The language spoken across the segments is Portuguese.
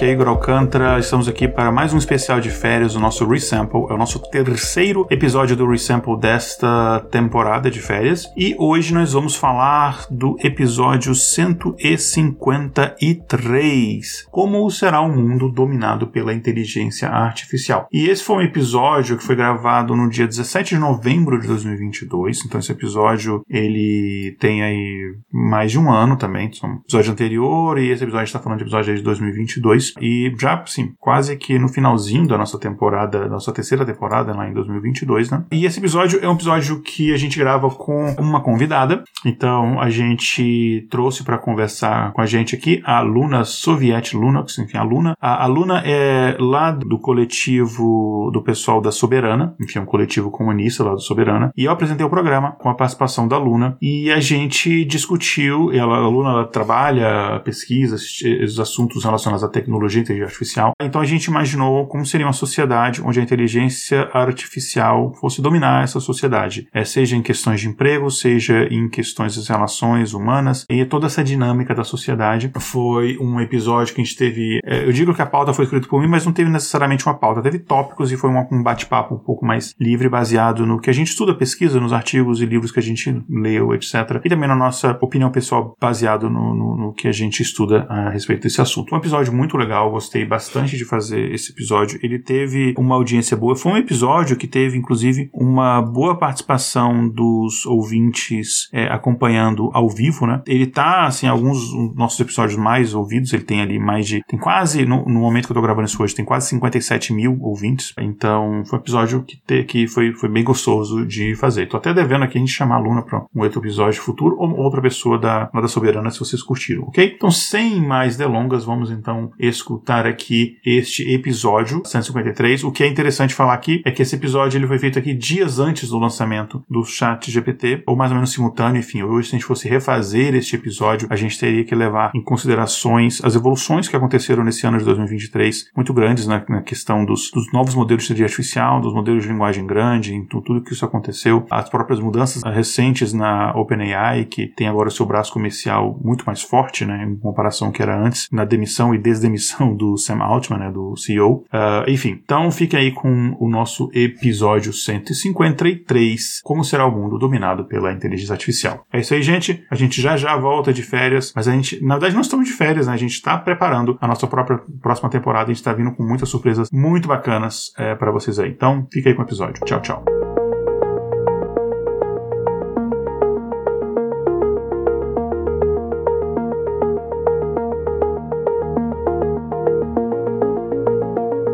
Aqui é Igor Alcântara. Estamos aqui para mais um especial de férias do nosso Resample. Nosso terceiro episódio do Resample desta temporada de férias. E hoje nós vamos falar do episódio 153. Como será um mundo dominado pela inteligência artificial? E esse foi um episódio que foi gravado no dia 17 de novembro de 2022. Então esse episódio ele tem aí mais de um ano também. Então, episódio anterior e esse episódio está falando de episódio de 2022. 2022 e já, sim, quase que no finalzinho da nossa temporada, nossa terceira temporada lá em 2022, né? E esse episódio é um episódio que a gente grava com uma convidada, então a gente trouxe para conversar com a gente aqui a Luna Soviet Lunox, enfim, a Luna. A, a Luna é lá do coletivo do pessoal da Soberana, enfim, é um coletivo comunista lá do Soberana, e eu apresentei o programa com a participação da Luna e a gente discutiu, ela, a Luna ela trabalha, pesquisa os assuntos relacionados à tecnologia inteligência artificial. Então a gente imaginou como seria uma sociedade onde a inteligência artificial fosse dominar essa sociedade, é, seja em questões de emprego, seja em questões das relações humanas e toda essa dinâmica da sociedade. Foi um episódio que a gente teve. É, eu digo que a pauta foi escrita por mim, mas não teve necessariamente uma pauta, teve tópicos e foi um bate-papo um pouco mais livre, baseado no que a gente estuda, pesquisa, nos artigos e livros que a gente leu, etc. E também na nossa opinião pessoal, baseado no, no, no que a gente estuda a respeito desse assunto. Um episódio muito legal, gostei bastante de fazer esse episódio. Ele teve uma audiência boa. Foi um episódio que teve, inclusive, uma boa participação dos ouvintes é, acompanhando ao vivo, né? Ele tá, assim, alguns dos nossos episódios mais ouvidos, ele tem ali mais de. Tem quase, no, no momento que eu tô gravando isso hoje, tem quase 57 mil ouvintes. Então, foi um episódio que, te, que foi, foi bem gostoso de fazer. Tô até devendo aqui a gente chamar a Luna para um outro episódio futuro ou outra pessoa da, da Soberana, se vocês curtiram, ok? Então, sem mais delongas, vamos então escutar aqui este episódio 153. O que é interessante falar aqui é que esse episódio ele foi feito aqui dias antes do lançamento do Chat GPT, ou mais ou menos simultâneo. Enfim, hoje se a gente fosse refazer este episódio, a gente teria que levar em considerações as evoluções que aconteceram nesse ano de 2023, muito grandes na, na questão dos, dos, novos modelos de artificial, dos modelos de linguagem grande, em tudo que isso aconteceu, as próprias mudanças recentes na OpenAI, que tem agora o seu braço comercial muito mais forte, né, em comparação que era antes, na demissão e desdemissão do Sam Altman, né, do CEO. Uh, ah, enfim, então fique aí com o nosso episódio 153, como será o mundo dominado pela inteligência artificial. É isso aí, gente. A gente já já volta de férias, mas a gente, na verdade, não estamos de férias, né? A gente está preparando a nossa própria próxima temporada. A gente está vindo com muitas surpresas muito bacanas é, para vocês aí. Então, fique aí com o episódio. Tchau, tchau.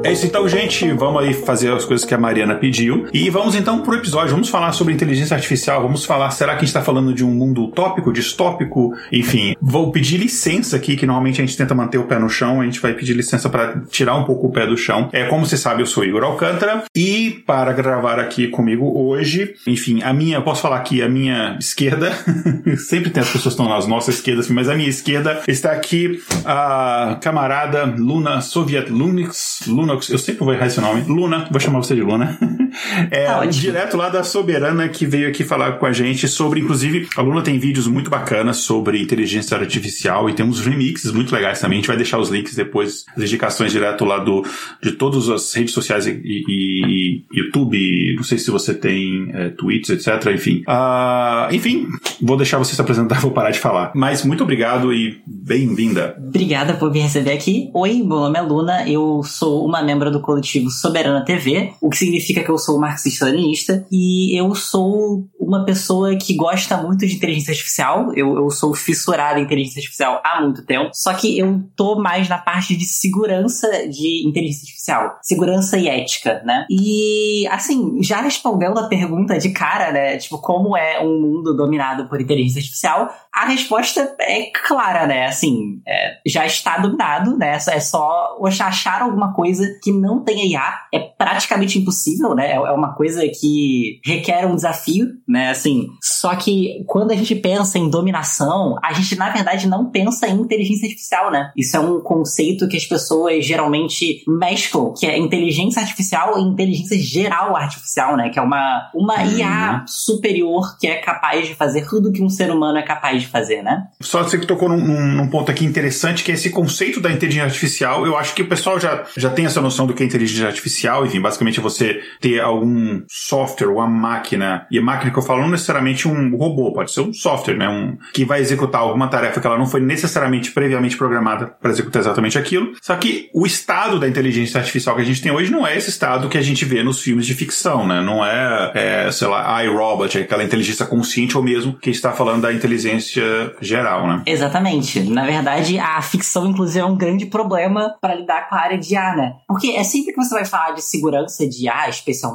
É isso então, gente. Vamos aí fazer as coisas que a Mariana pediu. E vamos então pro episódio. Vamos falar sobre inteligência artificial. Vamos falar, será que a gente está falando de um mundo utópico, distópico? Enfim, vou pedir licença aqui, que normalmente a gente tenta manter o pé no chão. A gente vai pedir licença para tirar um pouco o pé do chão. É, como você sabe, eu sou Igor Alcântara. E para gravar aqui comigo hoje, enfim, a minha, posso falar aqui, a minha esquerda, sempre tem as pessoas que estão nas nossas esquerdas, mas a minha esquerda está aqui a camarada Luna Soviet Lunix, Luna eu sempre vou errar esse nome. Luna, vou chamar você de Luna. é tá direto lá da Soberana que veio aqui falar com a gente sobre, inclusive, a Luna tem vídeos muito bacanas sobre inteligência artificial e tem uns remixes muito legais também. A gente vai deixar os links depois, as indicações direto lá do, de todas as redes sociais e, e, e YouTube. Não sei se você tem é, tweets, etc. Enfim. Uh, enfim, vou deixar você se apresentar, vou parar de falar. Mas muito obrigado e bem-vinda. Obrigada por me receber aqui. Oi, meu nome é Luna, eu sou uma membro do coletivo Soberana TV, o que significa que eu sou marxista-leninista e eu sou uma pessoa que gosta muito de inteligência artificial. Eu, eu sou fissurada em inteligência artificial há muito tempo. Só que eu tô mais na parte de segurança de inteligência artificial. Segurança e ética, né? E, assim, já respondendo a pergunta de cara, né? Tipo, como é um mundo dominado por inteligência artificial? A resposta é clara, né? Assim, é, já está dominado, né? É só achar alguma coisa que não tenha IA. É praticamente impossível, né? É, é uma coisa que requer um desafio, né? Assim, só que quando a gente pensa em dominação, a gente, na verdade, não pensa em inteligência artificial, né? Isso é um conceito que as pessoas geralmente mesclam, que é inteligência artificial e inteligência geral artificial, né? Que é uma, uma uhum. IA superior que é capaz de fazer tudo que um ser humano é capaz de de fazer, né? Só você que tocou num, num, ponto aqui interessante, que é esse conceito da inteligência artificial. Eu acho que o pessoal já, já tem essa noção do que é inteligência artificial. Enfim, basicamente é você ter algum software, uma máquina. E a máquina que eu falo não necessariamente um robô, pode ser um software, né? Um, que vai executar alguma tarefa que ela não foi necessariamente previamente programada para executar exatamente aquilo. Só que o estado da inteligência artificial que a gente tem hoje não é esse estado que a gente vê nos filmes de ficção, né? Não é, é sei lá, iRobot, aquela inteligência consciente ou mesmo que está falando da inteligência geral, né? Exatamente. Na verdade, a ficção, inclusive, é um grande problema para lidar com a área de IA, né? Porque é sempre que você vai falar de segurança de IA, especialmente,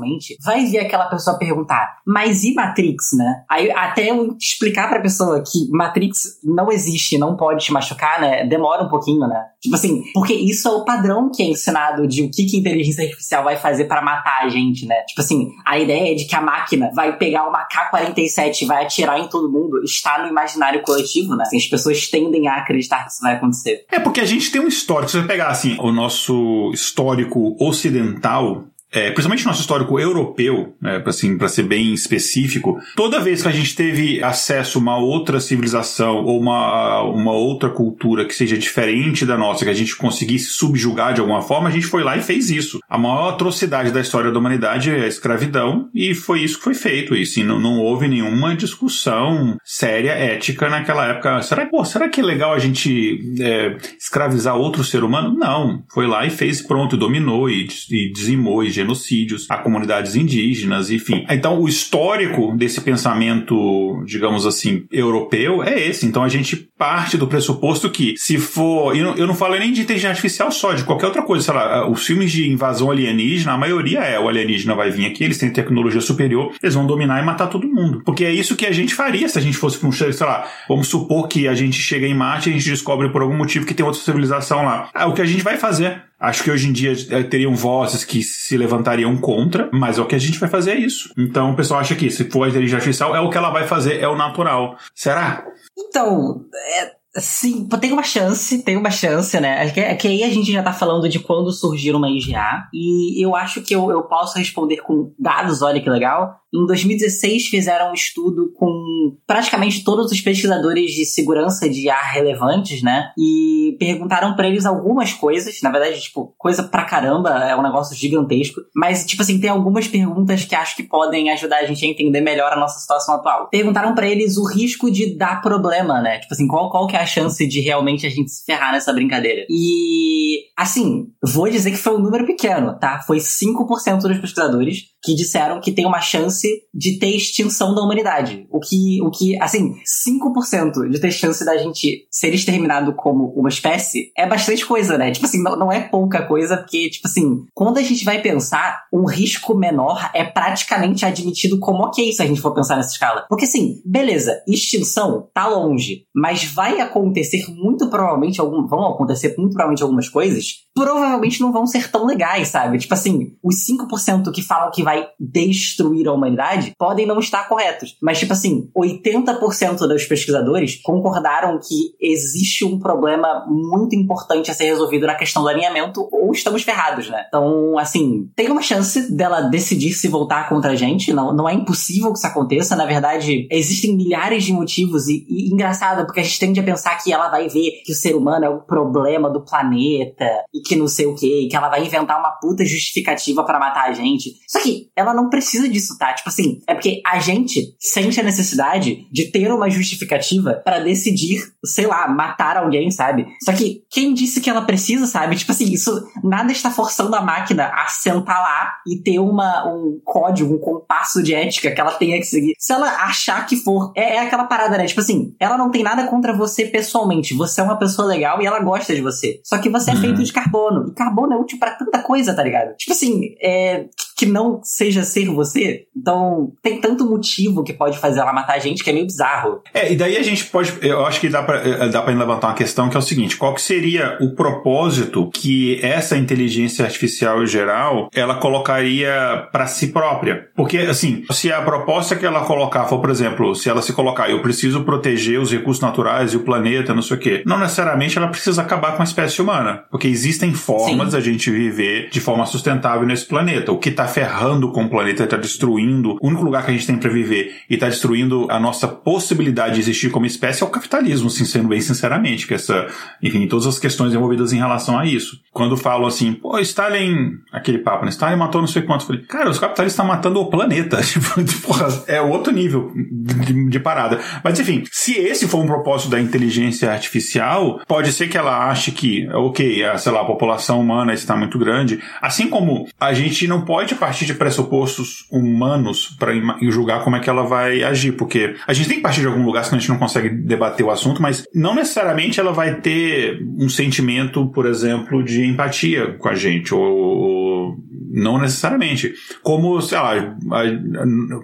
vai vir aquela pessoa perguntar, mas e Matrix, né? Aí até eu explicar pra pessoa que Matrix não existe, não pode te machucar, né? Demora um pouquinho, né? Tipo assim, porque isso é o padrão que é ensinado de o que, que a inteligência artificial vai fazer para matar a gente, né? Tipo assim, a ideia de que a máquina vai pegar uma K-47 e vai atirar em todo mundo está no imaginário imaginário coletivo, né? Assim, as pessoas tendem a acreditar que isso vai acontecer. É porque a gente tem um histórico. Se você pegar assim, o nosso histórico ocidental, é, principalmente nosso histórico europeu, né, assim, para ser bem específico, toda vez que a gente teve acesso a uma outra civilização ou uma, uma outra cultura que seja diferente da nossa, que a gente conseguisse subjugar de alguma forma, a gente foi lá e fez isso. A maior atrocidade da história da humanidade é a escravidão e foi isso que foi feito. E sim, não, não houve nenhuma discussão séria, ética naquela época. Será, pô, será que é legal a gente é, escravizar outro ser humano? Não. Foi lá e fez pronto, dominou e, e dizimou e genocídios a comunidades indígenas, enfim. Então, o histórico desse pensamento, digamos assim, europeu é esse. Então, a gente parte do pressuposto que, se for. Eu não, eu não falo nem de inteligência artificial só, de qualquer outra coisa. Sei lá, os filmes de invasão alienígena, a maioria é o alienígena vai vir aqui, eles têm tecnologia superior, eles vão dominar e matar todo mundo. Porque é isso que a gente faria se a gente fosse um, sei lá, vamos supor que a gente chega em Marte e a gente descobre por algum motivo que tem outra civilização lá. É o que a gente vai fazer. Acho que hoje em dia é, teriam vozes que se levantariam contra, mas é o que a gente vai fazer é isso. Então o pessoal acha que se for a inteligência artificial, é o que ela vai fazer, é o natural. Será? Então, é, Sim, tem uma chance, tem uma chance, né? É que, é que aí a gente já tá falando de quando surgiu uma IGA, e eu acho que eu, eu posso responder com dados, olha que legal. Em 2016 fizeram um estudo com praticamente todos os pesquisadores de segurança de ar relevantes, né? E perguntaram para eles algumas coisas, na verdade, tipo, coisa pra caramba, é um negócio gigantesco, mas tipo assim, tem algumas perguntas que acho que podem ajudar a gente a entender melhor a nossa situação atual. Perguntaram para eles o risco de dar problema, né? Tipo assim, qual, qual que é a chance de realmente a gente se ferrar nessa brincadeira? E assim, vou dizer que foi um número pequeno, tá? Foi 5% dos pesquisadores que disseram que tem uma chance de ter extinção da humanidade. O que, o que assim, 5% de ter chance da gente ser exterminado como uma espécie é bastante coisa, né? Tipo assim, não, não é pouca coisa, porque, tipo assim, quando a gente vai pensar, um risco menor é praticamente admitido como ok se a gente for pensar nessa escala. Porque assim, beleza, extinção tá longe, mas vai acontecer muito provavelmente, algum, vão acontecer muito provavelmente algumas coisas, provavelmente não vão ser tão legais, sabe? Tipo assim, os 5% que falam que vai vai destruir a humanidade podem não estar corretos. Mas, tipo assim, 80% dos pesquisadores concordaram que existe um problema muito importante a ser resolvido na questão do alinhamento ou estamos ferrados, né? Então, assim, tem uma chance dela decidir se voltar contra a gente. Não, não é impossível que isso aconteça. Na verdade, existem milhares de motivos e, e engraçado, porque a gente tende a pensar que ela vai ver que o ser humano é o problema do planeta e que não sei o que, que ela vai inventar uma puta justificativa para matar a gente. Só que que ela não precisa disso, tá? Tipo assim, é porque a gente sente a necessidade de ter uma justificativa para decidir, sei lá, matar alguém, sabe? Só que quem disse que ela precisa, sabe? Tipo assim, isso nada está forçando a máquina a sentar lá e ter uma, um código, um compasso de ética que ela tenha que seguir. Se ela achar que for, é, é aquela parada, né? Tipo assim, ela não tem nada contra você pessoalmente. Você é uma pessoa legal e ela gosta de você. Só que você é uhum. feito de carbono. E carbono é útil para tanta coisa, tá ligado? Tipo assim, é, que não seja ser você. Então, tem tanto motivo que pode fazer ela matar a gente que é meio bizarro. É, e daí a gente pode. Eu acho que dá pra, eh, dá pra levantar uma questão que é o seguinte: qual que seria o propósito que essa inteligência artificial geral ela colocaria para si própria? Porque, assim, se a proposta que ela colocar for, por exemplo, se ela se colocar, eu preciso proteger os recursos naturais e o planeta, não sei o quê, não necessariamente ela precisa acabar com a espécie humana. Porque existem formas Sim. da gente viver de forma sustentável nesse planeta. O que tá ferrando com o planeta, está destruindo o único lugar que a gente tem para viver e está destruindo a nossa possibilidade de existir como espécie é o capitalismo, sendo bem sinceramente, que essa, enfim, todas as questões envolvidas em relação a isso. Quando falam assim, pô, Stalin, aquele papo, né? Stalin matou não sei quantos, eu falei, cara, os capitalistas estão matando o planeta, tipo, é outro nível de, de parada. Mas enfim, se esse for um propósito da inteligência artificial, pode ser que ela ache que, ok, a, sei lá, a população humana está muito grande, assim como a gente não pode partir de pressupostos humanos para julgar como é que ela vai agir, porque a gente tem que partir de algum lugar, senão a gente não consegue debater o assunto, mas não necessariamente ela vai ter um sentimento, por exemplo, de empatia com a gente, ou não necessariamente. Como, sei lá,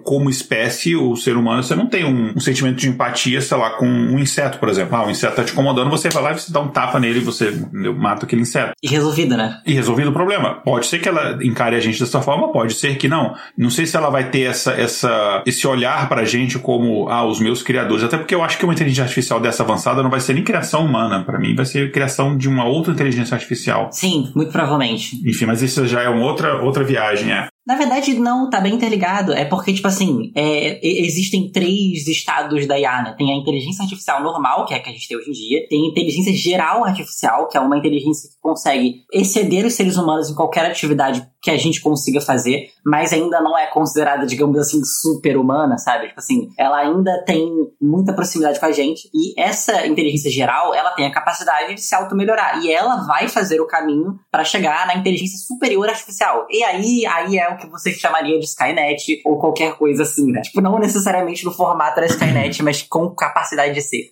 como espécie, o ser humano, você não tem um, um, sentimento de empatia, sei lá, com um inseto, por exemplo. Ah, o inseto tá te incomodando, você vai lá e você dá um tapa nele e você mata aquele inseto. E resolvido, né? E resolvido o problema. Pode ser que ela encare a gente dessa forma, pode ser que não. Não sei se ela vai ter essa, essa, esse olhar pra gente como, ah, os meus criadores. Até porque eu acho que uma inteligência artificial dessa avançada não vai ser nem criação humana. para mim, vai ser criação de uma outra inteligência artificial. Sim, muito provavelmente. Enfim, mas isso já é uma outra, outra viagem, é. Na verdade, não, tá bem interligado. É porque, tipo assim, é, existem três estados da IA, né? Tem a inteligência artificial normal, que é a que a gente tem hoje em dia. Tem a inteligência geral artificial, que é uma inteligência que consegue exceder os seres humanos em qualquer atividade que a gente consiga fazer, mas ainda não é considerada, digamos assim, super-humana, sabe? Tipo assim, ela ainda tem muita proximidade com a gente. E essa inteligência geral, ela tem a capacidade de se auto-melhorar. E ela vai fazer o caminho para chegar na inteligência superior artificial. E aí, aí é o que você chamaria de Skynet ou qualquer coisa assim, né? Tipo, não necessariamente no formato da Skynet, mas com capacidade de ser.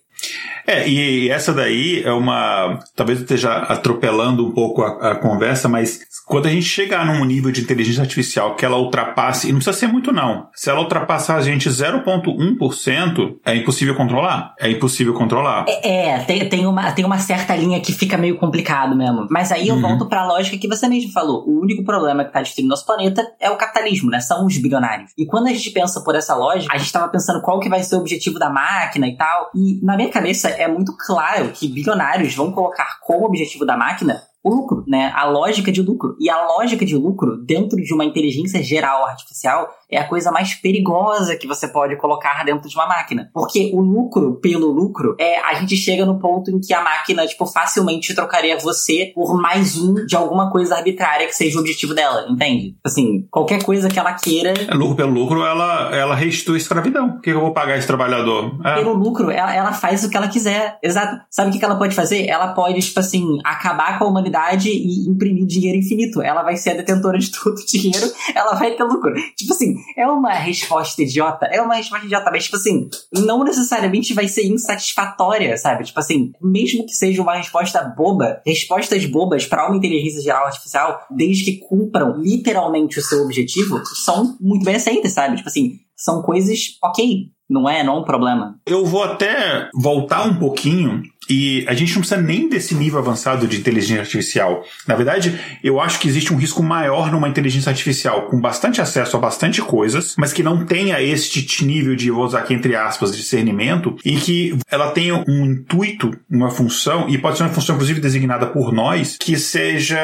É, e essa daí é uma. Talvez eu esteja atropelando um pouco a, a, conversa, mas quando a gente chegar num nível de inteligência artificial que ela ultrapasse, e não precisa ser muito não, se ela ultrapassar a gente 0,1%, é impossível controlar. É impossível controlar. É, é, tem, tem, uma, tem uma certa linha que fica meio complicado mesmo. Mas aí eu uhum. volto pra lógica que você mesmo falou. O único problema que tá destruindo nosso planeta é o capitalismo, né? São os bilionários. E quando a gente pensa por essa lógica, a gente tava pensando qual que vai ser o objetivo da máquina e tal. E na minha cabeça é muito claro que bilionários vão colocar como objetivo da máquina o lucro, né? A lógica de lucro. E a lógica de lucro dentro de uma inteligência geral artificial é a coisa mais perigosa que você pode colocar dentro de uma máquina. Porque o lucro pelo lucro, é a gente chega no ponto em que a máquina, tipo, facilmente trocaria você por mais um de alguma coisa arbitrária que seja o objetivo dela, entende? Assim, qualquer coisa que ela queira. É lucro pelo lucro, ela, ela restitui a escravidão. Por que eu vou pagar esse trabalhador? É. Pelo lucro, ela, ela faz o que ela quiser. Exato. Sabe o que ela pode fazer? Ela pode, tipo assim, acabar com a humanidade e imprimir dinheiro infinito. Ela vai ser a detentora de todo o dinheiro, ela vai ter lucro. Tipo assim, é uma resposta idiota, é uma resposta idiota, mas, tipo assim, não necessariamente vai ser insatisfatória, sabe? Tipo assim, mesmo que seja uma resposta boba, respostas bobas para uma inteligência geral artificial, desde que cumpram literalmente o seu objetivo, são muito bem aceitas, sabe? Tipo assim, são coisas ok, não é, não é um problema. Eu vou até voltar um pouquinho e a gente não precisa nem desse nível avançado de inteligência artificial. Na verdade, eu acho que existe um risco maior numa inteligência artificial com bastante acesso a bastante coisas, mas que não tenha este nível de, vou usar aqui entre aspas, discernimento, e que ela tenha um intuito, uma função, e pode ser uma função inclusive designada por nós, que seja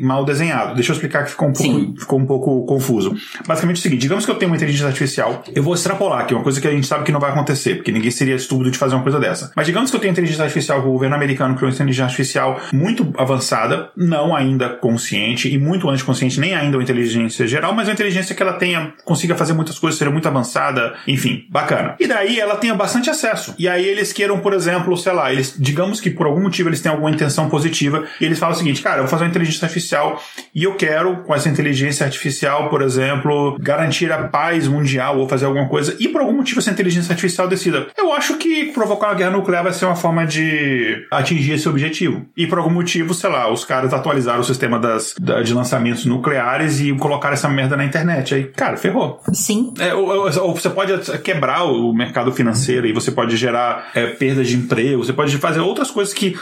mal desenhado. Deixa eu explicar que ficou um pouco, ficou um pouco confuso. Basicamente é o seguinte, digamos que eu tenho uma inteligência artificial, eu vou extrapolar aqui, uma coisa que a gente sabe que não vai acontecer, porque ninguém seria estúpido de fazer uma coisa dessa. Mas digamos que eu tenho inteligência artificial artificial, o governo americano criou uma inteligência artificial muito avançada, não ainda consciente e muito antes consciente, nem ainda uma inteligência geral, mas uma inteligência que ela tenha, consiga fazer muitas coisas, seja muito avançada, enfim, bacana. E daí ela tenha bastante acesso. E aí eles queiram, por exemplo, sei lá, eles, digamos que por algum motivo eles têm alguma intenção positiva e eles falam o seguinte, cara, eu vou fazer uma inteligência artificial e eu quero, com essa inteligência artificial, por exemplo, garantir a paz mundial ou fazer alguma coisa, e por algum motivo essa inteligência artificial decida. Eu acho que provocar uma guerra nuclear vai ser uma forma de atingir esse objetivo. E por algum motivo, sei lá, os caras atualizaram o sistema das, da, de lançamentos nucleares e colocaram essa merda na internet. Aí, cara, ferrou. Sim. É, ou, ou, você pode quebrar o mercado financeiro e você pode gerar é, perdas de emprego, você pode fazer outras coisas que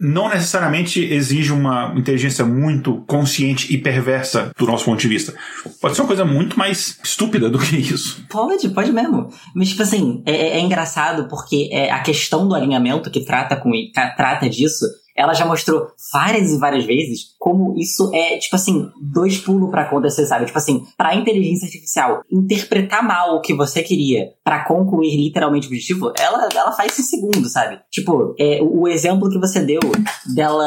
não necessariamente exigem uma inteligência muito consciente e perversa do nosso ponto de vista. Pode ser uma coisa muito mais estúpida do que isso. Pode, pode mesmo. Mas, tipo assim, é, é, é engraçado porque é a questão do alinhamento que trata, com, trata disso ela já mostrou várias e várias vezes como isso é, tipo assim, dois pulos para acontecer, sabe? Tipo assim, pra inteligência artificial interpretar mal o que você queria para concluir literalmente o objetivo, ela, ela faz em segundo, sabe? Tipo, é, o, o exemplo que você deu dela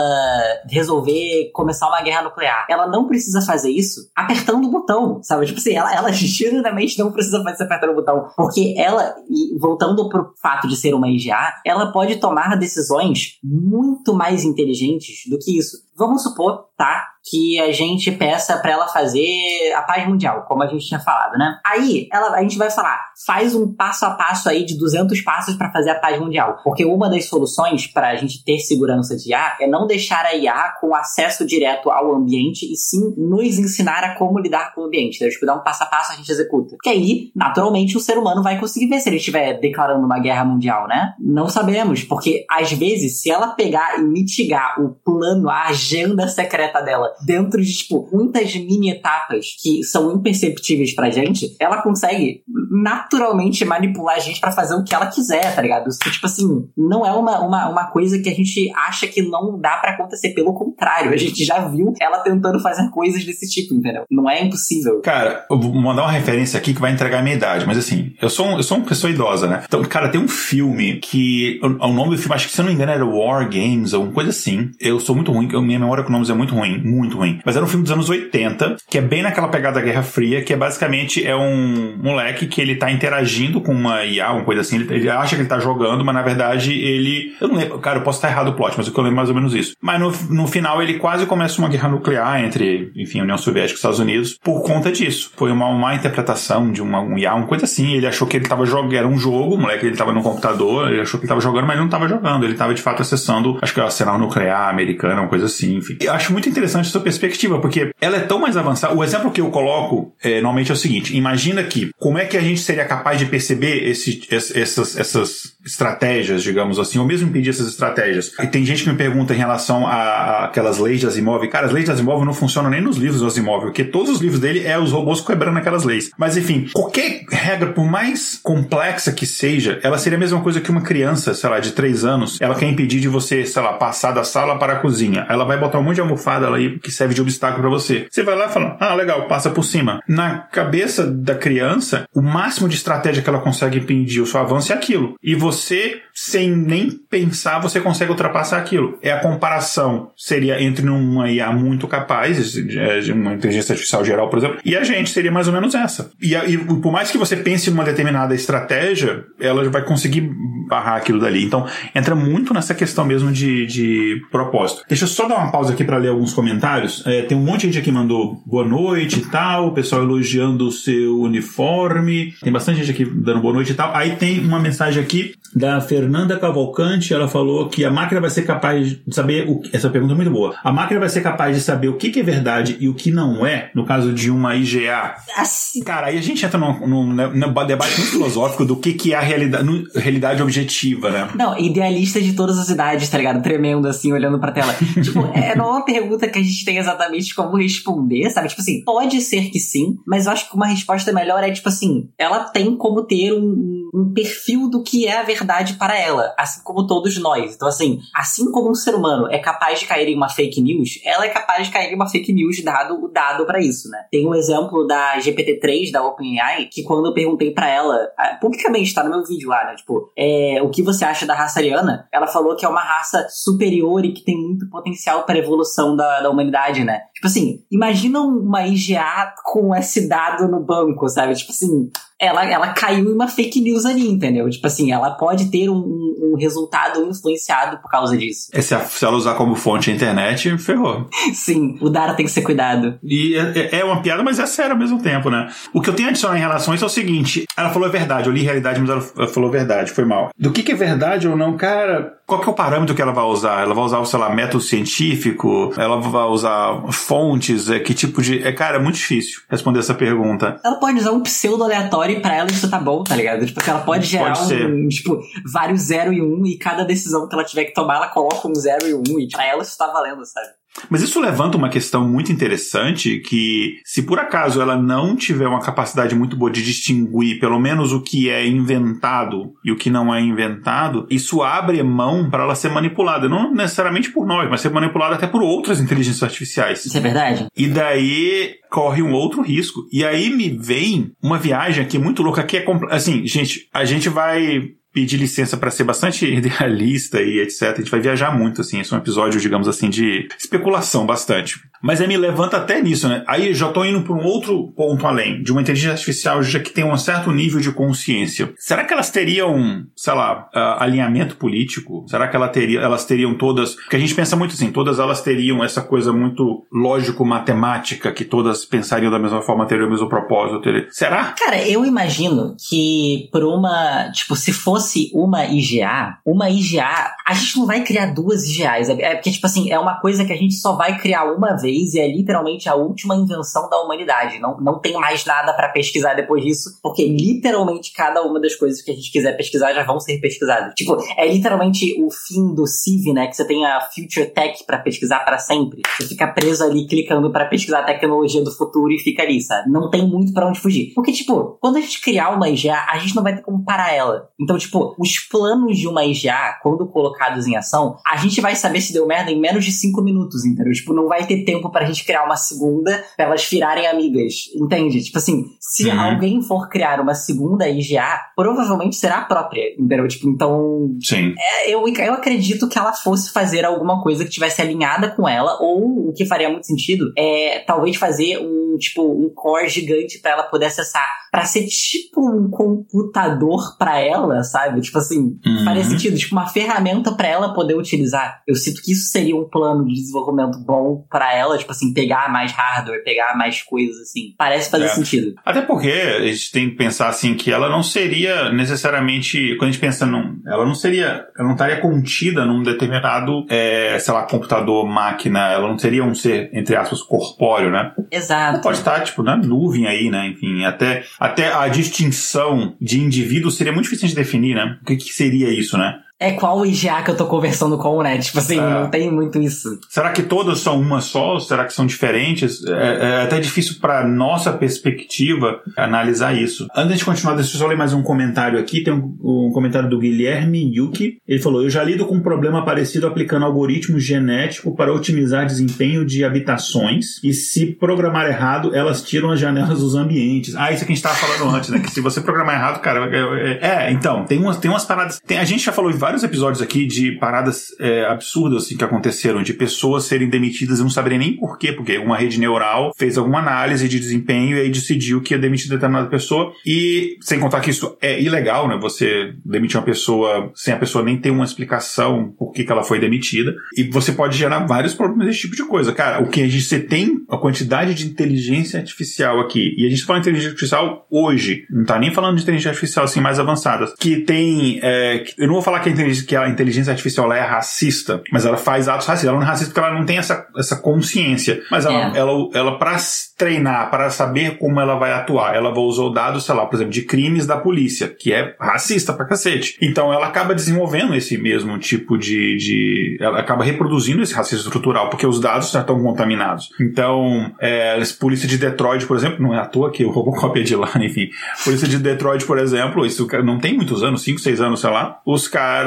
resolver começar uma guerra nuclear, ela não precisa fazer isso apertando o botão, sabe? Tipo assim, ela, ela genuinamente não precisa fazer isso apertando o botão, porque ela, voltando pro fato de ser uma IGA, ela pode tomar decisões muito mais mais inteligentes do que isso. Vamos supor, tá? Que a gente peça para ela fazer a paz mundial, como a gente tinha falado, né? Aí, ela, a gente vai falar, faz um passo a passo aí de 200 passos para fazer a paz mundial. Porque uma das soluções para a gente ter segurança de IA é não deixar a IA com acesso direto ao ambiente e sim nos ensinar a como lidar com o ambiente. Então, tipo, dar um passo a passo a gente executa. Que aí, naturalmente, o ser humano vai conseguir ver se ele estiver declarando uma guerra mundial, né? Não sabemos, porque às vezes, se ela pegar e mitigar o plano, a agenda secreta dela dentro de, tipo, muitas mini etapas que são imperceptíveis pra gente, ela consegue naturalmente manipular a gente para fazer o que ela quiser, tá ligado? Isso, tipo assim, não é uma, uma, uma coisa que a gente acha que não dá para acontecer. Pelo contrário, a gente já viu ela tentando fazer coisas desse tipo, entendeu? Não é impossível. Cara, eu vou mandar uma referência aqui que vai entregar a minha idade, mas assim, eu sou, um, eu sou uma pessoa idosa, né? Então, cara, tem um filme que. O, o nome do filme, acho que se eu não me engano, era War Games, ou uma coisa assim. Eu sou muito ruim, minha memória com nomes é muito ruim, muito ruim. Mas era um filme dos anos 80, que é bem naquela pegada da Guerra Fria, que é basicamente é um moleque que ele tá interagindo com uma IA, uma coisa assim, ele, ele acha que ele tá jogando, mas na verdade ele. Eu não lembro, cara, eu posso estar errado o plot, mas eu lembro mais ou menos isso. Mas no, no final ele quase começa uma guerra nuclear entre, enfim, União Soviética e Estados Unidos por conta disso. Foi uma má interpretação de uma, um IA, uma coisa assim. Ele achou que ele tava jogando, era um jogo, o moleque ele tava no computador, ele achou que ele tava jogando, mas ele não tava jogando, ele tava de fato acessando, acho que era o arsenal nuclear americano, uma coisa assim, enfim. Eu acho muito interessante essa perspectiva, porque ela é tão mais avançada. O exemplo que eu coloco é, normalmente é o seguinte: imagina que como é que a gente seria capaz de perceber esse, essas, essas estratégias, digamos assim, ou mesmo impedir essas estratégias. E tem gente que me pergunta em relação a, aquelas leis de Asimov. Cara, as leis de Asimov não funcionam nem nos livros do Asimov, porque todos os livros dele é os robôs quebrando aquelas leis. Mas enfim, qualquer regra, por mais complexa que seja, ela seria a mesma coisa que uma criança, sei lá, de 3 anos, ela quer impedir de você, sei lá, passar da sala para a cozinha. Ela vai botar um monte de almofada aí que serve de obstáculo para você. Você vai lá e fala, ah, legal, passa por cima. Na cabeça da criança, o máximo de estratégia que ela consegue impedir o seu avanço é aquilo. E você sem nem pensar, você consegue ultrapassar aquilo. É a comparação seria entre uma IA muito capaz, de uma inteligência artificial geral, por exemplo, e a gente seria mais ou menos essa. E, e por mais que você pense numa determinada estratégia, ela vai conseguir barrar aquilo dali. Então, entra muito nessa questão mesmo de, de propósito. Deixa eu só dar uma pausa aqui para ler alguns comentários. É, tem um monte de gente aqui que mandou boa noite e tal, o pessoal elogiando o seu uniforme. Tem bastante gente aqui dando boa noite e tal. Aí tem uma mensagem aqui da Fernanda Cavalcante, ela falou que a máquina vai ser capaz de saber o que, essa pergunta é muito boa. A máquina vai ser capaz de saber o que, que é verdade e o que não é, no caso de uma IGA. Assim. Cara, aí a gente entra num, num, num debate muito filosófico do que, que é a realidade, realidade objetiva, né? Não, idealista de todas as idades, tá ligado? Tremendo assim, olhando pra tela. tipo, é, não é uma pergunta pergunta que a gente tem exatamente como responder, sabe? Tipo assim, pode ser que sim, mas eu acho que uma resposta melhor é, tipo assim, ela tem como ter um, um perfil do que é a verdade para ela, assim como todos nós. Então, assim, assim como um ser humano é capaz de cair em uma fake news, ela é capaz de cair em uma fake news dado o dado para isso, né? Tem um exemplo da GPT-3 da OpenAI que quando eu perguntei para ela, publicamente, tá no meu vídeo lá, né? Tipo, é, o que você acha da raça ariana? Ela falou que é uma raça superior e que tem muito potencial para evolução da, da humanidade, né? Tipo assim, imagina uma IGA com esse dado no banco, sabe? Tipo assim, ela, ela caiu em uma fake news ali, entendeu? Tipo assim, ela pode ter um, um resultado influenciado por causa disso. É, se, ela usar como fonte a internet, ferrou. Sim, o Dara tem que ser cuidado. E é, é, é, uma piada, mas é sério ao mesmo tempo, né? O que eu tenho a adicionar em relação a isso é o seguinte: ela falou a verdade, eu li realidade, mas ela falou a verdade, foi mal. Do que, que é verdade ou não, cara, qual que é o parâmetro que ela vai usar? Ela vai usar, sei lá, método científico? Ela vai usar fontes? É, que tipo de. É, cara, é muito difícil responder essa pergunta. Ela pode usar um pseudo aleatório e pra ela isso tá bom, tá ligado? Tipo, ela pode gerar pode um, tipo, vários zero e um, e cada decisão que ela tiver que tomar, ela coloca um zero e um, e pra ela isso tá valendo, sabe? Mas isso levanta uma questão muito interessante que, se por acaso ela não tiver uma capacidade muito boa de distinguir pelo menos o que é inventado e o que não é inventado, isso abre mão para ela ser manipulada. Não necessariamente por nós, mas ser manipulada até por outras inteligências artificiais. Isso é verdade. E daí corre um outro risco. E aí me vem uma viagem aqui muito louca que é assim, gente, a gente vai pedir licença para ser bastante idealista e etc. A gente vai viajar muito, assim. Esse é um episódio, digamos assim, de especulação bastante. Mas aí me levanta até nisso, né? Aí já tô indo para um outro ponto além, de uma inteligência artificial já que tem um certo nível de consciência. Será que elas teriam, sei lá, uh, alinhamento político? Será que ela teria, elas teriam todas. Porque a gente pensa muito assim, todas elas teriam essa coisa muito lógico-matemática, que todas pensariam da mesma forma, teriam o mesmo propósito. Teriam... Será? Cara, eu imagino que por uma. Tipo, se fosse uma IGA, uma IGA, a gente não vai criar duas IGAs. É porque, tipo assim, é uma coisa que a gente só vai criar uma vez é literalmente a última invenção da humanidade. Não, não tem mais nada para pesquisar depois disso, porque literalmente cada uma das coisas que a gente quiser pesquisar já vão ser pesquisadas. Tipo, é literalmente o fim do CIV, né? Que você tem a Future Tech para pesquisar para sempre. Você fica preso ali clicando para pesquisar a tecnologia do futuro e fica ali, sabe? Não tem muito para onde fugir. Porque, tipo, quando a gente criar uma IGA, a gente não vai ter como parar ela. Então, tipo, os planos de uma IGA, quando colocados em ação, a gente vai saber se deu merda em menos de 5 minutos, entendeu? Tipo, não vai ter tempo tempo pra gente criar uma segunda, pra elas virarem amigas. Entende? Tipo assim, se uhum. alguém for criar uma segunda IGA, provavelmente será a própria. Entendeu? Tipo, então. Sim. É, eu, eu acredito que ela fosse fazer alguma coisa que tivesse alinhada com ela, ou o que faria muito sentido é talvez fazer um, tipo, um core gigante para ela poder acessar. para ser tipo um computador para ela, sabe? Tipo assim, uhum. faria sentido. Tipo, uma ferramenta para ela poder utilizar. Eu sinto que isso seria um plano de desenvolvimento bom para ela tipo assim, pegar mais hardware, pegar mais coisas, assim. Parece fazer é. sentido. Até porque a gente tem que pensar, assim, que ela não seria necessariamente, quando a gente pensa num, ela não seria, ela não estaria contida num determinado, é, sei lá, computador, máquina, ela não seria um ser, entre aspas, corpóreo, né? Exato. Ela pode estar, tipo, na nuvem aí, né? Enfim, até, até a distinção de indivíduo seria muito difícil de definir, né? O que, que seria isso, né? É qual IGA que eu tô conversando com, né? Tipo assim, é. não tem muito isso. Será que todas são uma só? Será que são diferentes? É, é até difícil para nossa perspectiva analisar isso. Antes de continuar, deixa eu só ler mais um comentário aqui. Tem um, um comentário do Guilherme Yuki. Ele falou: Eu já lido com um problema parecido aplicando algoritmo genético para otimizar desempenho de habitações. E se programar errado, elas tiram as janelas dos ambientes. Ah, isso que a gente tava falando antes, né? Que se você programar errado, cara. É, é, é então, tem umas, tem umas paradas. Tem, a gente já falou em vários vários episódios aqui de paradas é, absurdas assim, que aconteceram, de pessoas serem demitidas e não saberem nem por quê, porque uma rede neural fez alguma análise de desempenho e aí decidiu que ia demitir determinada pessoa. E sem contar que isso é ilegal, né? Você demitir uma pessoa sem a pessoa nem ter uma explicação por que, que ela foi demitida. E você pode gerar vários problemas desse tipo de coisa. Cara, o que a gente você tem a quantidade de inteligência artificial aqui, e a gente tá falando de inteligência artificial hoje, não tá nem falando de inteligência artificial assim mais avançada, que tem. É, eu não vou falar que a inteligência, que a inteligência artificial é racista, mas ela faz atos racistas. Ela não é racista porque ela não tem essa, essa consciência. Mas ela, é. ela, ela, para treinar, para saber como ela vai atuar, ela usar dados, sei lá, por exemplo, de crimes da polícia, que é racista pra cacete. Então ela acaba desenvolvendo esse mesmo tipo de. de ela acaba reproduzindo esse racismo estrutural, porque os dados já estão contaminados. Então, é, a polícia de Detroit, por exemplo, não é à toa que o Robocop é de lá, enfim. Polícia de Detroit, por exemplo, isso não tem muitos anos, 5, 6 anos, sei lá, os caras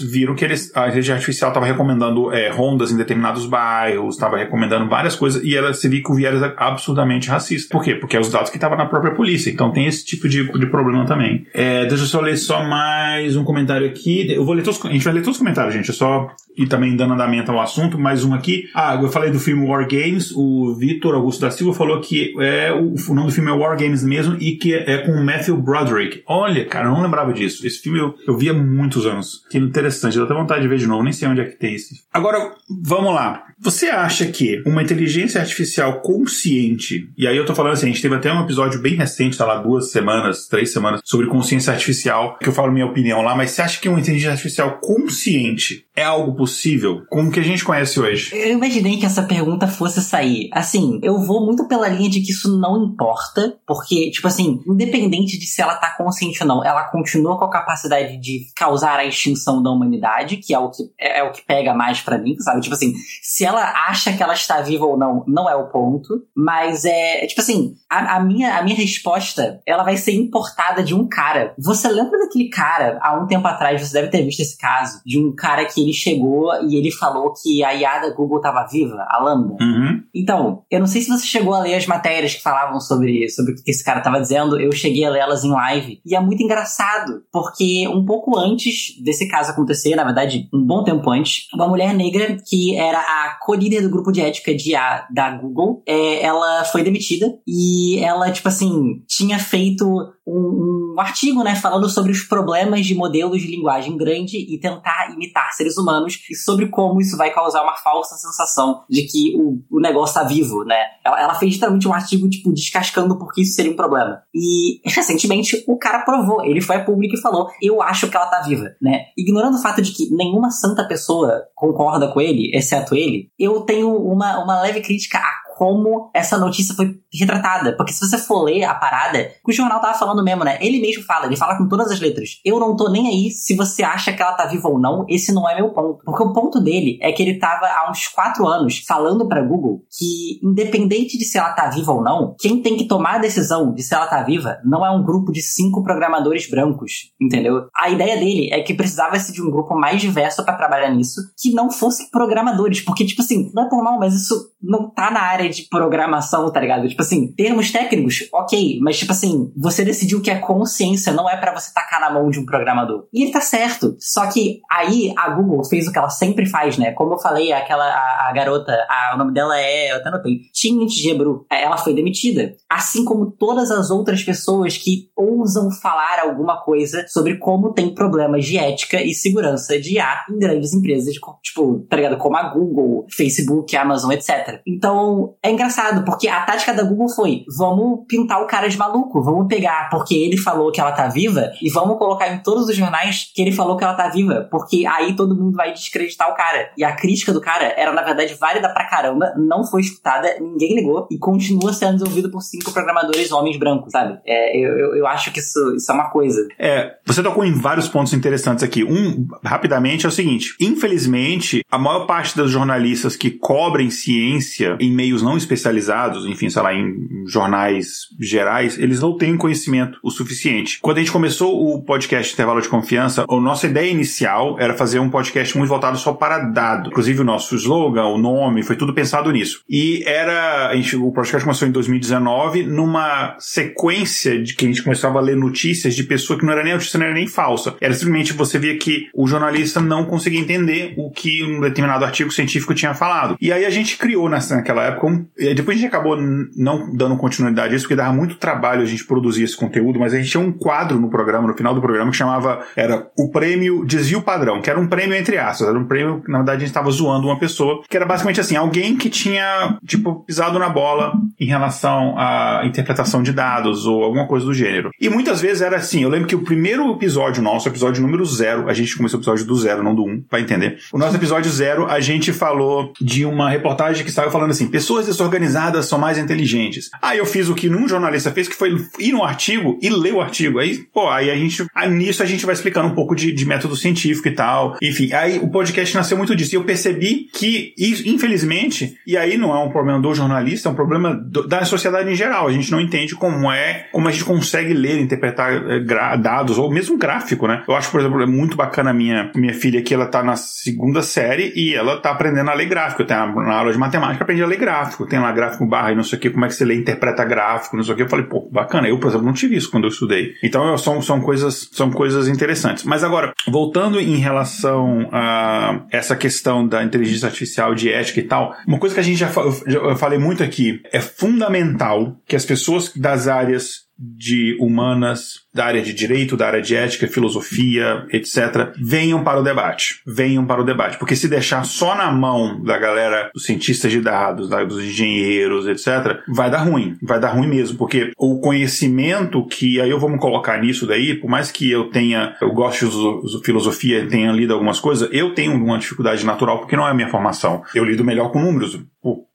viram que eles, a inteligência artificial estava recomendando é, rondas em determinados bairros, estava recomendando várias coisas, e ela se viu que o viés absurdamente racista. Por quê? Porque é os dados que estavam na própria polícia. Então tem esse tipo de, de problema também. É, deixa eu só ler só mais um comentário aqui. Eu vou ler todos, a gente vai ler todos os comentários, gente. É só e também dando andamento ao assunto, mais um aqui. Ah, eu falei do filme War Games, o Vitor Augusto da Silva falou que é o, o nome do filme é War Games mesmo e que é com Matthew Broderick. Olha, cara, eu não lembrava disso. Esse filme eu, eu vi há muitos anos. Que interessante, dá até vontade de ver de novo, nem sei onde é que tem esse. Agora, vamos lá. Você acha que uma inteligência artificial consciente, e aí eu tô falando assim, a gente teve até um episódio bem recente, tá lá, duas semanas, três semanas, sobre consciência artificial, que eu falo minha opinião lá, mas você acha que uma inteligência artificial consciente é algo possível com o que a gente conhece hoje? Eu imaginei que essa pergunta fosse sair. Assim, eu vou muito pela linha de que isso não importa, porque, tipo assim, independente de se ela tá consciente ou não, ela continua com a capacidade de causar a extinção da humanidade, que é o que, é, é o que pega mais para mim, sabe? Tipo assim, se ela acha que ela está viva ou não, não é o ponto, mas é, tipo assim, a, a minha, a minha resposta, ela vai ser importada de um cara. Você lembra daquele cara, há um tempo atrás, você deve ter visto esse caso, de um cara que ele chegou e ele falou que a IA da Google estava viva, a Lambda. Uhum. Então, eu não sei se você chegou a ler as matérias que falavam sobre, sobre o que esse cara estava dizendo, eu cheguei a lê-las em live. E é muito engraçado, porque um pouco antes desse caso acontecer, na verdade, um bom tempo antes, uma mulher negra que era a co-líder do grupo de ética de IA da Google, é, ela foi demitida e ela, tipo assim, tinha feito um, um, artigo, né, falando sobre os problemas de modelos de linguagem grande e tentar imitar seres humanos e sobre como isso vai causar uma falsa sensação de que o, o negócio tá vivo, né? Ela, ela fez literalmente um artigo, tipo, descascando porque isso seria um problema. E, recentemente, o cara provou. Ele foi a público e falou, eu acho que ela tá viva, né? Ignorando o fato de que nenhuma santa pessoa concorda com ele, exceto ele, eu tenho uma, uma leve crítica a como essa notícia foi retratada. Porque se você for ler a parada, o jornal tava falando mesmo, né? Ele mesmo fala, ele fala com todas as letras. Eu não tô nem aí se você acha que ela tá viva ou não, esse não é meu ponto. Porque o ponto dele é que ele tava há uns quatro anos falando pra Google que, independente de se ela tá viva ou não, quem tem que tomar a decisão de se ela tá viva não é um grupo de cinco programadores brancos, entendeu? A ideia dele é que precisava-se de um grupo mais diverso para trabalhar nisso, que não fosse programadores. Porque, tipo assim, não é por mal, mas isso não tá na área de programação, tá ligado? Tipo assim, termos técnicos, ok, mas tipo assim, você decidiu que a consciência não é para você tacar na mão de um programador. E ele tá certo. Só que aí a Google fez o que ela sempre faz, né? Como eu falei, aquela a, a garota, a, o nome dela é, eu até notei, Timothy Gebru, ela foi demitida. Assim como todas as outras pessoas que ousam falar alguma coisa sobre como tem problemas de ética e segurança de IA em grandes empresas, tipo, tá ligado? Como a Google, Facebook, Amazon, etc. Então, é engraçado, porque a tática da Google foi: vamos pintar o cara de maluco, vamos pegar porque ele falou que ela tá viva e vamos colocar em todos os jornais que ele falou que ela tá viva, porque aí todo mundo vai descreditar o cara. E a crítica do cara era, na verdade, válida pra caramba, não foi escutada, ninguém ligou e continua sendo desenvolvido por cinco programadores homens brancos, sabe? É, eu, eu, eu acho que isso, isso é uma coisa. É, você tocou em vários pontos interessantes aqui. Um, rapidamente, é o seguinte: infelizmente, a maior parte dos jornalistas que cobrem ciência em meios não especializados, enfim, sei lá, em jornais gerais, eles não têm conhecimento o suficiente. Quando a gente começou o podcast Intervalo de Confiança, a nossa ideia inicial era fazer um podcast muito voltado só para dado. Inclusive o nosso slogan, o nome, foi tudo pensado nisso. E era, gente, o podcast começou em 2019 numa sequência de que a gente começava a ler notícias de pessoa que não era nem notícia, não era nem falsa. Era simplesmente você via que o jornalista não conseguia entender o que um determinado artigo científico tinha falado. E aí a gente criou nessa, naquela época um Depois a gente acabou não dando continuidade a isso, porque dava muito trabalho a gente produzir esse conteúdo, mas a gente tinha um quadro no programa, no final do programa, que chamava. Era o prêmio Desvio Padrão, que era um prêmio entre aspas. Era um prêmio, na verdade, a gente estava zoando uma pessoa, que era basicamente assim: alguém que tinha, tipo, pisado na bola em relação à interpretação de dados ou alguma coisa do gênero. E muitas vezes era assim. Eu lembro que o primeiro episódio nosso, episódio número zero, a gente começou o episódio do zero, não do um, vai entender. O nosso episódio zero, a gente falou de uma reportagem que estava falando assim: pessoas desorganizadas são mais inteligentes. Aí eu fiz o que nenhum jornalista fez, que foi ir no artigo e ler o artigo. Aí, pô, aí a gente. Aí nisso a gente vai explicando um pouco de, de método científico e tal. Enfim, aí o podcast nasceu muito disso. E eu percebi que, infelizmente, e aí não é um problema do jornalista, é um problema do, da sociedade em geral. A gente não entende como é, como a gente consegue ler, interpretar é, dados, ou mesmo gráfico, né? Eu acho, por exemplo, é muito bacana a minha, minha filha que ela tá na segunda série e ela tá aprendendo a ler gráfico. Tem na aula de matemática, aprendi a ler gráfico. Tem lá gráfico barra e não sei o que, como é que você lê, interpreta gráfico, não sei o que. Eu falei, pô, bacana. Eu, por exemplo, não tive isso quando eu estudei. Então, são, são coisas, são coisas interessantes. Mas agora, voltando em relação a essa questão da inteligência artificial, de ética e tal, uma coisa que a gente já, já eu falei muito aqui, é fundamental que as pessoas das áreas de humanas, da área de direito, da área de ética, filosofia, etc., venham para o debate. Venham para o debate. Porque se deixar só na mão da galera dos cientistas de dados, dos engenheiros, etc., vai dar ruim. Vai dar ruim mesmo. Porque o conhecimento que, aí eu vou me colocar nisso daí, por mais que eu tenha, eu gosto de filosofia, tenha lido algumas coisas, eu tenho uma dificuldade natural porque não é a minha formação. Eu lido melhor com números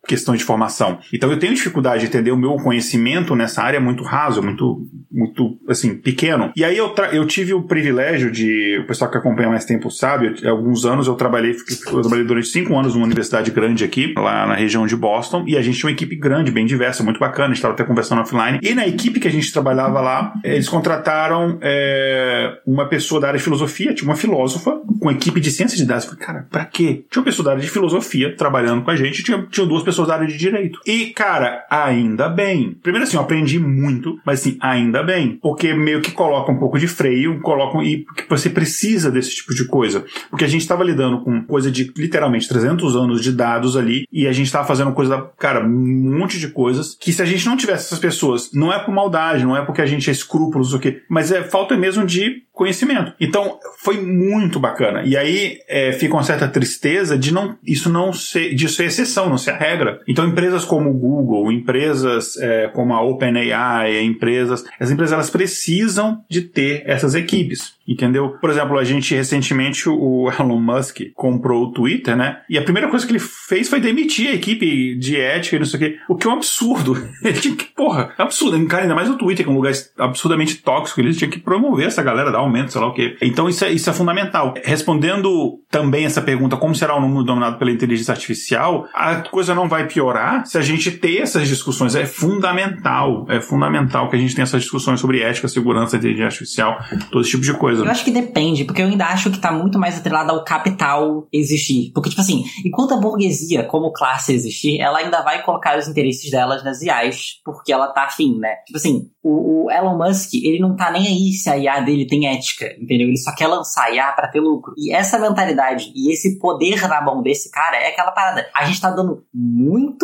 questão de formação. Então eu tenho dificuldade de entender o meu conhecimento nessa área é muito raso, muito, muito, assim, pequeno. E aí eu, eu tive o privilégio de, o pessoal que acompanha mais tempo sabe, eu, alguns anos eu trabalhei, eu trabalhei durante cinco anos numa universidade grande aqui, lá na região de Boston, e a gente tinha uma equipe grande, bem diversa, muito bacana, a gente estava até conversando offline. E na equipe que a gente trabalhava lá, eles contrataram é, uma pessoa da área de filosofia, tinha uma filósofa, com equipe de ciências de dados. Eu falei, cara, pra quê? Tinha uma pessoa da área de filosofia trabalhando com a gente, tinha, tinha duas pessoas pessoas da área de direito. E, cara, ainda bem. Primeiro assim, eu aprendi muito, mas assim, ainda bem. Porque meio que coloca um pouco de freio, colocam e você precisa desse tipo de coisa. Porque a gente estava lidando com coisa de literalmente 300 anos de dados ali e a gente estava fazendo coisa, cara, um monte de coisas que se a gente não tivesse essas pessoas, não é por maldade, não é porque a gente é escrúpulos ou o quê, mas é falta mesmo de conhecimento. Então, foi muito bacana. E aí é, fica uma certa tristeza de não isso não ser, de ser exceção, não ser a regra. Então, empresas como o Google, empresas é, como a OpenAI, empresas, as empresas elas precisam de ter essas equipes. Entendeu? Por exemplo, a gente recentemente, o Elon Musk comprou o Twitter, né? E a primeira coisa que ele fez foi demitir a equipe de ética e não sei o quê. O que é um absurdo. Ele tinha que, porra, é absurdo. Cara, ainda mais o Twitter, que é um lugar absurdamente tóxico. Ele tinha que promover essa galera, dar aumento, sei lá o quê. Então isso é, isso é fundamental. Respondendo também essa pergunta, como será o mundo dominado pela inteligência artificial, a coisa não vai piorar se a gente ter essas discussões. É fundamental. É fundamental que a gente tenha essas discussões sobre ética, segurança, inteligência artificial, todo esse tipo de coisa. Eu acho que depende, porque eu ainda acho que tá muito mais atrelado ao capital existir. Porque, tipo assim, enquanto a burguesia, como classe, existir, ela ainda vai colocar os interesses delas nas IAs, porque ela tá afim, né? Tipo assim, o, o Elon Musk, ele não tá nem aí se a IA dele tem ética, entendeu? Ele só quer lançar IA para ter lucro. E essa mentalidade e esse poder na mão desse cara é aquela parada. A gente tá dando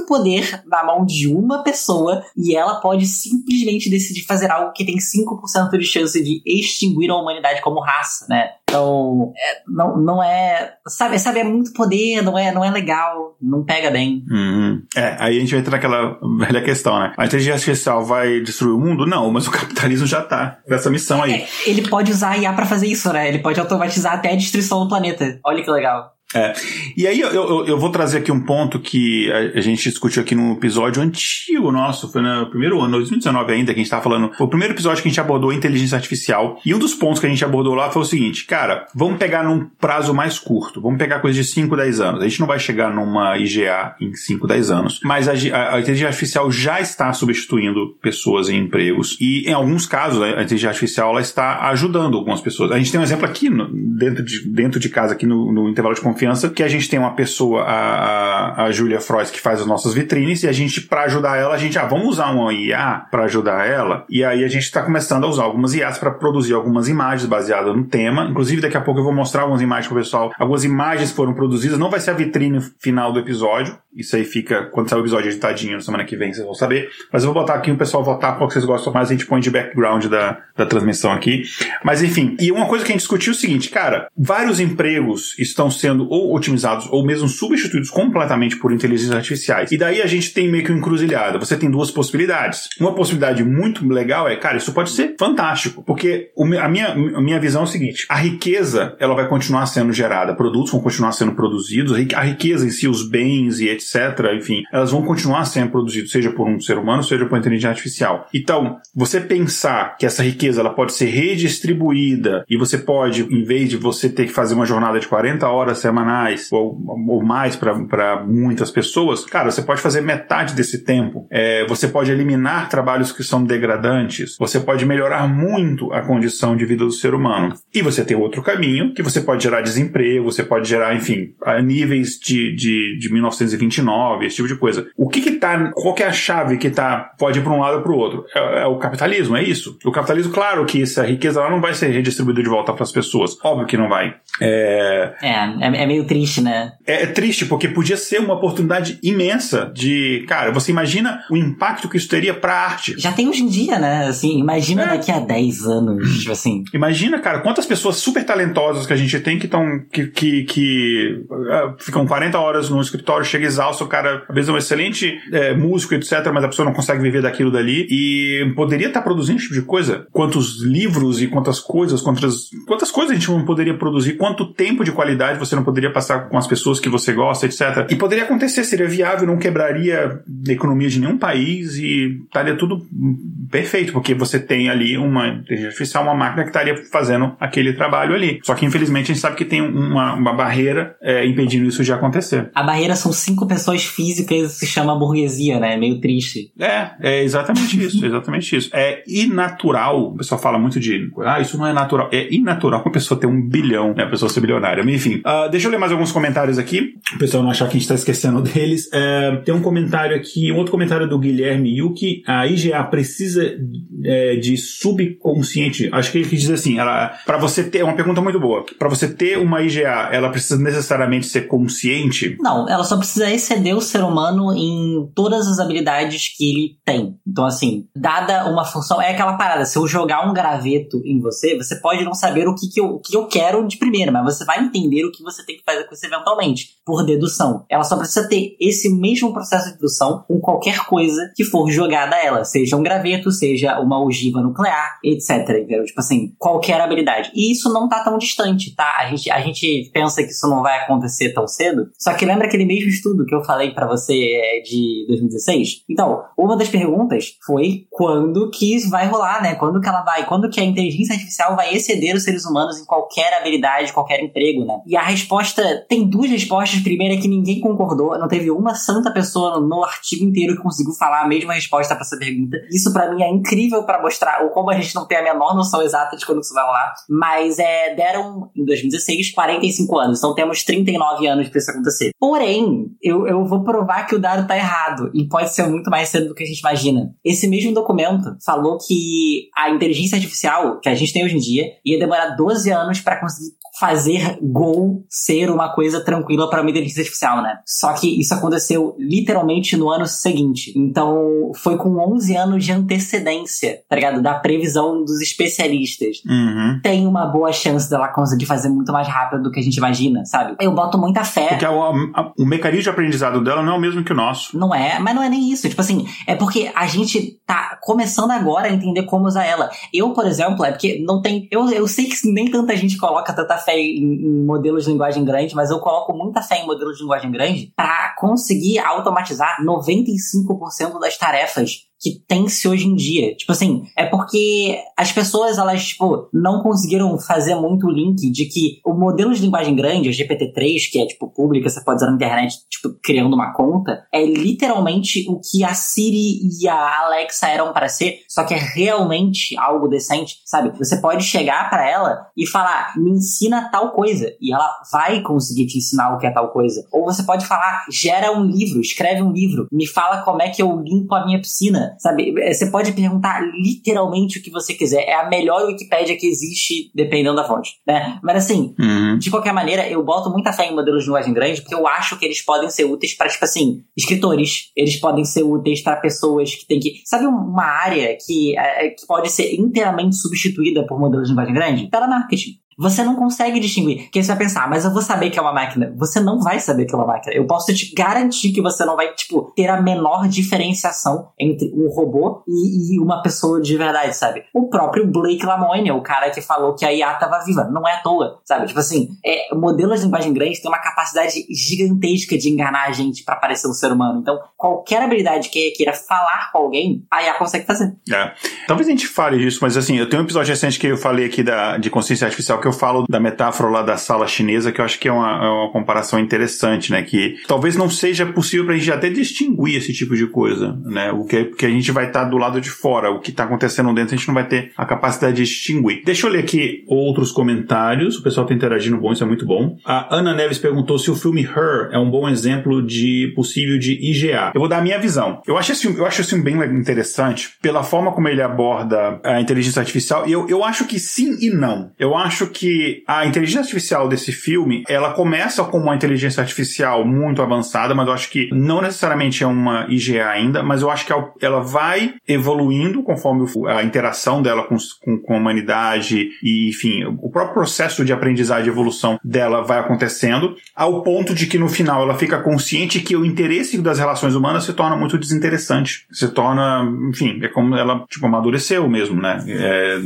poder na mão de uma pessoa e ela pode simplesmente decidir fazer algo que tem 5% de chance de extinguir a humanidade como raça, né? Então, é, não, não é. Sabe, sabe, é muito poder, não é, não é legal, não pega bem. Uhum. É, aí a gente vai entrar naquela velha questão, né? A inteligência artificial vai destruir o mundo? Não, mas o capitalismo já tá nessa missão aí. É, ele pode usar a IA pra fazer isso, né? Ele pode automatizar até a destruição do planeta. Olha que legal. É. E aí eu, eu, eu, vou trazer aqui um ponto que a, a, gente discutiu aqui no episódio antigo nosso, foi no primeiro ano, 2019 ainda, que a gente estava falando. O primeiro episódio que a gente abordou inteligência artificial. E um dos pontos que a gente abordou lá foi o seguinte, cara, vamos pegar num prazo mais curto, vamos pegar coisa de 5, 10 anos. A gente não vai chegar numa IGA em 5, 10 anos, mas a, a, a inteligência artificial já está substituindo pessoas em empregos. E em alguns casos, a inteligência artificial ela está ajudando algumas pessoas. A gente tem um exemplo aqui no, dentro, de, dentro de casa, aqui no, no intervalo de confiança confiança, que a gente tem uma pessoa, a, a, Julia Frois, que faz as nossas vitrines, e a gente, para ajudar ela, a gente, ah, vamos usar uma IA para ajudar ela, e aí a gente está começando a usar algumas IAs para produzir algumas imagens baseadas no tema. Inclusive, daqui a pouco eu vou mostrar algumas imagens pro pessoal. Algumas imagens foram produzidas, não vai ser a vitrine final do episódio, isso aí fica, quando sair o episódio editadinho, na semana que vem, vocês vão saber. Mas eu vou botar aqui o pessoal votar qual que vocês gostam mais, a gente põe de background da, da transmissão aqui. Mas enfim, e uma coisa que a gente discutiu é o seguinte, cara, vários empregos estão sendo ou otimizados ou mesmo substituídos completamente por inteligências artificiais. E daí a gente tem meio que uma encruzilhada. Você tem duas possibilidades. Uma possibilidade muito legal é, cara, isso pode ser fantástico, porque a minha, a minha visão é o seguinte, a riqueza, ela vai continuar sendo gerada, produtos vão continuar sendo produzidos, a riqueza em si, os bens e etc, enfim, elas vão continuar sendo produzidas, seja por um ser humano, seja por inteligência artificial. Então, você pensar que essa riqueza ela pode ser redistribuída e você pode, em vez de você ter que fazer uma jornada de 40 horas semanais ou, ou mais para muitas pessoas, cara, você pode fazer metade desse tempo. É, você pode eliminar trabalhos que são degradantes. Você pode melhorar muito a condição de vida do ser humano. E você tem outro caminho que você pode gerar desemprego, você pode gerar, enfim, níveis de, de, de 1929, esse tipo de coisa. O que que tá, qual que é a chave que tá, pode ir para um lado ou para o outro? É, é, o capitalismo, é isso? O capitalismo, claro que essa riqueza não vai ser redistribuída de volta para as pessoas. Óbvio que não vai. É... É, é, é meio triste, né? É, é triste, porque podia ser uma oportunidade imensa de, cara, você imagina o impacto que isso teria para a arte. Já tem hoje em dia, né? Assim, imagina é. daqui a 10 anos, tipo assim. Imagina, cara, quantas pessoas super talentosas que a gente tem que estão que, que, que uh, ficam 40 horas no escritório, chega exausto, o cara, às vezes é um excelente é, músico, etc, mas a pessoa não consegue viver daquilo dali e poderia estar tá produzindo esse tipo de coisa. Quantos livros e quantas coisas, quantas, quantas coisas a gente não poderia produzir, quanto tempo de qualidade você não poderia passar com as pessoas que você gosta, etc. E poderia acontecer, seria viável, não quebraria a economia de nenhum país e estaria tudo perfeito, porque você tem ali uma inteligência artificial, uma máquina que estaria fazendo aquele trabalho ali. Só que infelizmente a gente sabe que tem uma, uma barreira é, impedindo isso de acontecer. A barreira são cinco pessoas físicas, se chama burguesia, né? É meio triste. É, é exatamente isso, exatamente isso. É inatural, o pessoal fala muito de, ah, isso não é natural. É inatural uma pessoa ter um bilhão, né? A pessoa ser bilionária. Mas, enfim, uh, deixa eu ler mais alguns comentários aqui, o pessoal não achar que a gente está esquecendo deles. É, tem um comentário aqui, um outro comentário do Guilherme Yuki. A IGA precisa é, de subconsciente. Acho que ele dizer assim, para você ter, é uma pergunta muito boa. Para você ter uma IGA, ela precisa necessariamente ser consciente? Não, ela só precisa exceder o ser humano em todas as habilidades que ele tem. Então, assim, dada uma função, é aquela parada, se eu jogar um graveto em você, você pode não saber o que, que, eu, o que eu quero de primeira, mas você vai entender o que você tem que fazer com isso eventualmente, por dedução. Ela só precisa ter esse mesmo processo de dedução com qualquer coisa que for jogada a ela, seja um graveto, seja uma ogiva nuclear, etc. Entendeu? Tipo assim, qualquer habilidade. E isso não tá tão distante, tá? A gente, a gente pensa que isso não vai acontecer tão cedo, só que lembra aquele mesmo estudo que eu falei para você é, de 2016? Então, uma das perguntas foi quando que isso vai rolar, né? Quando que ela vai, quando que a inteligência artificial vai exceder os seres humanos em qualquer habilidade, qualquer emprego, né? E a resposta, tem duas respostas. Primeira é que ninguém concordou, não teve uma santa pessoa no artigo inteiro que conseguiu falar a mesma resposta para essa pergunta. Isso para mim é incrível para mostrar o como a gente não tem a menor noção exata de quando isso vai rolar. Mas é, deram, em 2016, 45 anos. Então temos 39 anos para isso acontecer. Porém, eu, eu vou provar que o dado tá errado. E pode ser muito mais cedo do que a gente imagina. Esse mesmo documento falou que a inteligência artificial que a gente tem hoje em dia ia demorar 12 anos para conseguir fazer Go ser uma coisa tranquila para uma inteligência artificial, né? Só que isso aconteceu literalmente no ano seguinte. Então, foi com 11 anos de antecedência, tá ligado? Da previsão dos especialistas. Uhum. Tem uma boa chance dela conseguir fazer muito mais rápido do que a gente imagina, sabe? Eu boto muita fé. Porque a, o mecanismo de aprendizado dela não é o mesmo que o nosso. Não é, mas não é nem isso. Tipo assim, é porque a gente tá começando agora a entender como usar ela. Eu, por exemplo, é porque não tem. Eu, eu sei que nem tanta gente coloca tanta fé em, em modelos de linguagem grande, mas eu coloco muita fé em modelos de linguagem grande para conseguir automatizar 95% das tarefas que tem-se hoje em dia. Tipo assim, é porque as pessoas, elas, tipo, não conseguiram fazer muito o link de que o modelo de linguagem grande, o GPT-3, que é, tipo, pública, você pode usar na internet, tipo, criando uma conta, é literalmente o que a Siri e a Alexa eram para ser, só que é realmente algo decente, sabe? Você pode chegar para ela e falar, me ensina tal coisa, e ela vai conseguir te ensinar o que é tal coisa. Ou você pode falar, gera um livro, escreve um livro, me fala como é que eu limpo a minha piscina, sabe? É, você pode perguntar literalmente o que você quiser. É a melhor Wikipédia que existe, dependendo da fonte, né? Mas assim, uhum. de qualquer maneira, eu boto muita fé em modelos de linguagem grande, porque eu acho que eles podem ser úteis para, tipo assim, escritores. Eles podem ser úteis para pessoas que têm que. Sabe uma área que, é, que pode ser inteiramente substituída por modelos de linguagem grande? Telemarketing. Você não consegue distinguir. Porque você vai pensar, mas eu vou saber que é uma máquina. Você não vai saber que é uma máquina. Eu posso te garantir que você não vai, tipo, ter a menor diferenciação entre um robô e, e uma pessoa de verdade, sabe? O próprio Blake Lamoine, o cara que falou que a IA tava viva. Não é à toa, sabe? Tipo assim, é, modelos de linguagem grande têm uma capacidade gigantesca de enganar a gente para parecer um ser humano. Então, qualquer habilidade que queira falar com alguém, a IA consegue fazer. É. Talvez a gente fale disso, mas assim, eu tenho um episódio recente que eu falei aqui da, de consciência artificial que eu falo da metáfora lá da sala chinesa, que eu acho que é uma, é uma comparação interessante, né? Que talvez não seja possível pra gente até distinguir esse tipo de coisa, né? O que, porque a gente vai estar tá do lado de fora, o que está acontecendo dentro a gente não vai ter a capacidade de distinguir. Deixa eu ler aqui outros comentários, o pessoal está interagindo bom, isso é muito bom. A Ana Neves perguntou se o filme Her é um bom exemplo de possível de IGA. Eu vou dar a minha visão. Eu acho esse filme, eu acho esse filme bem interessante pela forma como ele aborda a inteligência artificial. E eu, eu acho que sim e não. Eu acho que a inteligência artificial desse filme, ela começa como uma inteligência artificial muito avançada, mas eu acho que não necessariamente é uma IGA ainda, mas eu acho que ela vai evoluindo conforme a interação dela com, com, com a humanidade e, enfim, o próprio processo de aprendizagem e evolução dela vai acontecendo, ao ponto de que no final ela fica consciente que o interesse das relações humanas se torna muito desinteressante. Se torna, enfim, é como ela, tipo, amadureceu mesmo, né? É,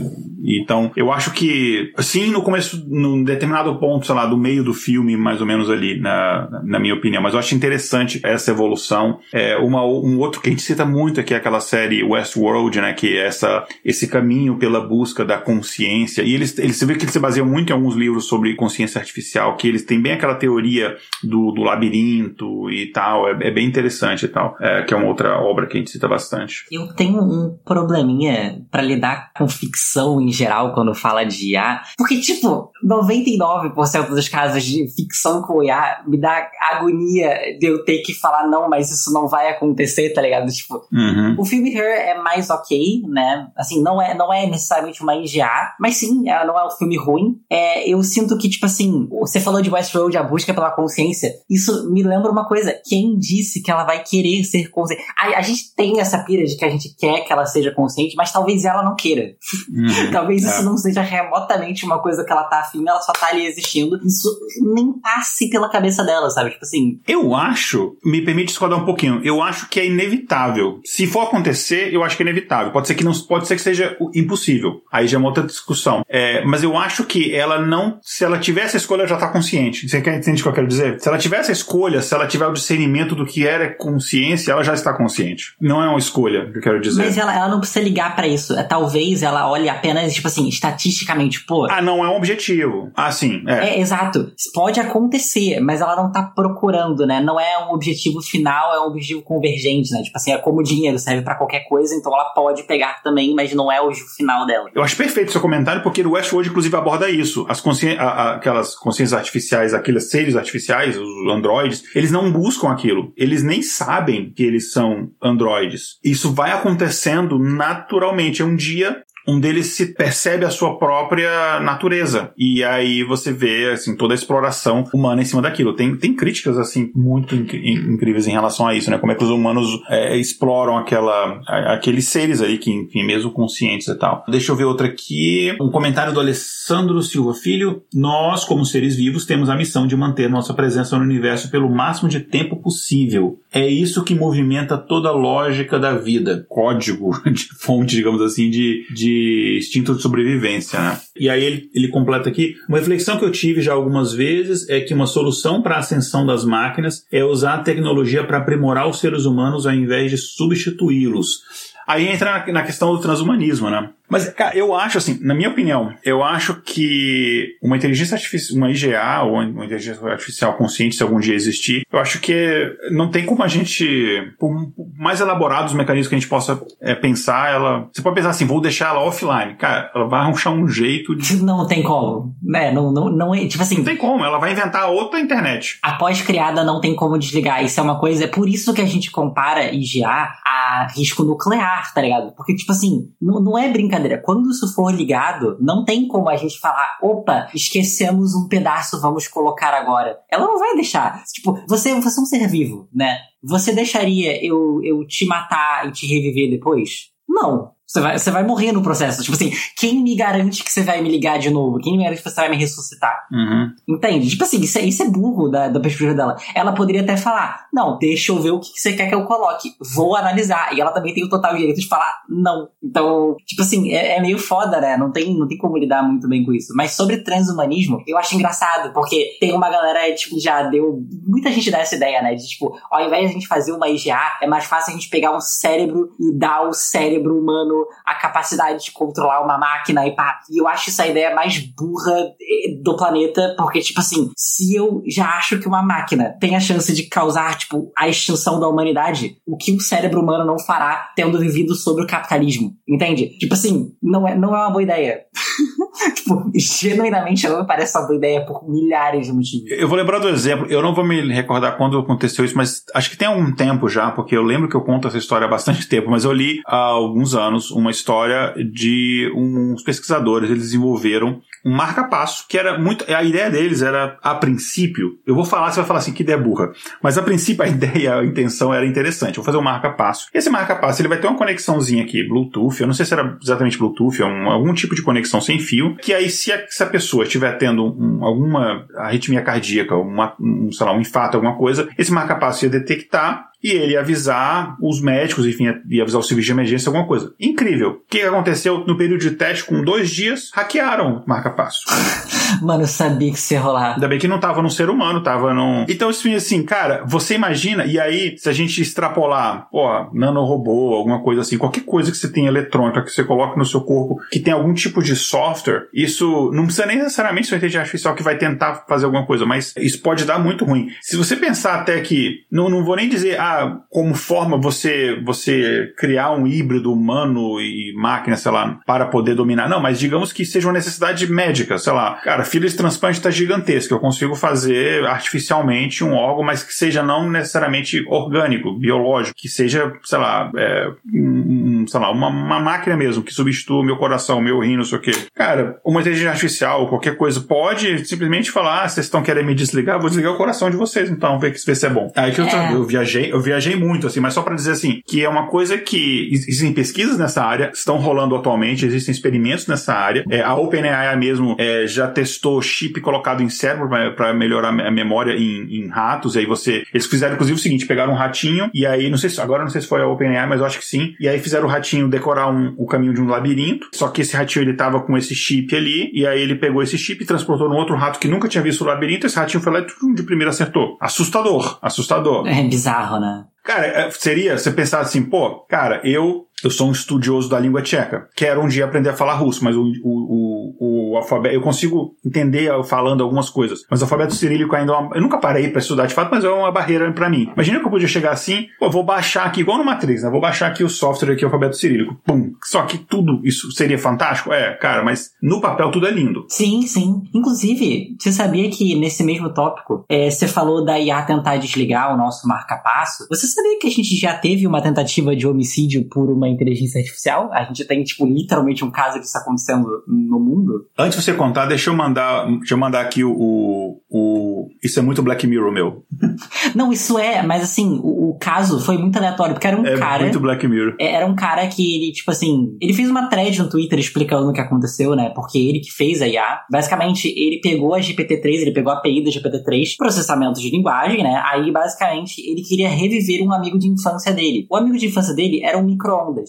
então, eu acho que, sim, no começo, num determinado ponto, sei lá, do meio do filme, mais ou menos ali, na, na minha opinião. Mas eu acho interessante essa evolução. É uma, um outro que a gente cita muito aqui é aquela série Westworld, né? Que é essa, esse caminho pela busca da consciência. E eles, eles você vê que eles se baseiam muito em alguns livros sobre consciência artificial, que eles têm bem aquela teoria do, do labirinto e tal. É, é bem interessante e tal. É, que é uma outra obra que a gente cita bastante. Eu tenho um probleminha para lidar com ficção em geral quando fala de IA. Porque, tipo, 99% dos casos de ficção com IA me dá agonia de eu ter que falar, não, mas isso não vai acontecer, tá ligado? Tipo, uhum. o filme Her é mais ok, né? Assim, não é, não é necessariamente uma IGA, mas sim, ela não é um filme ruim. É, eu sinto que, tipo assim, você falou de Westworld, a busca pela consciência, isso me lembra uma coisa. Quem disse que ela vai querer ser consciente? A, a gente tem essa pira de que a gente quer que ela seja consciente, mas talvez ela não queira. Uhum. talvez é. isso não seja remotamente uma coisa que ela tá afim, ela só tá ali existindo. Isso nem passe pela cabeça dela, sabe? Tipo assim. Eu acho, me permite discordar um pouquinho, eu acho que é inevitável. Se for acontecer, eu acho que é inevitável. Pode ser que não, pode ser que seja impossível. Aí já é uma outra discussão. É, mas eu acho que ela não, se ela tivesse a escolha, ela já tá consciente. Você entende o que eu quero dizer? Se ela tivesse a escolha, se ela tiver o discernimento do que era consciência, ela já está consciente. Não é uma escolha que eu quero dizer. Mas ela, ela não precisa ligar para isso. É, talvez ela olhe apenas, tipo assim, estatisticamente, pô. Ah, não é um objetivo. Ah, sim. É. é exato. Pode acontecer, mas ela não tá procurando, né? Não é um objetivo final, é um objetivo convergente, né? Tipo assim, é como o dinheiro, serve para qualquer coisa, então ela pode pegar também, mas não é o final dela. Eu acho perfeito seu comentário, porque o Westworld, inclusive, aborda isso. As consci... Aquelas consciências artificiais, aqueles seres artificiais, os androides, eles não buscam aquilo. Eles nem sabem que eles são androides. Isso vai acontecendo naturalmente. É um dia um deles se percebe a sua própria natureza. E aí você vê, assim, toda a exploração humana em cima daquilo. Tem, tem críticas, assim, muito inc incríveis em relação a isso, né? Como é que os humanos é, exploram aquela, aqueles seres ali que, enfim, mesmo conscientes e tal. Deixa eu ver outra aqui. Um comentário do Alessandro Silva Filho. Nós, como seres vivos, temos a missão de manter nossa presença no universo pelo máximo de tempo possível. É isso que movimenta toda a lógica da vida. Código de fonte, digamos assim, de, de instinto de sobrevivência, né? E aí ele, ele completa aqui, uma reflexão que eu tive já algumas vezes é que uma solução para a ascensão das máquinas é usar a tecnologia para aprimorar os seres humanos ao invés de substituí-los. Aí entra na, questão do transhumanismo, né? Mas, cara, eu acho assim, na minha opinião, eu acho que uma inteligência artificial, uma IGA ou uma inteligência artificial consciente, se algum dia existir, eu acho que não tem como a gente, por mais elaborados os mecanismos que a gente possa é, pensar, ela. Você pode pensar assim, vou deixar ela offline. Cara, ela vai arranjar um jeito de. Não tem como. É, não, não, não é. Tipo assim. Não tem como, ela vai inventar outra internet. Após criada, não tem como desligar. Isso é uma coisa. É por isso que a gente compara IGA a risco nuclear, tá ligado? Porque, tipo assim, não, não é brincadeira. Quando isso for ligado, não tem como a gente falar, opa, esquecemos um pedaço, vamos colocar agora. Ela não vai deixar. Tipo, você, você é um ser vivo, né? Você deixaria eu, eu te matar e te reviver depois? Não. Você vai, você vai morrer no processo. Tipo assim, quem me garante que você vai me ligar de novo? Quem me garante que você vai me ressuscitar? Uhum. Entende? Tipo assim, isso é, isso é burro da, da perspectiva dela. Ela poderia até falar: Não, deixa eu ver o que você quer que eu coloque. Vou analisar. E ela também tem o total direito de falar não. Então, tipo assim, é, é meio foda, né? Não tem, não tem como lidar muito bem com isso. Mas sobre transhumanismo, eu acho engraçado, porque tem uma galera, tipo, já deu. Muita gente dá essa ideia, né? De tipo, ao invés de a gente fazer uma IGA, é mais fácil a gente pegar um cérebro e dar o cérebro humano a capacidade de controlar uma máquina e pá. E eu acho essa ideia mais burra eh, do planeta, porque, tipo assim, se eu já acho que uma máquina tem a chance de causar, tipo, a extinção da humanidade, o que um cérebro humano não fará tendo vivido sobre o capitalismo? Entende? Tipo assim, não é, não é uma boa ideia. tipo, genuinamente não me parece uma boa ideia por milhares de motivos. Eu vou lembrar do exemplo, eu não vou me recordar quando aconteceu isso, mas acho que tem algum tempo já, porque eu lembro que eu conto essa história há bastante tempo, mas eu li há alguns anos uma história de uns pesquisadores, eles desenvolveram um marca-passo, que era muito. A ideia deles era, a princípio, eu vou falar, você vai falar assim, que ideia burra. Mas a princípio a ideia, a intenção era interessante. Eu vou fazer um marca-passo. Esse marca-passo ele vai ter uma conexãozinha aqui, Bluetooth. Eu não sei se era exatamente Bluetooth, é um, algum tipo de conexão sem fio. Que aí, se a, se a pessoa estiver tendo um, alguma arritmia cardíaca, uma, um, sei lá, um infarto, alguma coisa, esse marca-passo ia detectar e ele avisar os médicos, enfim, e avisar o serviço de emergência, alguma coisa. Incrível. O que aconteceu no período de teste, com dois dias, hackearam o marca-passo. Mano, eu sabia que isso ia rolar. Ainda bem que não tava num ser humano, tava num. Então, assim, cara, você imagina, e aí, se a gente extrapolar, ó, nanorobô, alguma coisa assim, qualquer coisa que você tenha eletrônica, que você coloque no seu corpo, que tem algum tipo de software, isso não precisa nem necessariamente ser uma inteligência artificial que vai tentar fazer alguma coisa, mas isso pode dar muito ruim. Se você pensar até que, não, não vou nem dizer, ah, como forma você você criar um híbrido humano e máquina, sei lá, para poder dominar. Não, mas digamos que seja uma necessidade médica, sei lá. Cara, fila de transplante está gigantesca. Eu consigo fazer artificialmente um órgão, mas que seja não necessariamente orgânico, biológico, que seja, sei lá, é, um, sei lá, uma, uma máquina mesmo que substitua o meu coração, meu rim, não sei o quê. Cara, uma inteligência artificial, qualquer coisa, pode simplesmente falar: ah, vocês estão querendo me desligar, vou desligar o coração de vocês, então, ver, ver se é bom. Aí que eu, é. eu viajei, eu viajei muito, assim, mas só para dizer assim, que é uma coisa que existem pesquisas nessa área, estão rolando atualmente, existem experimentos nessa área. É, a OpenAI mesmo é, já testou chip colocado em cérebro para melhorar a memória em, em, ratos. E aí você. Eles fizeram, inclusive, o seguinte: pegaram um ratinho, e aí, não sei se agora não sei se foi a OpenAI, mas eu acho que sim. E aí fizeram o ratinho decorar um, o caminho de um labirinto. Só que esse ratinho ele tava com esse chip ali, e aí ele pegou esse chip e transportou num outro rato que nunca tinha visto o labirinto. Esse ratinho foi lá e de primeira acertou. Assustador, assustador. É bizarro, né? Cara, é, seria você pensar assim, pô, cara, eu eu sou um estudioso da língua tcheca. Quero um dia aprender a falar russo, mas o, o, o, o alfabeto. Eu consigo entender falando algumas coisas. Mas o alfabeto cirílico ainda é uma, Eu nunca parei para estudar de fato, mas é uma barreira para mim. Imagina que eu podia chegar assim, pô, vou baixar aqui, igual no Matrix, né? Vou baixar aqui o software aqui, o alfabeto cirílico. Pum. Só que tudo isso seria fantástico? É, cara, mas no papel tudo é lindo. Sim, sim. Inclusive, você sabia que nesse mesmo tópico, é, você falou da IA tentar desligar o nosso marca-passo? Você sabia que a gente já teve uma tentativa de homicídio por uma uma inteligência artificial. A gente tem, tipo, literalmente um caso disso acontecendo no mundo. Antes de você contar, deixa eu mandar, deixa eu mandar aqui o, o, Isso é muito Black Mirror, meu. Não, isso é, mas assim, o, o, caso foi muito aleatório, porque era um é cara. Muito Black Mirror. É, era um cara que ele, tipo assim, ele fez uma thread no Twitter explicando o que aconteceu, né? Porque ele que fez a IA. Basicamente, ele pegou a GPT-3, ele pegou a API da GPT-3, processamento de linguagem, né? Aí, basicamente, ele queria reviver um amigo de infância dele. O amigo de infância dele era um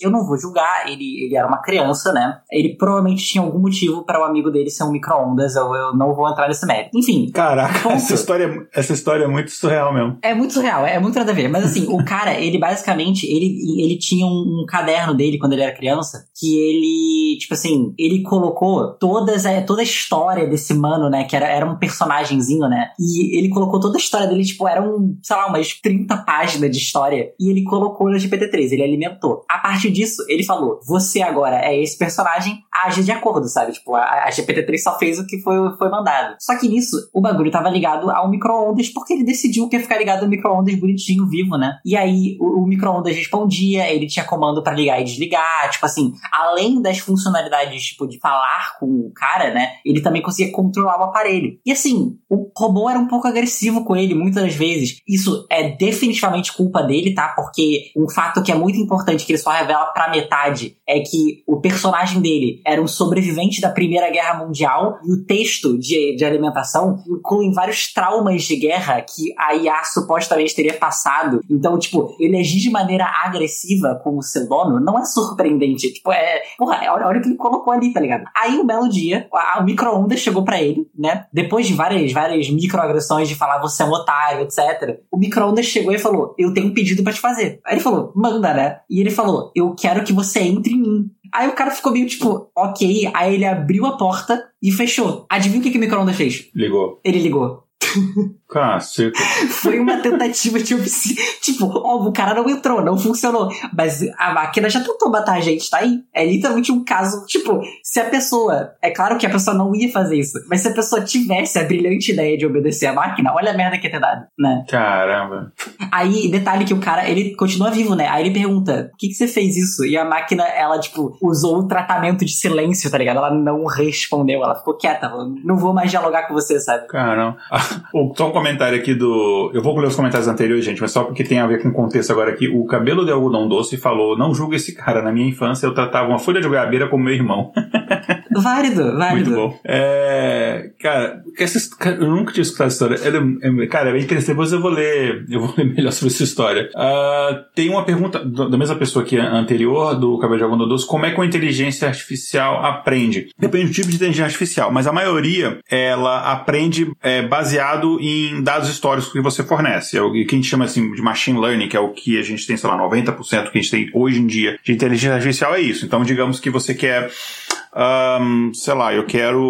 Eu não vou julgar, ele, ele era uma criança, né? Ele provavelmente tinha algum motivo para o amigo dele ser um micro-ondas, eu, eu não vou entrar nesse mérito. Enfim. Caraca, essa história, essa história é muito surreal mesmo. É muito surreal, é muito nada a ver. Mas assim, o cara, ele basicamente, ele, ele tinha um, um, caderno dele quando ele era criança, que ele, tipo assim, ele colocou todas, é, toda a história desse mano, né? Que era, era um personagemzinho, né? E ele colocou toda a história dele, tipo, eram, sei lá, umas 30 páginas de história. E ele colocou no GPT-3, ele alimentou. A partir disso, ele falou: você agora é esse personagem, age de acordo, sabe? Tipo, a, a GPT-3 só fez o que foi, foi mandado. Só que nisso, o bagulho tava ligado ao micro-ondas porque ele decidiu que ia ficar ligado ao micro-ondas bonitinho, vivo, né? E aí o, o micro-ondas respondia, ele tinha comando para ligar e desligar, tipo assim, além das funcionalidades, tipo, de falar com o cara, né? Ele também conseguia controlar o aparelho. E assim, o robô era um pouco agressivo com ele muitas das vezes. Isso é definitivamente culpa dele, tá? Porque um fato que é muito importante que ele só revela pra metade é que o personagem dele era um sobrevivente da Primeira Guerra Mundial e o texto de, de alimentação inclui vários traumas de guerra que a IA supostamente teria passado. Então, tipo, ele agir de maneira agressiva com o seu dono não é surpreendente. Tipo, é. Porra, olha, olha o que ele colocou ali, tá ligado? Aí, um belo dia, a, o micro-ondas chegou para ele, né? Depois de várias, várias microagressões de falar você é um otário, etc. O micro-ondas chegou e falou: Eu tenho um pedido para te fazer. Aí ele falou: Manda, né? E ele falou: Eu quero que você entre em mim. Aí o cara ficou meio tipo, ok. Aí ele abriu a porta e fechou. Adivinha o que, que o micro-ondas fez? Ligou. Ele ligou. Caceta. Foi uma tentativa de homicídio. Tipo, óbvio, o cara não entrou, não funcionou. Mas a máquina já tentou matar a gente, tá aí. É literalmente um caso. Tipo, se a pessoa. É claro que a pessoa não ia fazer isso. Mas se a pessoa tivesse a brilhante ideia de obedecer a máquina, olha a merda que ia ter dado, né? Caramba. Aí, detalhe que o cara, ele continua vivo, né? Aí ele pergunta: por que, que você fez isso? E a máquina, ela, tipo, usou o tratamento de silêncio, tá ligado? Ela não respondeu, ela ficou quieta. Não vou mais dialogar com você, sabe? Caramba. Um comentário aqui do. Eu vou ler os comentários anteriores, gente, mas só porque tem a ver com o contexto agora aqui. O cabelo de algodão doce falou: Não julga esse cara. Na minha infância eu tratava uma folha de goiabeira como meu irmão. Válido, válido. Muito bom. É, cara, essas, eu nunca tinha escutado essa história. É, é, cara, é bem interessante. Depois eu vou ler, eu vou ler melhor sobre essa história. Uh, tem uma pergunta da mesma pessoa que anterior, do cabelo de algodão doce: Como é que a inteligência artificial aprende? Depende do tipo de inteligência artificial, mas a maioria ela aprende é, baseado em dados históricos que você fornece. É o que a gente chama assim de machine learning, que é o que a gente tem, sei lá, 90% que a gente tem hoje em dia de inteligência artificial é isso. Então, digamos que você quer um, sei lá, eu quero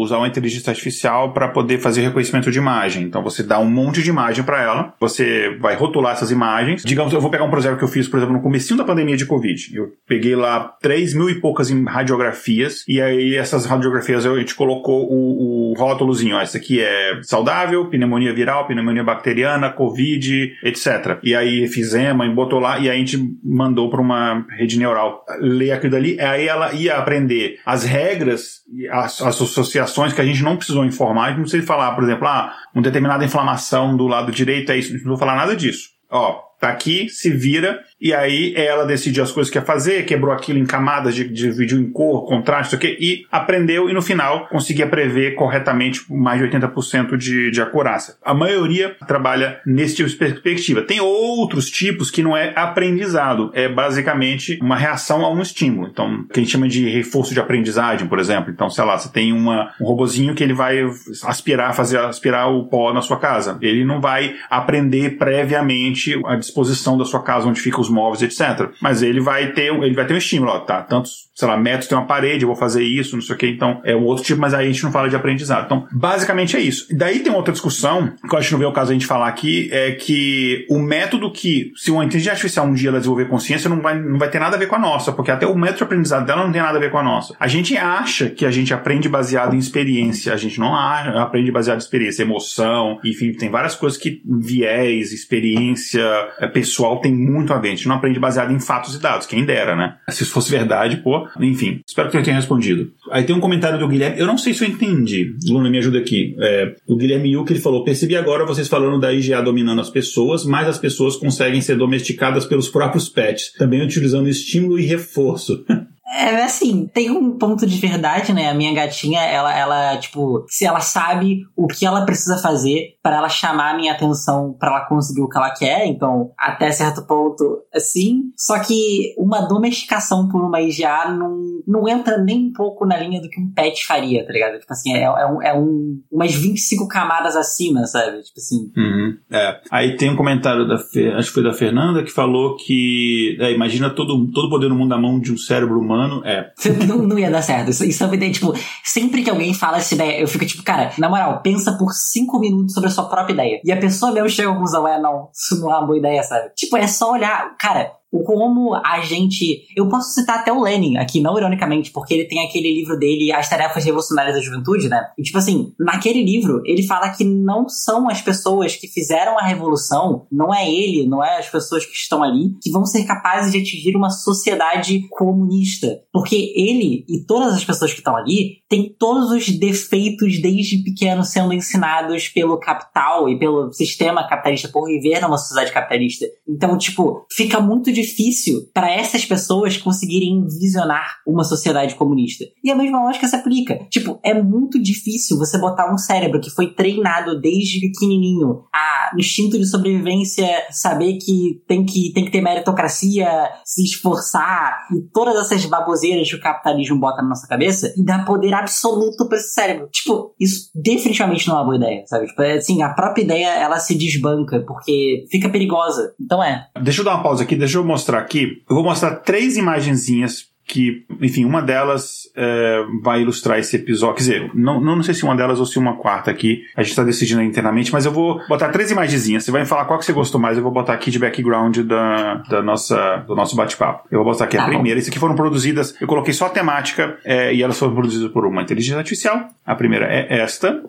usar uma inteligência artificial para poder fazer reconhecimento de imagem. Então você dá um monte de imagem para ela, você vai rotular essas imagens. Digamos, eu vou pegar um projeto que eu fiz, por exemplo, no começo da pandemia de Covid. Eu peguei lá 3 mil e poucas radiografias, e aí essas radiografias a gente colocou o, o rótulozinho, ó, esse aqui é saudável, pneumonia viral, pneumonia bacteriana, Covid, etc. E aí fizemos, botou lá, e aí a gente mandou para uma rede neural ler aquilo dali, aí ela ia aprender as regras e as, as, associações que a gente não precisou informar, não precisa falar, por exemplo, ah, uma determinada inflamação do lado direito é isso, não precisa falar nada disso. Ó, tá aqui, se vira, e aí ela decidiu as coisas que ia fazer, quebrou aquilo em camadas, dividiu em cor, contraste, o e aprendeu e no final conseguia prever corretamente mais de 80% de, de acurácia. A maioria trabalha nesse tipo de perspectiva. Tem outros tipos que não é aprendizado, é basicamente uma reação a um estímulo. Então, que a gente chama de reforço de aprendizagem, por exemplo. Então, sei lá, você tem uma, um robozinho que ele vai aspirar, fazer aspirar o pó na sua casa. Ele não vai aprender previamente a disposição da sua casa onde ficam os móveis, etc. Mas ele vai ter, ele vai ter um estímulo, ó, tá? Tantos, sei lá, metros tem uma parede, eu vou fazer isso, não sei o que. Então, é um outro tipo, mas aí a gente não fala de aprendizado. Então, basicamente é isso. Daí tem outra discussão, que eu acho que não veio o caso a gente falar aqui, é que o método que, se uma inteligência artificial um dia ela desenvolver consciência, não vai, não vai ter nada a ver com a nossa, porque até o método de aprendizado dela não tem nada a ver com a nossa. A gente acha que a gente aprende baseado em experiência, a gente não aprende baseado em experiência, emoção, enfim, tem várias coisas que viés, experiência é, pessoal tem muito a ver não aprende baseado em fatos e dados. Quem dera, né? Se isso fosse verdade, pô. Enfim, espero que eu tenha respondido. Aí tem um comentário do Guilherme. Eu não sei se eu entendi. Luna, me ajuda aqui. É, o Guilherme Yuke, ele falou: percebi agora vocês falando da IGA dominando as pessoas, mas as pessoas conseguem ser domesticadas pelos próprios pets, também utilizando estímulo e reforço. É assim, tem um ponto de verdade, né? A minha gatinha, ela, ela tipo, se ela sabe o que ela precisa fazer para ela chamar a minha atenção para ela conseguir o que ela quer, então, até certo ponto, assim. Só que uma domesticação por uma IGA não, não entra nem um pouco na linha do que um pet faria, tá ligado? Tipo assim, é, é, um, é um, umas 25 camadas acima, sabe? Tipo assim. Uhum, é. Aí tem um comentário da, acho que foi da Fernanda, que falou que, é, imagina todo, todo poder no mundo na mão de um cérebro humano, é. Não, não ia dar certo. Isso, isso é uma ideia, tipo, sempre que alguém fala essa ideia, eu fico tipo, cara, na moral, pensa por cinco minutos sobre a sua própria ideia. E a pessoa mesmo chega à conclusão, é, não, isso não é uma boa ideia, sabe? Tipo, é só olhar, cara, como a gente. Eu posso citar até o Lenin aqui, não ironicamente, porque ele tem aquele livro dele, As Tarefas Revolucionárias da Juventude, né? E, tipo assim, naquele livro, ele fala que não são as pessoas que fizeram a revolução, não é ele, não é as pessoas que estão ali, que vão ser capazes de atingir uma sociedade comunista. Porque ele e todas as pessoas que estão ali têm todos os defeitos desde pequeno sendo ensinados pelo capital e pelo sistema capitalista por viver numa sociedade capitalista. Então, tipo, fica muito difícil para essas pessoas conseguirem visionar uma sociedade comunista. E a mesma lógica se aplica. Tipo, é muito difícil você botar um cérebro que foi treinado desde pequenininho a instinto de sobrevivência, saber que tem que, tem que ter meritocracia, se esforçar e todas essas baboseiras que o capitalismo bota na nossa cabeça e dar poder absoluto para esse cérebro. Tipo, isso definitivamente não é uma boa ideia, sabe? Tipo, é assim, a própria ideia ela se desbanca porque fica perigosa. Então é. Deixa eu dar uma pausa aqui, deixa eu mostrar aqui. Eu vou mostrar três imagenzinhas que, enfim, uma delas é, vai ilustrar esse episódio. Quer dizer, não, não sei se uma delas ou se uma quarta aqui. A gente está decidindo internamente, mas eu vou botar três imagenzinhas. Você vai me falar qual que você gostou mais. Eu vou botar aqui de background da, da nossa, do nosso bate-papo. Eu vou botar aqui tá a primeira. Essas aqui foram produzidas. Eu coloquei só a temática é, e elas foram produzidas por uma inteligência artificial. A primeira é esta.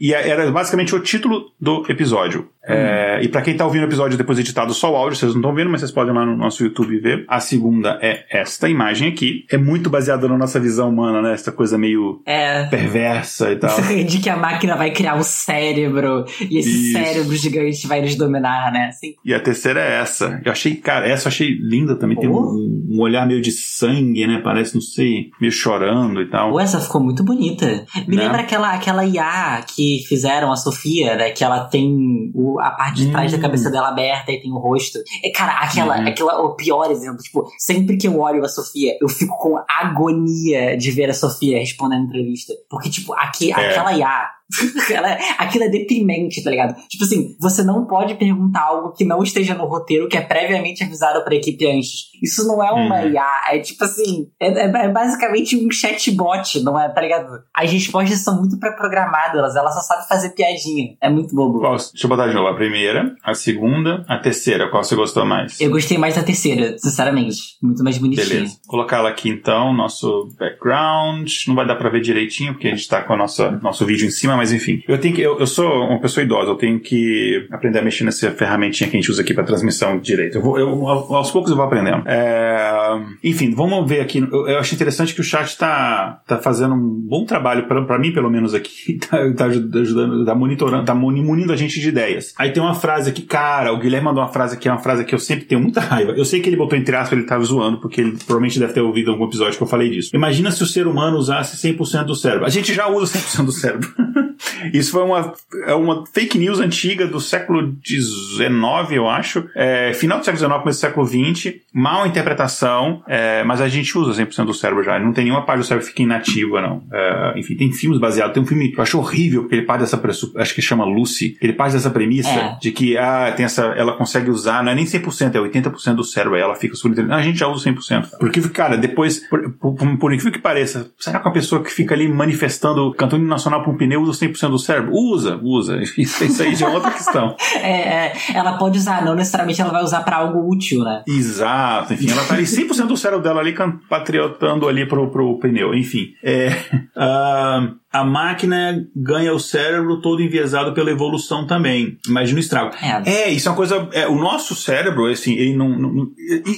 E é, era basicamente o título do episódio. É, e para quem tá ouvindo o episódio depois editado só o áudio, vocês não estão vendo, mas vocês podem lá no nosso YouTube ver. A segunda é esta imagem aqui. É muito baseada na nossa visão humana, né? Essa coisa meio é. perversa e tal. De que a máquina vai criar um cérebro e esse Isso. cérebro gigante vai nos dominar, né? Assim. E a terceira é essa. Eu achei, cara, essa eu achei linda também. Oh. Tem um, um, olhar meio de sangue, né? Parece, não sei, meio chorando e tal. Pô, essa ficou muito bonita. Me né? lembra aquela, aquela IA que fizeram, a Sofia, né? Que ela tem o a parte de trás hum. da cabeça dela aberta e tem o rosto. É, cara, aquela, uhum. aquela, o pior exemplo, tipo, sempre que eu olho a Sofia, eu fico com agonia de ver a Sofia respondendo a entrevista. Porque, tipo, aqui, é. aquela IA aquilo é deprimente, tá ligado? Tipo assim, você não pode perguntar algo que não esteja no roteiro, que é previamente avisado pra equipe antes. Isso não é uma uhum. IA, é tipo assim, é, é, é, basicamente um chatbot, não é, tá ligado? As respostas são muito pré-programadas, ela só sabe fazer piadinha. É muito bobo. Qual, deixa eu botar de novo. A primeira, a segunda, a terceira. Qual você gostou mais? Eu gostei mais da terceira, sinceramente. Muito mais bonitinha. Beleza. Colocar ela aqui então, nosso background. Não vai dar pra ver direitinho, porque a gente tá com o nosso, nosso vídeo em cima, mas enfim. Eu tenho que. Eu, eu, sou uma pessoa idosa, eu tenho que aprender a mexer nessa ferramentinha que a gente usa aqui para transmissão direito. Eu vou, eu, aos poucos eu vou aprendendo. É, enfim, vamos ver aqui. Eu, eu acho interessante que o chat tá, tá fazendo um bom trabalho, para mim, pelo menos aqui, tá, tá ajudando, tá monitorando, tá munindo a gente de ideias. Aí tem uma frase aqui, cara, o Guilherme mandou uma frase que é uma frase que eu sempre tenho muita raiva. Eu sei que ele botou entre aspas, ele tava zoando, porque ele provavelmente deve ter ouvido algum episódio que eu falei disso. Imagina se o ser humano usasse 100% do cérebro. A gente já usa 100% do cérebro. Isso foi uma, é uma fake news antiga do século XIX, eu acho. É, final do século XIX, começo do século XX. Mal interpretação, é, mas a gente usa 100% do cérebro já. Não tem nenhuma parte do cérebro que fica inativa, não. É, enfim, tem filmes baseados. Tem um filme que eu acho horrível, porque ele parte dessa acho que chama Lucy. Ele parte dessa premissa é. de que ah, tem essa, ela consegue usar, não é nem 100%, é 80% do cérebro. Aí ela fica Não, a gente já usa 100%. Porque, cara, depois, por, por, por incrível que pareça, será que uma pessoa que fica ali manifestando, cantando nacional para um pneu usa 100% do cérebro? Usa, usa. Isso, aí já é outra questão. é, é, ela pode usar, não necessariamente ela vai usar para algo útil, né? Exato, enfim, ela tá ali 100% do cérebro dela ali patriotando ali pro, pro pneu, enfim. É, uh, a máquina ganha o cérebro todo enviesado pela evolução também. Imagina o estrago. É, é isso é uma coisa. É, o nosso cérebro, assim, ele não, não,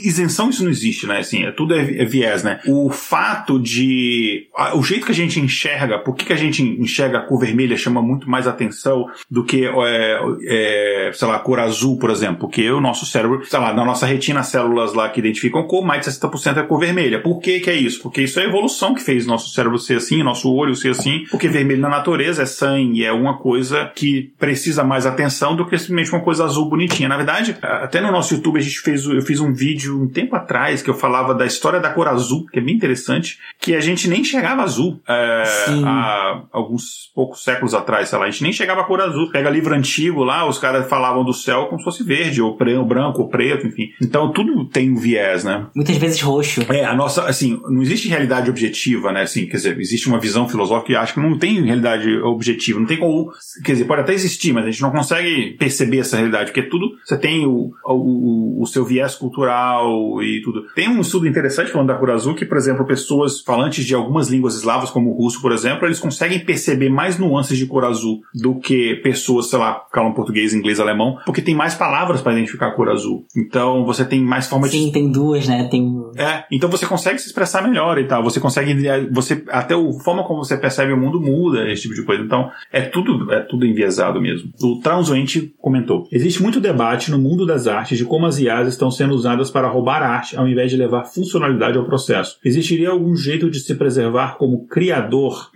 Isenção isso não existe, né? Assim, é, tudo é, é viés, né? O fato de. O jeito que a gente enxerga, por que, que a gente enxerga a cor vermelha chama muito mais atenção do que, é, é, sei lá, a cor azul, por exemplo. Porque o nosso cérebro, sei lá, na nossa retina, células lá que identificam cor, mais de 60% é cor vermelha. Por que, que é isso? Porque isso é a evolução que fez nosso cérebro ser assim, nosso olho ser assim, porque vermelho na natureza é sangue, é uma coisa que precisa mais atenção do que simplesmente uma coisa azul bonitinha. Na verdade, até no nosso YouTube a gente fez, eu fiz um vídeo um tempo atrás que eu falava da história da cor azul, que é bem interessante, que a gente nem chegava azul é, há alguns poucos séculos atrás, sei lá, a gente nem chegava a cor azul. Pega livro antigo lá, os caras falavam do céu como se fosse verde, ou branco, ou preto, enfim. Então tudo tem um viés, né? Muitas vezes roxo. É, a nossa, assim, não existe realidade objetiva, né? Assim, quer dizer, existe uma visão filosófica que acha que não tem realidade objetiva, não tem como, quer dizer, pode até existir, mas a gente não consegue perceber essa realidade, porque tudo, você tem o, o, o seu viés cultural e tudo. Tem um estudo interessante falando da cor azul que, por exemplo, pessoas falantes de algumas línguas eslavas, como o russo, por exemplo, eles conseguem perceber mais nuances de cor azul do que pessoas, sei lá, falam português, inglês, alemão, porque tem mais palavras para identificar a cor azul. Então, você tem mais formas Sim, de... Sim, tem duas, né? Tem... É, então você consegue se expressar melhor e tal. Você consegue... Você, até a forma como você percebe o mundo muda, esse tipo de coisa. Então, é tudo, é tudo enviesado mesmo. O Transuente comentou: Existe muito debate no mundo das artes de como as IAs estão sendo usadas para roubar arte ao invés de levar funcionalidade ao processo. Existiria algum jeito de se preservar como criador?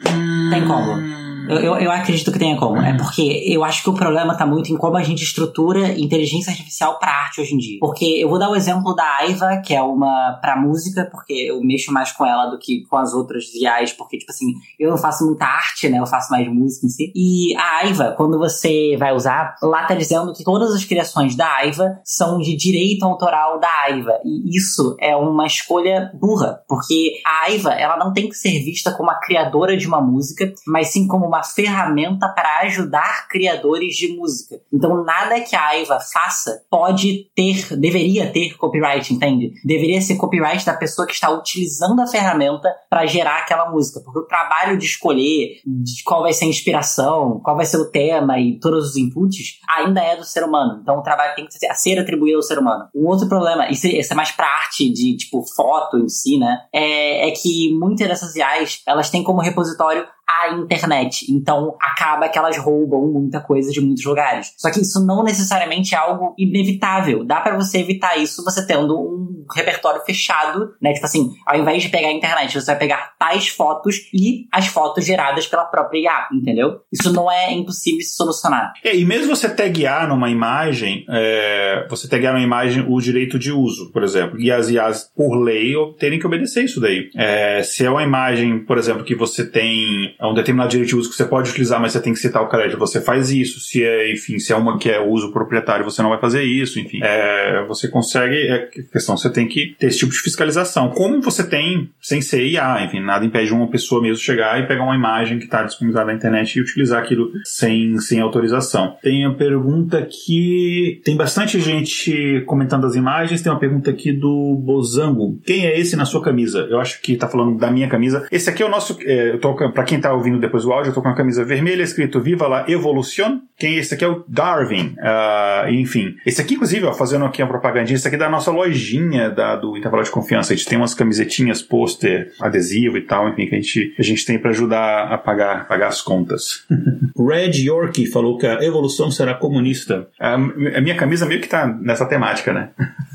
Tem como. Eu, eu, eu, acredito que tenha como. É uhum. porque eu acho que o problema tá muito em como a gente estrutura inteligência artificial pra arte hoje em dia. Porque eu vou dar o exemplo da Aiva, que é uma pra música, porque eu mexo mais com ela do que com as outras viais, porque, tipo assim, eu não faço muita arte, né? Eu faço mais música em si. E a Aiva, quando você vai usar, lá tá dizendo que todas as criações da Aiva são de direito autoral da Aiva. E isso é uma escolha burra, porque a Aiva, ela não tem que ser vista como a criadora de uma música, mas sim como uma ferramenta para ajudar criadores de música. Então, nada que a Aiva faça pode ter, deveria ter copyright, entende? Deveria ser copyright da pessoa que está utilizando a ferramenta para gerar aquela música. Porque o trabalho de escolher de qual vai ser a inspiração, qual vai ser o tema e todos os inputs ainda é do ser humano. Então, o trabalho tem que ser, atribuído ao ser humano. Um outro problema, isso, isso é mais pra arte de, tipo, foto em si, né? É, é que muitas dessas IAs, elas têm como repositório a internet. Então acaba que elas roubam muita coisa de muitos lugares. Só que isso não necessariamente é algo inevitável. Dá para você evitar isso você tendo um repertório fechado, né? Tipo assim, ao invés de pegar a internet, você vai pegar tais fotos e as fotos geradas pela própria IA, entendeu? Isso não é impossível se solucionar. É, e mesmo você taguear numa imagem, é, você taguear numa imagem o direito de uso, por exemplo, e as IAs, por lei, terem que obedecer isso daí. É, se é uma imagem, por exemplo, que você tem é um determinado direito de uso que você pode utilizar, mas você tem que citar o crédito, você faz isso. Se é, enfim, se é uma que é uso proprietário, você não vai fazer isso, enfim. É, você consegue, é questão, você tem que ter esse tipo de fiscalização. Como você tem sem ser IA, enfim, nada impede uma pessoa mesmo chegar e pegar uma imagem que está disponibilizada na internet e utilizar aquilo sem, sem autorização. Tem a pergunta que tem bastante gente comentando as imagens, tem uma pergunta aqui do Bozango. Quem é esse na sua camisa? Eu acho que está falando da minha camisa. Esse aqui é o nosso, é, quem tá ouvindo depois o áudio, eu tô com uma camisa vermelha escrito Viva la Evolución. Quem é esse aqui é o Darwin. Uh, enfim. Esse aqui, inclusive, ó, fazendo aqui uma propagandinha, esse aqui é da nossa lojinha da, do Intervalo de Confiança. A gente tem umas camisetinhas, pôster, adesivo e tal, enfim, que a gente, a gente tem para ajudar a pagar, pagar as contas. Red York falou que a evolução será comunista. A, a minha camisa meio que tá nessa temática, né?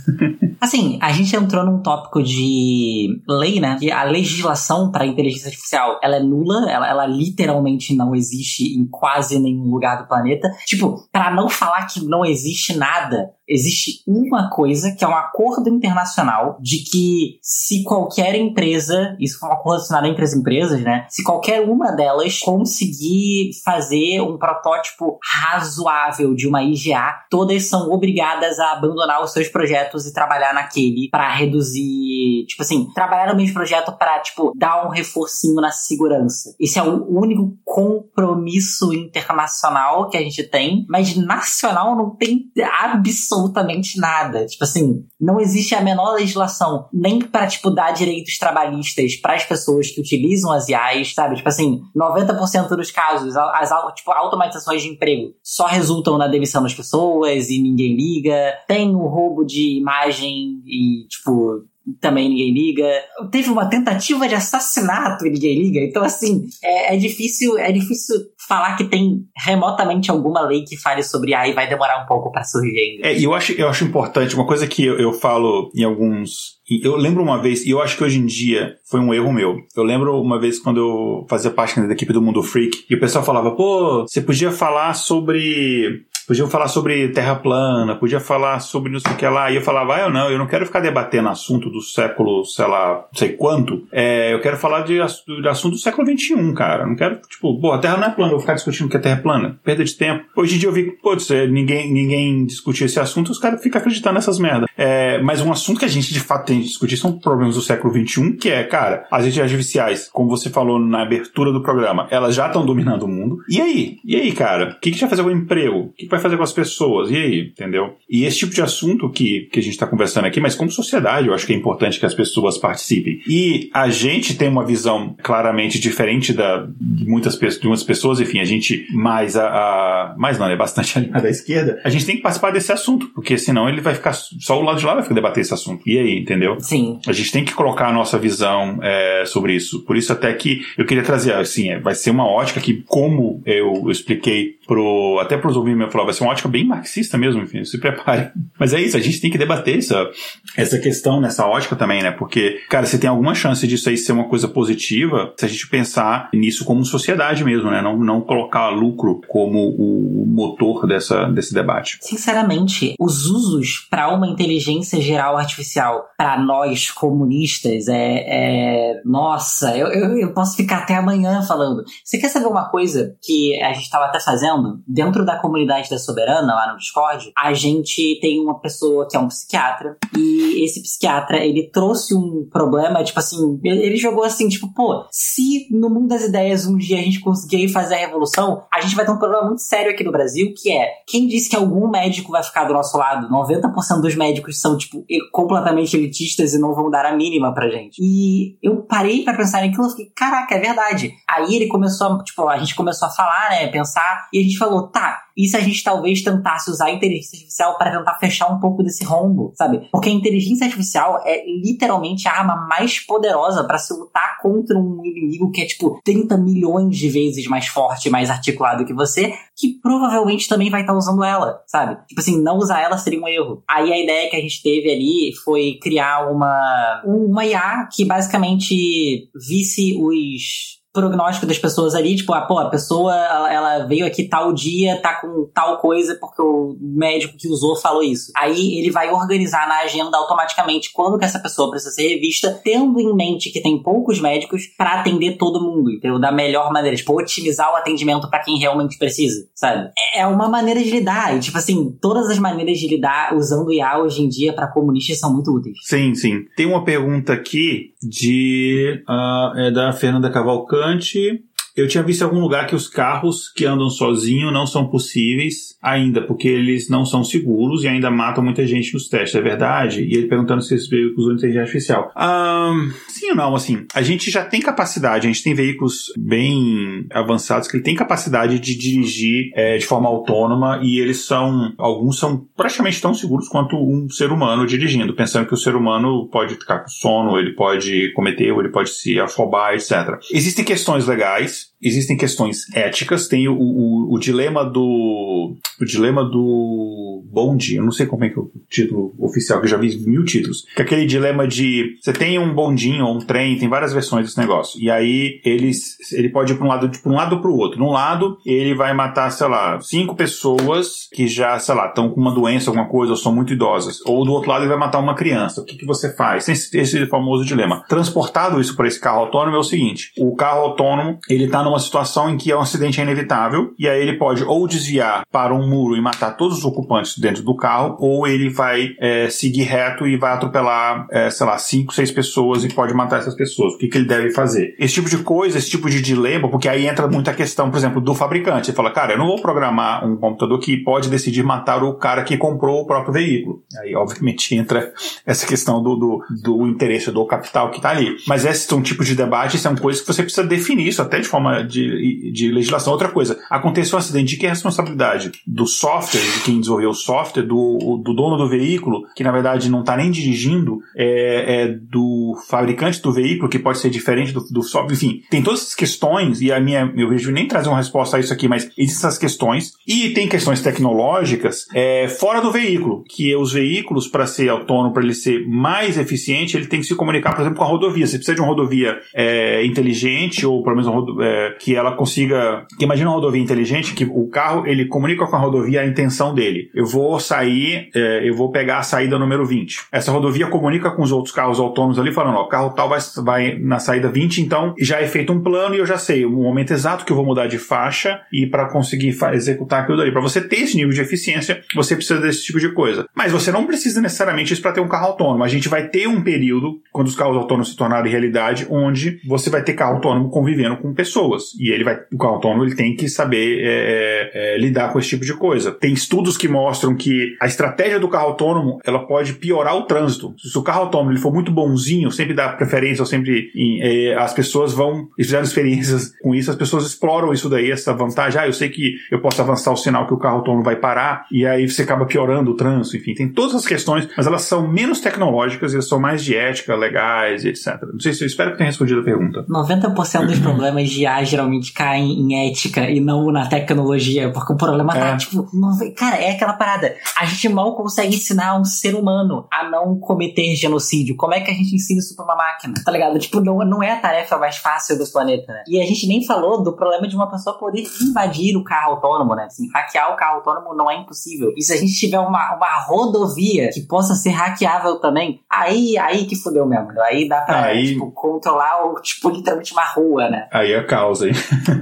Assim, a gente entrou num tópico de lei, né? Que a legislação para inteligência artificial, ela é nula, ela, ela literalmente não existe em quase nenhum lugar do planeta. Tipo, para não falar que não existe nada, existe uma coisa que é um acordo internacional de que se qualquer empresa, isso foi um acordo assinado entre as empresas, né? Se qualquer uma delas conseguir fazer um protótipo razoável de uma IGA, todas são obrigadas a abandonar os seus projetos e trabalhar trabalhar naquele para reduzir, tipo assim, trabalhar no mesmo projeto para tipo dar um reforcinho na segurança. Esse é o único compromisso internacional que a gente tem, mas nacional não tem absolutamente nada. Tipo assim, não existe a menor legislação nem para tipo dar direitos trabalhistas para as pessoas que utilizam as IAs, sabe? Tipo assim, 90% dos casos, as tipo, automatizações de emprego só resultam na demissão das pessoas e ninguém liga. Tem o roubo de imagem e, tipo, também ninguém liga. Teve uma tentativa de assassinato e ninguém liga. Então, assim, é, é, difícil, é difícil falar que tem remotamente alguma lei que fale sobre AI vai demorar um pouco para surgir ainda. É, e eu acho, eu acho importante, uma coisa que eu, eu falo em alguns eu lembro uma vez, e eu acho que hoje em dia foi um erro meu. Eu lembro uma vez quando eu fazia parte da equipe do Mundo Freak, e o pessoal falava, pô, você podia falar sobre podiam falar sobre terra plana, podia falar sobre não sei o que lá. E eu falava, ah, eu não, eu não quero ficar debatendo assunto do século, sei lá, não sei quanto. É, eu quero falar de, de assunto do século XXI, cara. não quero, tipo, pô, a terra não é plana, eu vou ficar discutindo que a terra é plana. Perda de tempo. Hoje em dia eu vi, pô, ninguém, ninguém discutir esse assunto, os caras ficam acreditando nessas merdas. É, mas um assunto que a gente de fato tem que discutir são problemas do século XXI, que é, cara, as inteligências artificiais, como você falou na abertura do programa, elas já estão dominando o mundo. E aí? E aí, cara? O que, que vai fazer o emprego? O que, que vai vai fazer com as pessoas? E aí, entendeu? E esse tipo de assunto que, que a gente está conversando aqui, mas como sociedade, eu acho que é importante que as pessoas participem. E a gente tem uma visão claramente diferente da, de, muitas, de muitas pessoas, enfim, a gente mais a, a mais não, é bastante alinhada à esquerda, a gente tem que participar desse assunto, porque senão ele vai ficar, só o lado de lá vai ficar debater esse assunto. E aí, entendeu? Sim. A gente tem que colocar a nossa visão é, sobre isso. Por isso até que eu queria trazer, assim, é, vai ser uma ótica que, como eu, eu expliquei pro, até para os ouvintes, eu falar, vai ser uma ótica bem marxista mesmo, enfim, se prepare. Mas é isso, a gente tem que debater essa, essa questão nessa ótica também, né? Porque, cara, você tem alguma chance disso aí ser uma coisa positiva se a gente pensar nisso como sociedade mesmo, né? Não, não colocar lucro como o motor dessa, desse debate. Sinceramente, os usos para uma inteligência geral artificial para nós comunistas é, é... nossa, eu, eu, eu, posso ficar até amanhã falando. Você quer saber uma coisa que a gente estava até fazendo dentro da comunidade da Soberana? lá no Discord, a gente tem uma pessoa que é um psiquiatra e esse psiquiatra, ele trouxe um problema, tipo assim, ele jogou assim, tipo, pô, se no mundo das ideias um dia a gente conseguir fazer a revolução, a gente vai ter um problema muito sério aqui no Brasil, que é, quem disse que algum médico vai ficar do nosso lado? 90% dos médicos são, tipo, completamente elitistas e não vão dar a mínima pra gente. E eu parei para pensar naquilo e fiquei, caraca, é verdade. Aí ele começou, tipo, a gente começou a falar, né, pensar, e a gente falou, tá, e se a gente talvez tentasse usar a inteligência artificial para tentar fechar um pouco desse rombo, sabe? Porque a inteligência artificial é literalmente a arma mais poderosa para se lutar contra um inimigo que é tipo 30 milhões de vezes mais forte mais articulado que você, que provavelmente também vai estar tá usando ela, sabe? Tipo assim, não usar ela seria um erro. Aí a ideia que a gente teve ali foi criar uma, uma IA que basicamente visse os prognóstico das pessoas ali, tipo, ah, pô, a pessoa ela, veio aqui tal dia, tá com tal coisa porque o médico que usou falou isso. Aí ele vai organizar na agenda automaticamente quando que essa pessoa precisa ser revista, tendo em mente que tem poucos médicos para atender todo mundo, entendeu? Da melhor maneira, tipo, otimizar o atendimento para quem realmente precisa, sabe? É uma maneira de lidar, e tipo assim, todas as maneiras de lidar usando IA hoje em dia para comunistas são muito úteis. Sim, sim. Tem uma pergunta aqui de uh, é da Fernanda Cavalcante bastante eu tinha visto em algum lugar que os carros que andam sozinhos não são possíveis ainda, porque eles não são seguros e ainda matam muita gente nos testes, é verdade? E ele perguntando se esses veículos usam inteligência artificial. Um, sim ou não, assim, a gente já tem capacidade, a gente tem veículos bem avançados que tem capacidade de dirigir é, de forma autônoma e eles são, alguns são praticamente tão seguros quanto um ser humano dirigindo, pensando que o ser humano pode ficar com sono, ele pode cometer erro, ele pode se afobar, etc. Existem questões legais existem questões éticas, tem o, o, o, dilema do. O dilema do bonde, eu não sei como é que é o título oficial, que eu já vi mil títulos. Que é aquele dilema de. Você tem um bondinho ou um trem, tem várias versões desse negócio. E aí eles, ele pode ir para um lado, para um lado para o outro. Num lado, ele vai matar, sei lá, cinco pessoas que já, sei lá, estão com uma doença, alguma coisa, ou são muito idosas. Ou do outro lado, ele vai matar uma criança. O que, que você faz? Esse, esse famoso dilema. Transportado isso para esse carro autônomo é o seguinte: o carro autônomo, ele ele tá numa situação em que um acidente é inevitável, e aí ele pode ou desviar para um muro e matar todos os ocupantes dentro do carro, ou ele vai é, seguir reto e vai atropelar, é, sei lá, cinco, seis pessoas e pode matar essas pessoas. O que, que ele deve fazer? Esse tipo de coisa, esse tipo de dilema, porque aí entra muita questão, por exemplo, do fabricante. Ele fala, cara, eu não vou programar um computador que pode decidir matar o cara que comprou o próprio veículo. Aí, obviamente, entra essa questão do, do, do interesse do capital que está ali. Mas esse é um tipo de debate, isso é uma coisa que você precisa definir isso, até de forma de, de legislação. Outra coisa, aconteceu um acidente, de que é a responsabilidade? Do software, de quem desenvolveu o software, do, do dono do veículo, que na verdade não está nem dirigindo, é, é, do fabricante do veículo, que pode ser diferente do, do software. Enfim, tem todas essas questões, e a minha, eu vejo nem trazer uma resposta a isso aqui, mas existem essas questões, e tem questões tecnológicas é, fora do veículo, que os veículos, para ser autônomo, para ele ser mais eficiente, ele tem que se comunicar, por exemplo, com a rodovia. Você precisa de uma rodovia é, inteligente, ou pelo menos uma, é, que ela consiga. Que imagina uma rodovia inteligente, que o carro ele comunica com a rodovia a intenção dele. Eu vou sair, é, eu vou pegar a saída número 20. Essa rodovia comunica com os outros carros autônomos ali, falando: ó, o carro tal vai, vai na saída 20, então já é feito um plano e eu já sei o momento exato que eu vou mudar de faixa e para conseguir executar aquilo dali. Para você ter esse nível de eficiência, você precisa desse tipo de coisa. Mas você não precisa necessariamente isso para ter um carro autônomo. A gente vai ter um período, quando os carros autônomos se tornarem realidade, onde você vai ter carro autônomo convivendo com pessoas. E ele vai, o carro autônomo ele tem que saber é, é, é, lidar com esse tipo de coisa. Tem estudos que mostram que a estratégia do carro autônomo ela pode piorar o trânsito. Se o carro autônomo ele for muito bonzinho, sempre dá preferência, ou sempre é, as pessoas vão, eles fizeram experiências com isso, as pessoas exploram isso daí, essa vantagem. Ah, eu sei que eu posso avançar o sinal que o carro autônomo vai parar, e aí você acaba piorando o trânsito. Enfim, tem todas as questões, mas elas são menos tecnológicas e elas são mais de ética, legais e etc. Não sei se eu espero que tenha respondido a pergunta. 90% dos problemas de IA geralmente caem em ética e não na tecnologia, porque o problema tá, é. tipo, não, cara, é aquela parada. A gente mal consegue ensinar um ser humano a não cometer genocídio. Como é que a gente ensina isso pra uma máquina? Tá ligado? Tipo, não, não é a tarefa mais fácil do planeta, né? E a gente nem falou do problema de uma pessoa poder invadir o carro autônomo, né? Assim, hackear o carro autônomo não é impossível. E se a gente tiver uma, uma rodovia que possa ser hackeável também, aí, aí que fudeu mesmo. Aí dá pra, aí... tipo, controlar, tipo, literalmente uma rua, né? Aí é causa, hein?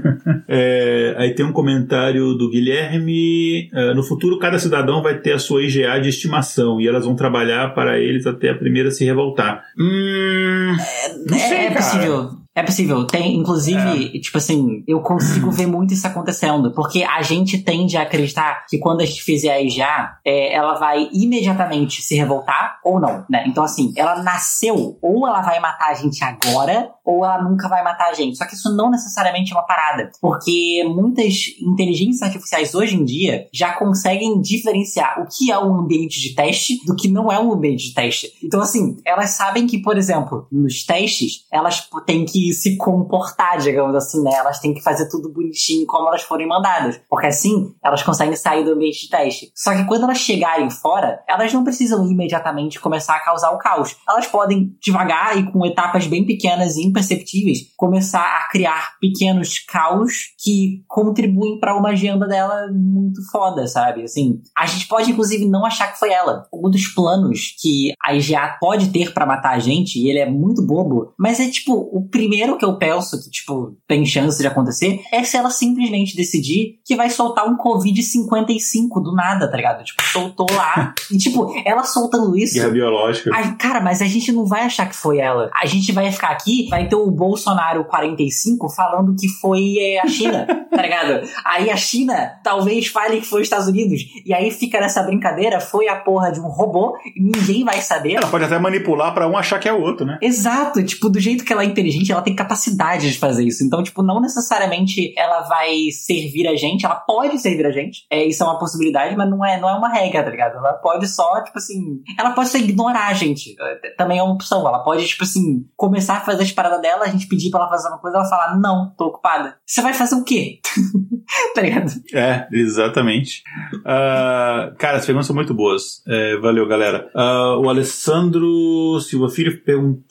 é, aí tem um comentário do Guilherme. Uh, no futuro, cada cidadão vai ter a sua IGA de estimação e elas vão trabalhar para eles até a primeira se revoltar. Hum. É, não sei, é, é possível. É possível. Tem, inclusive, é. tipo assim, eu consigo ver muito isso acontecendo. Porque a gente tende a acreditar que quando a gente fizer a IGA, é, ela vai imediatamente se revoltar ou não, né? Então, assim, ela nasceu, ou ela vai matar a gente agora, ou ela nunca vai matar a gente. Só que isso não necessariamente é uma parada. Porque muitas inteligências artificiais hoje em dia já conseguem diferenciar o que é um ambiente de teste do que não é um ambiente de teste. Então, assim, elas sabem que, por exemplo, nos testes, elas têm que se comportar, digamos assim, né? Elas têm que fazer tudo bonitinho como elas forem mandadas. Porque assim, elas conseguem sair do ambiente de teste. Só que quando elas chegarem fora, elas não precisam imediatamente começar a causar o caos. Elas podem, devagar e com etapas bem pequenas e imperceptíveis, começar a criar pequenos caos que contribuem para uma agenda dela muito foda, sabe? Assim, a gente pode, inclusive, não achar que foi ela. Um dos planos que a IGA pode ter para matar a gente, e ele é muito bobo, mas é tipo o primeiro primeiro que eu penso que, tipo, tem chance de acontecer é se ela simplesmente decidir que vai soltar um Covid-55 do nada, tá ligado? Tipo, soltou lá. e, tipo, ela soltando isso. Guerra biológica. Ai, cara, mas a gente não vai achar que foi ela. A gente vai ficar aqui, vai ter o Bolsonaro 45 falando que foi é, a China, tá ligado? Aí a China talvez fale que foi os Estados Unidos. E aí fica nessa brincadeira, foi a porra de um robô e ninguém vai saber. Ela pode até manipular para um achar que é o outro, né? Exato. Tipo, do jeito que ela é inteligente, ela tem capacidade de fazer isso. Então, tipo, não necessariamente ela vai servir a gente, ela pode servir a gente. É, isso é uma possibilidade, mas não é, não é uma regra, tá ligado? Ela pode só, tipo assim. Ela pode só ignorar a gente. É, também é uma opção. Ela pode, tipo assim, começar a fazer as paradas dela, a gente pedir pra ela fazer uma coisa, ela falar, não, tô ocupada. Você vai fazer o quê? tá ligado? É, exatamente. Uh, cara, as perguntas são muito boas. É, valeu, galera. Uh, o Alessandro Silva Filho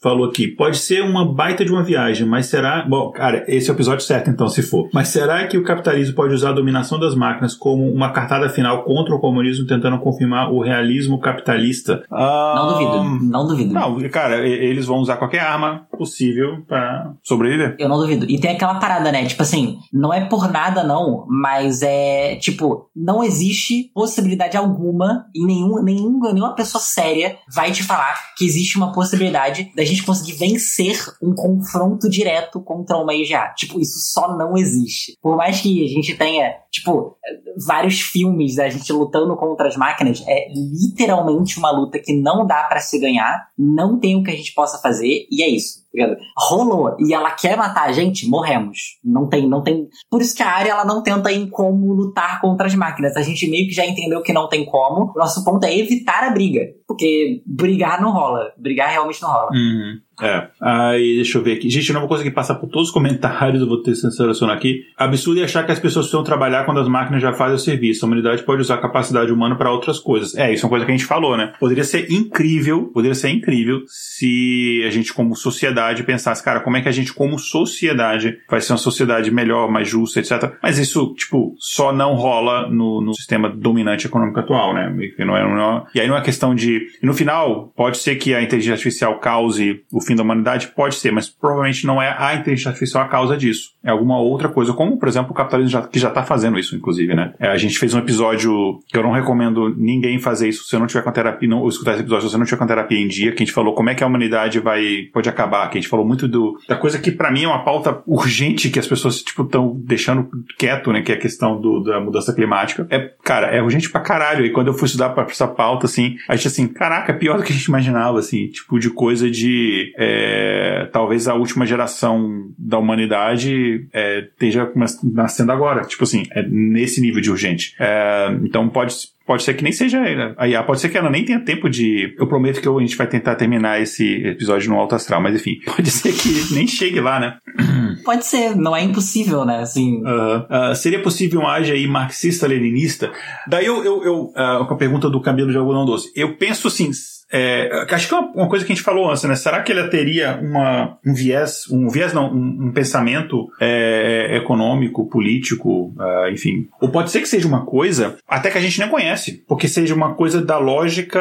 falou aqui: pode ser uma baita de uma viagem, mas será. Bom, cara, esse é o episódio certo, então, se for. Mas será que o capitalismo pode usar a dominação das máquinas como uma cartada final contra o comunismo, tentando confirmar o realismo capitalista? Uh, não duvido, não duvido. Não, cara, eles vão usar qualquer arma possível para sobreviver. Eu não duvido. E tem aquela parada, né? Tipo assim, não é por nada, não, mas é tipo, não existe possibilidade alguma e nenhum, nenhum, nenhuma pessoa séria vai te falar que existe uma possibilidade da gente conseguir vencer um confronto direto contra uma IGA. Tipo, isso só não existe. Por mais que a gente tenha, tipo, vários filmes da gente lutando contra as máquinas, é literalmente uma luta que não dá para se ganhar, não tem o que a gente possa fazer, e é isso. Rolou e ela quer matar a gente, morremos. Não tem, não tem. Por isso que a área ela não tenta em como lutar contra as máquinas. A gente meio que já entendeu que não tem como. Nosso ponto é evitar a briga. Porque brigar não rola. Brigar realmente não rola. Uhum. É. Aí, deixa eu ver aqui. Gente, eu não vou conseguir passar por todos os comentários, eu vou ter que selecionar aqui. Absurdo é achar que as pessoas precisam trabalhar quando as máquinas já fazem o serviço. A humanidade pode usar a capacidade humana para outras coisas. É, isso é uma coisa que a gente falou, né? Poderia ser incrível, poderia ser incrível se a gente, como sociedade, pensasse, cara, como é que a gente, como sociedade, vai ser uma sociedade melhor, mais justa, etc. Mas isso, tipo, só não rola no, no sistema dominante econômico atual, né? E, não é, não é, e aí não é questão de. E no final, pode ser que a inteligência artificial cause o fim da humanidade? Pode ser, mas provavelmente não é a inteligência artificial a causa disso. É alguma outra coisa, como, por exemplo, o capitalismo já, que já está fazendo isso, inclusive, né? É, a gente fez um episódio que eu não recomendo ninguém fazer isso se você não tiver com terapia, não, ou escutar esse episódio se você não tiver com terapia em dia, que a gente falou como é que a humanidade vai, pode acabar, que a gente falou muito do, da coisa que para mim é uma pauta urgente que as pessoas, tipo, estão deixando quieto, né? Que é a questão do, da mudança climática. É, cara, é urgente pra caralho. E quando eu fui estudar pra essa pauta, assim, a gente assim, caraca, é pior do que a gente imaginava, assim, tipo, de coisa de. É, talvez a última geração da humanidade é, esteja nascendo agora. Tipo assim, é nesse nível de urgente. É, então pode Pode ser que nem seja a IA, pode ser que ela nem tenha tempo de. Eu prometo que a gente vai tentar terminar esse episódio no alto astral, mas enfim, pode ser que nem chegue lá, né? Pode ser, não é impossível, né? Assim. Uh, uh, seria possível um age aí marxista-leninista? Daí eu, eu, eu uh, com a pergunta do Camilo de Algodão Doce, eu penso assim, é, acho que é uma, uma, coisa que a gente falou antes, né? Será que ele teria uma, um viés, um viés não, um, um pensamento é, econômico, político, uh, enfim. Ou pode ser que seja uma coisa até que a gente nem conhece, porque seja uma coisa da lógica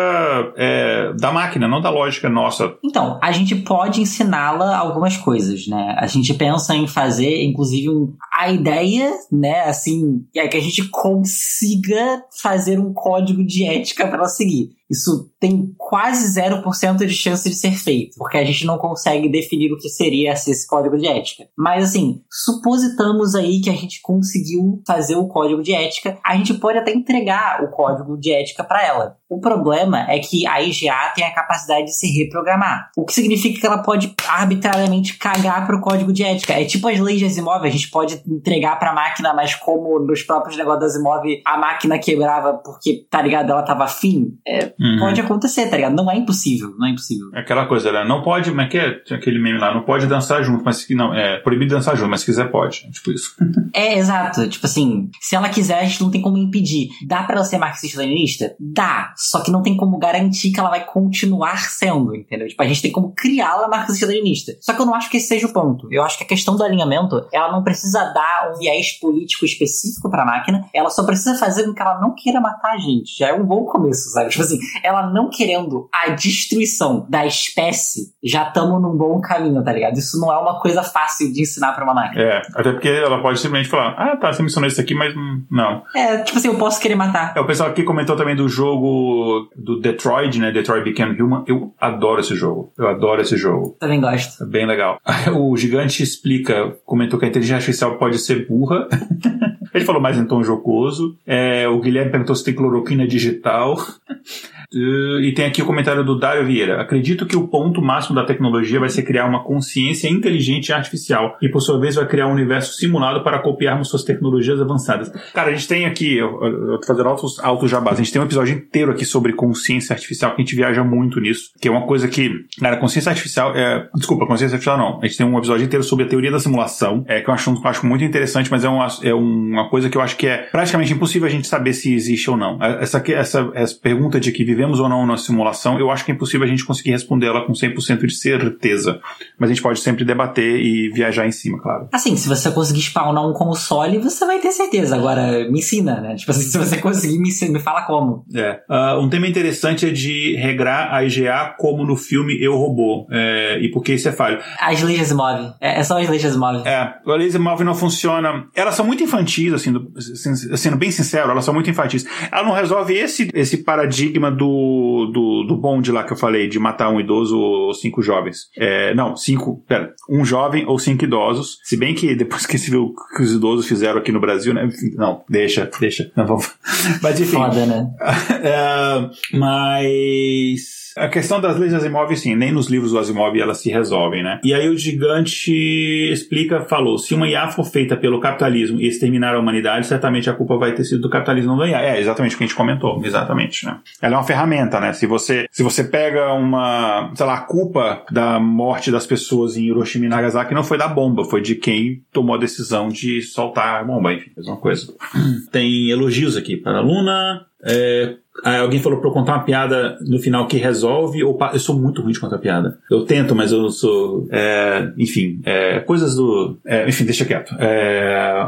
é, da máquina, não da lógica nossa. Então, a gente pode ensiná-la algumas coisas, né? A gente pensa em fazer, inclusive, um, a ideia, né, assim, é que a gente consiga fazer um código de ética para ela seguir. Isso tem quase 0% de chance de ser feito, porque a gente não consegue definir o que seria esse código de ética. Mas assim, supositamos aí que a gente conseguiu fazer o código de ética, a gente pode até entregar o código de ética para ela. O problema é que a IGA tem a capacidade de se reprogramar, o que significa que ela pode arbitrariamente cagar para o código de ética. É tipo as leis de Asimov, a gente pode entregar para a máquina, mas como nos próprios negócios da Asimov a máquina quebrava porque, tá ligado, ela tava afim. É, uhum. Pode acontecer, tá ligado? Não é impossível, não é impossível. É aquela coisa, né? Não pode, como é que é aquele meme lá? Não pode dançar junto, mas não, é proibido dançar junto, mas se quiser pode. Tipo isso. é, exato. Tipo assim, se ela quiser, a gente não tem como impedir. Dá para ela ser marxista-leninista? Dá. Só que não tem como garantir que ela vai continuar sendo, entendeu? Tipo, a gente tem como criá-la marxista-leninista. Só que eu não acho que esse seja o ponto. Eu acho que a questão do alinhamento, ela não precisa dar um viés político específico pra máquina, ela só precisa fazer com que ela não queira matar a gente. Já é um bom começo, sabe? Tipo assim, ela não querendo a destruição da espécie, já estamos num bom caminho, tá ligado? Isso não é uma coisa fácil de ensinar pra uma máquina. É, até porque ela pode simplesmente falar, ah, tá, você mencionou isso aqui, mas não. É, tipo assim, eu posso querer matar. É, o pessoal aqui comentou também do jogo do Detroit, né? Detroit Become Human. Eu adoro esse jogo. Eu adoro esse jogo. Também gosto. É bem legal. O Gigante explica, comentou que a inteligência artificial pode ser burra. Ele falou mais em tom jocoso. É, o Guilherme perguntou se tem cloroquina digital. Uh, e tem aqui o comentário do Dário Vieira. Acredito que o ponto máximo da tecnologia vai ser criar uma consciência inteligente e artificial, e por sua vez vai criar um universo simulado para copiarmos suas tecnologias avançadas. Cara, a gente tem aqui, eu, eu tô fazendo altos, altos jabás, a gente tem um episódio inteiro aqui sobre consciência artificial, que a gente viaja muito nisso, que é uma coisa que, cara, consciência artificial, é, desculpa, consciência artificial não, a gente tem um episódio inteiro sobre a teoria da simulação, é, que eu acho, eu acho muito interessante, mas é uma, é uma coisa que eu acho que é praticamente impossível a gente saber se existe ou não. É, essa, essa, essa pergunta de que vivemos ou não na simulação, eu acho que é impossível a gente conseguir responder ela com 100% de certeza. Mas a gente pode sempre debater e viajar em cima, claro. Assim, se você conseguir spawnar um console, você vai ter certeza. Agora, me ensina, né? Tipo assim, se você conseguir, me, ensina, me fala como. É. Uh, um tema interessante é de regrar a IGA como no filme Eu Robô. É, e por que isso é falho? As leis move. É, é só as leis move. É, a lei move não funciona. Elas são muito infantis, assim, do, sendo bem sincero, elas são muito infantis. Ela não resolve esse, esse paradigma do, do, do bonde lá que eu falei, de matar um idoso ou cinco jovens. É, não, cinco, pera, um jovem ou cinco idosos. Se bem que depois que se viu o que os idosos fizeram aqui no Brasil, né? Não, deixa, deixa. Não vamos. Mas enfim. Foda, né? é, mas a questão das leis Asimov, sim, nem nos livros do Asimov elas se resolvem, né? E aí o gigante explica, falou, se uma IA for feita pelo capitalismo e exterminar a humanidade, certamente a culpa vai ter sido do capitalismo não da IA. É exatamente o que a gente comentou, exatamente, né? Ela é uma ferramenta, né? Se você, se você pega uma, sei lá, a culpa da morte das pessoas em Hiroshima e Nagasaki não foi da bomba, foi de quem tomou a decisão de soltar a bomba, enfim, mesma coisa. Tem elogios aqui para a Luna, é, alguém falou pra eu contar uma piada no final que resolve, ou eu sou muito ruim de contar piada. Eu tento, mas eu sou. É, enfim, é, coisas do. É, enfim, deixa quieto. É,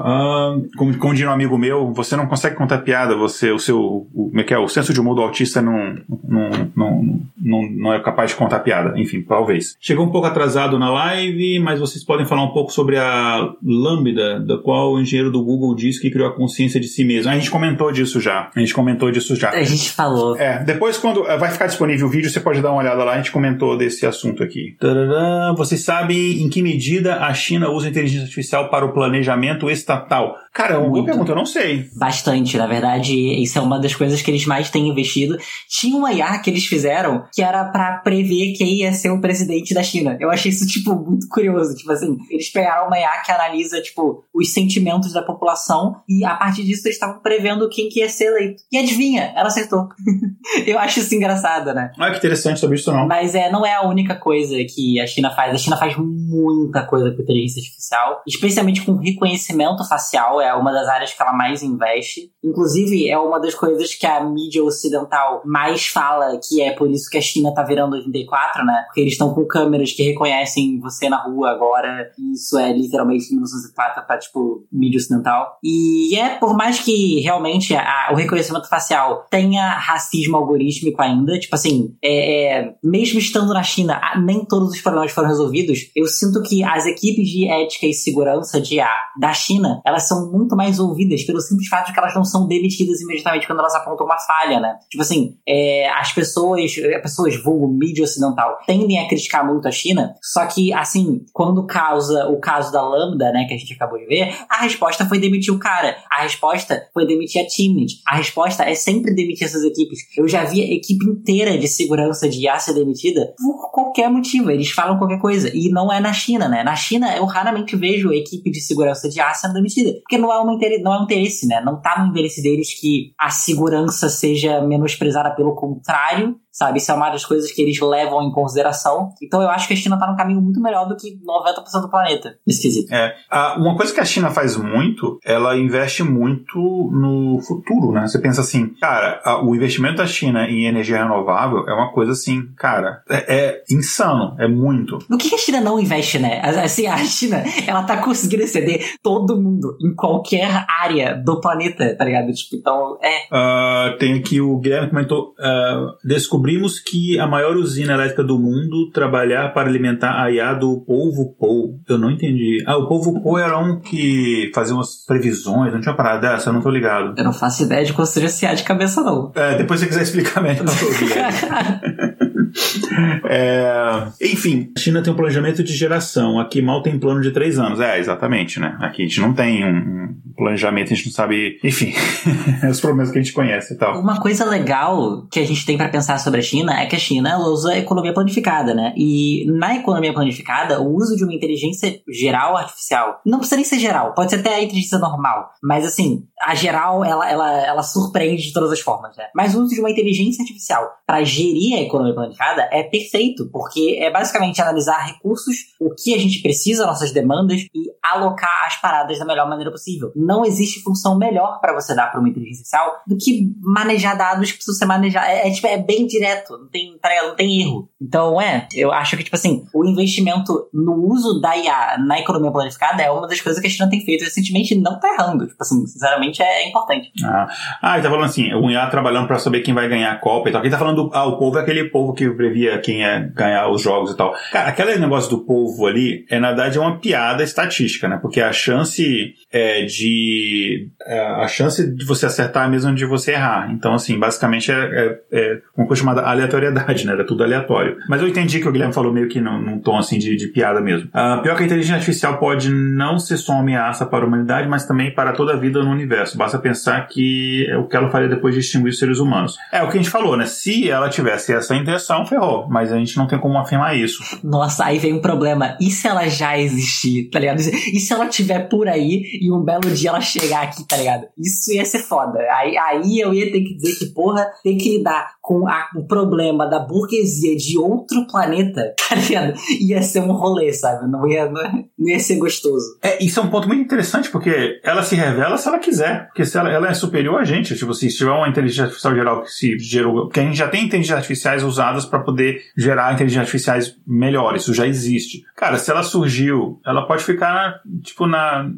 como, como diria um amigo meu, você não consegue contar piada, você, o seu. O, como é que é? O senso de humor do autista não, não, não, não, não é capaz de contar piada. Enfim, talvez. Chegou um pouco atrasado na live, mas vocês podem falar um pouco sobre a Lambda, da qual o engenheiro do Google disse que criou a consciência de si mesmo. A gente comentou disso já. A gente comentou disso já. A gente falou. É, depois quando eh, vai ficar disponível o vídeo, você pode dar uma olhada lá, a gente comentou desse assunto aqui. Tadadã, vocês sabem em que medida a China usa inteligência artificial para o planejamento estatal? Cara, é uma boa pergunta, eu não sei. Bastante, na verdade, isso é uma das coisas que eles mais têm investido. Tinha uma IA que eles fizeram que era para prever quem ia ser o presidente da China. Eu achei isso, tipo, muito curioso. Tipo assim, eles pegaram uma IA que analisa, tipo, os sentimentos da população e a partir disso eles estavam prevendo quem que ia ser eleito. E adivinha, ela acertou. eu acho isso engraçado, né? Ah, que interessante sobre isso não. Mas é, não é a única coisa que a China faz. A China faz muita coisa com inteligência artificial, especialmente com reconhecimento facial. É uma das áreas que ela mais investe. Inclusive, é uma das coisas que a mídia ocidental mais fala, que é por isso que a China tá virando 84, né? Porque eles estão com câmeras que reconhecem você na rua agora. Isso é literalmente 1904 pra, tipo, mídia ocidental. E é por mais que realmente a, o reconhecimento facial tenha racismo algorítmico ainda, tipo assim, é, é, mesmo estando na China, nem todos os problemas foram resolvidos. Eu sinto que as equipes de ética e segurança de A da China, elas são muito mais ouvidas pelo simples fato de que elas não são demitidas imediatamente quando elas apontam uma falha, né? Tipo assim, é, as pessoas, as pessoas vulgo mídia ocidental, tendem a criticar muito a China, só que, assim, quando causa o caso da Lambda, né, que a gente acabou de ver, a resposta foi demitir o cara. A resposta foi demitir a Teamit. A resposta é sempre demitir essas equipes. Eu já vi a equipe inteira de segurança de IA ser demitida por qualquer motivo. Eles falam qualquer coisa. E não é na China, né? Na China, eu raramente vejo a equipe de segurança de IA sendo demitida. Porque não é, uma, não é um interesse, né? Não tá no interesse deles que a segurança seja menosprezada, pelo contrário, sabe? Isso é uma das coisas que eles levam em consideração. Então eu acho que a China tá num caminho muito melhor do que 90% do planeta, nesse quesito. É. uma coisa que a China faz muito, ela investe muito no futuro, né? Você pensa assim, cara, o investimento da China em energia renovável é uma coisa assim, cara, é, é insano, é muito. No que a China não investe, né? Assim, a China, ela tá conseguindo exceder todo mundo em qualquer área do planeta, tá ligado? Tipo, então, é. Uh, tem aqui o Guilherme comentou, uh, descobrir descobrimos que a maior usina elétrica do mundo trabalhar para alimentar a IA do Polvo Pou. Eu não entendi. Ah, o Polvo Pou era um que fazia umas previsões, não tinha parada dessa, eu não tô ligado. Eu não faço ideia de construir esse IA de cabeça, não. É, depois se você quiser explicar melhor, não tô é, enfim, a China tem um planejamento de geração. Aqui mal tem plano de três anos. É, exatamente, né? Aqui a gente não tem um, planejamento, a gente não sabe, enfim, os problemas que a gente conhece e tal. Uma coisa legal que a gente tem para pensar sobre a China é que a China ela usa a economia planificada, né? E na economia planificada, o uso de uma inteligência geral artificial, não precisa nem ser geral, pode ser até a inteligência normal, mas assim, a geral ela, ela, ela surpreende de todas as formas, né? Mas o uso de uma inteligência artificial para gerir a economia planificada é perfeito, porque é basicamente analisar recursos, o que a gente precisa, nossas demandas e alocar as paradas da melhor maneira possível. Não existe função melhor para você dar para uma inteligência artificial do que manejar dados que precisam ser manejados. É, é, tipo, é bem direto, não tem, não tem erro. Então, é, eu acho que, tipo assim, o investimento no uso da IA na economia planificada é uma das coisas que a China tem feito recentemente e não tá errando. Tipo assim, sinceramente é, é importante. Ah, ah ele tá falando assim, o IA trabalhando para saber quem vai ganhar a Copa e tal. Quem tá falando, ah, o povo é aquele povo que previa quem ia ganhar os jogos e tal. Cara, aquele negócio do povo ali, é na verdade é uma piada estatística, né? Porque a chance é, de. É, a chance de você acertar é a mesma de você errar. Então, assim, basicamente é, é, é uma coisa chamada aleatoriedade, né? Era tudo aleatório. Mas eu entendi que o Guilherme falou meio que num, num tom assim de, de piada mesmo. Uh, pior que a inteligência artificial pode não ser só uma ameaça para a humanidade, mas também para toda a vida no universo. Basta pensar que é o que ela faria depois de extinguir os seres humanos. É o que a gente falou, né? Se ela tivesse essa intenção, ferrou. Mas a gente não tem como afirmar isso. Nossa, aí vem um problema. E se ela já existir, tá ligado? E se ela tiver por aí e um belo dia ela chegar aqui, tá ligado? Isso ia ser foda. Aí, aí eu ia ter que dizer que, porra, tem que lidar com a, o problema da burguesia de outro planeta, tá ligado? Ia ser um rolê, sabe? Não ia, não, ia ser gostoso. É, isso é um ponto muito interessante, porque ela se revela se ela quiser. Porque se ela, ela é superior a gente, tipo, se tiver uma inteligência artificial geral que se gerou. Porque a gente já tem inteligências artificiais usadas para poder gerar inteligências artificiais melhores, isso já existe. Cara, se ela surgiu, ela pode ficar, tipo, na.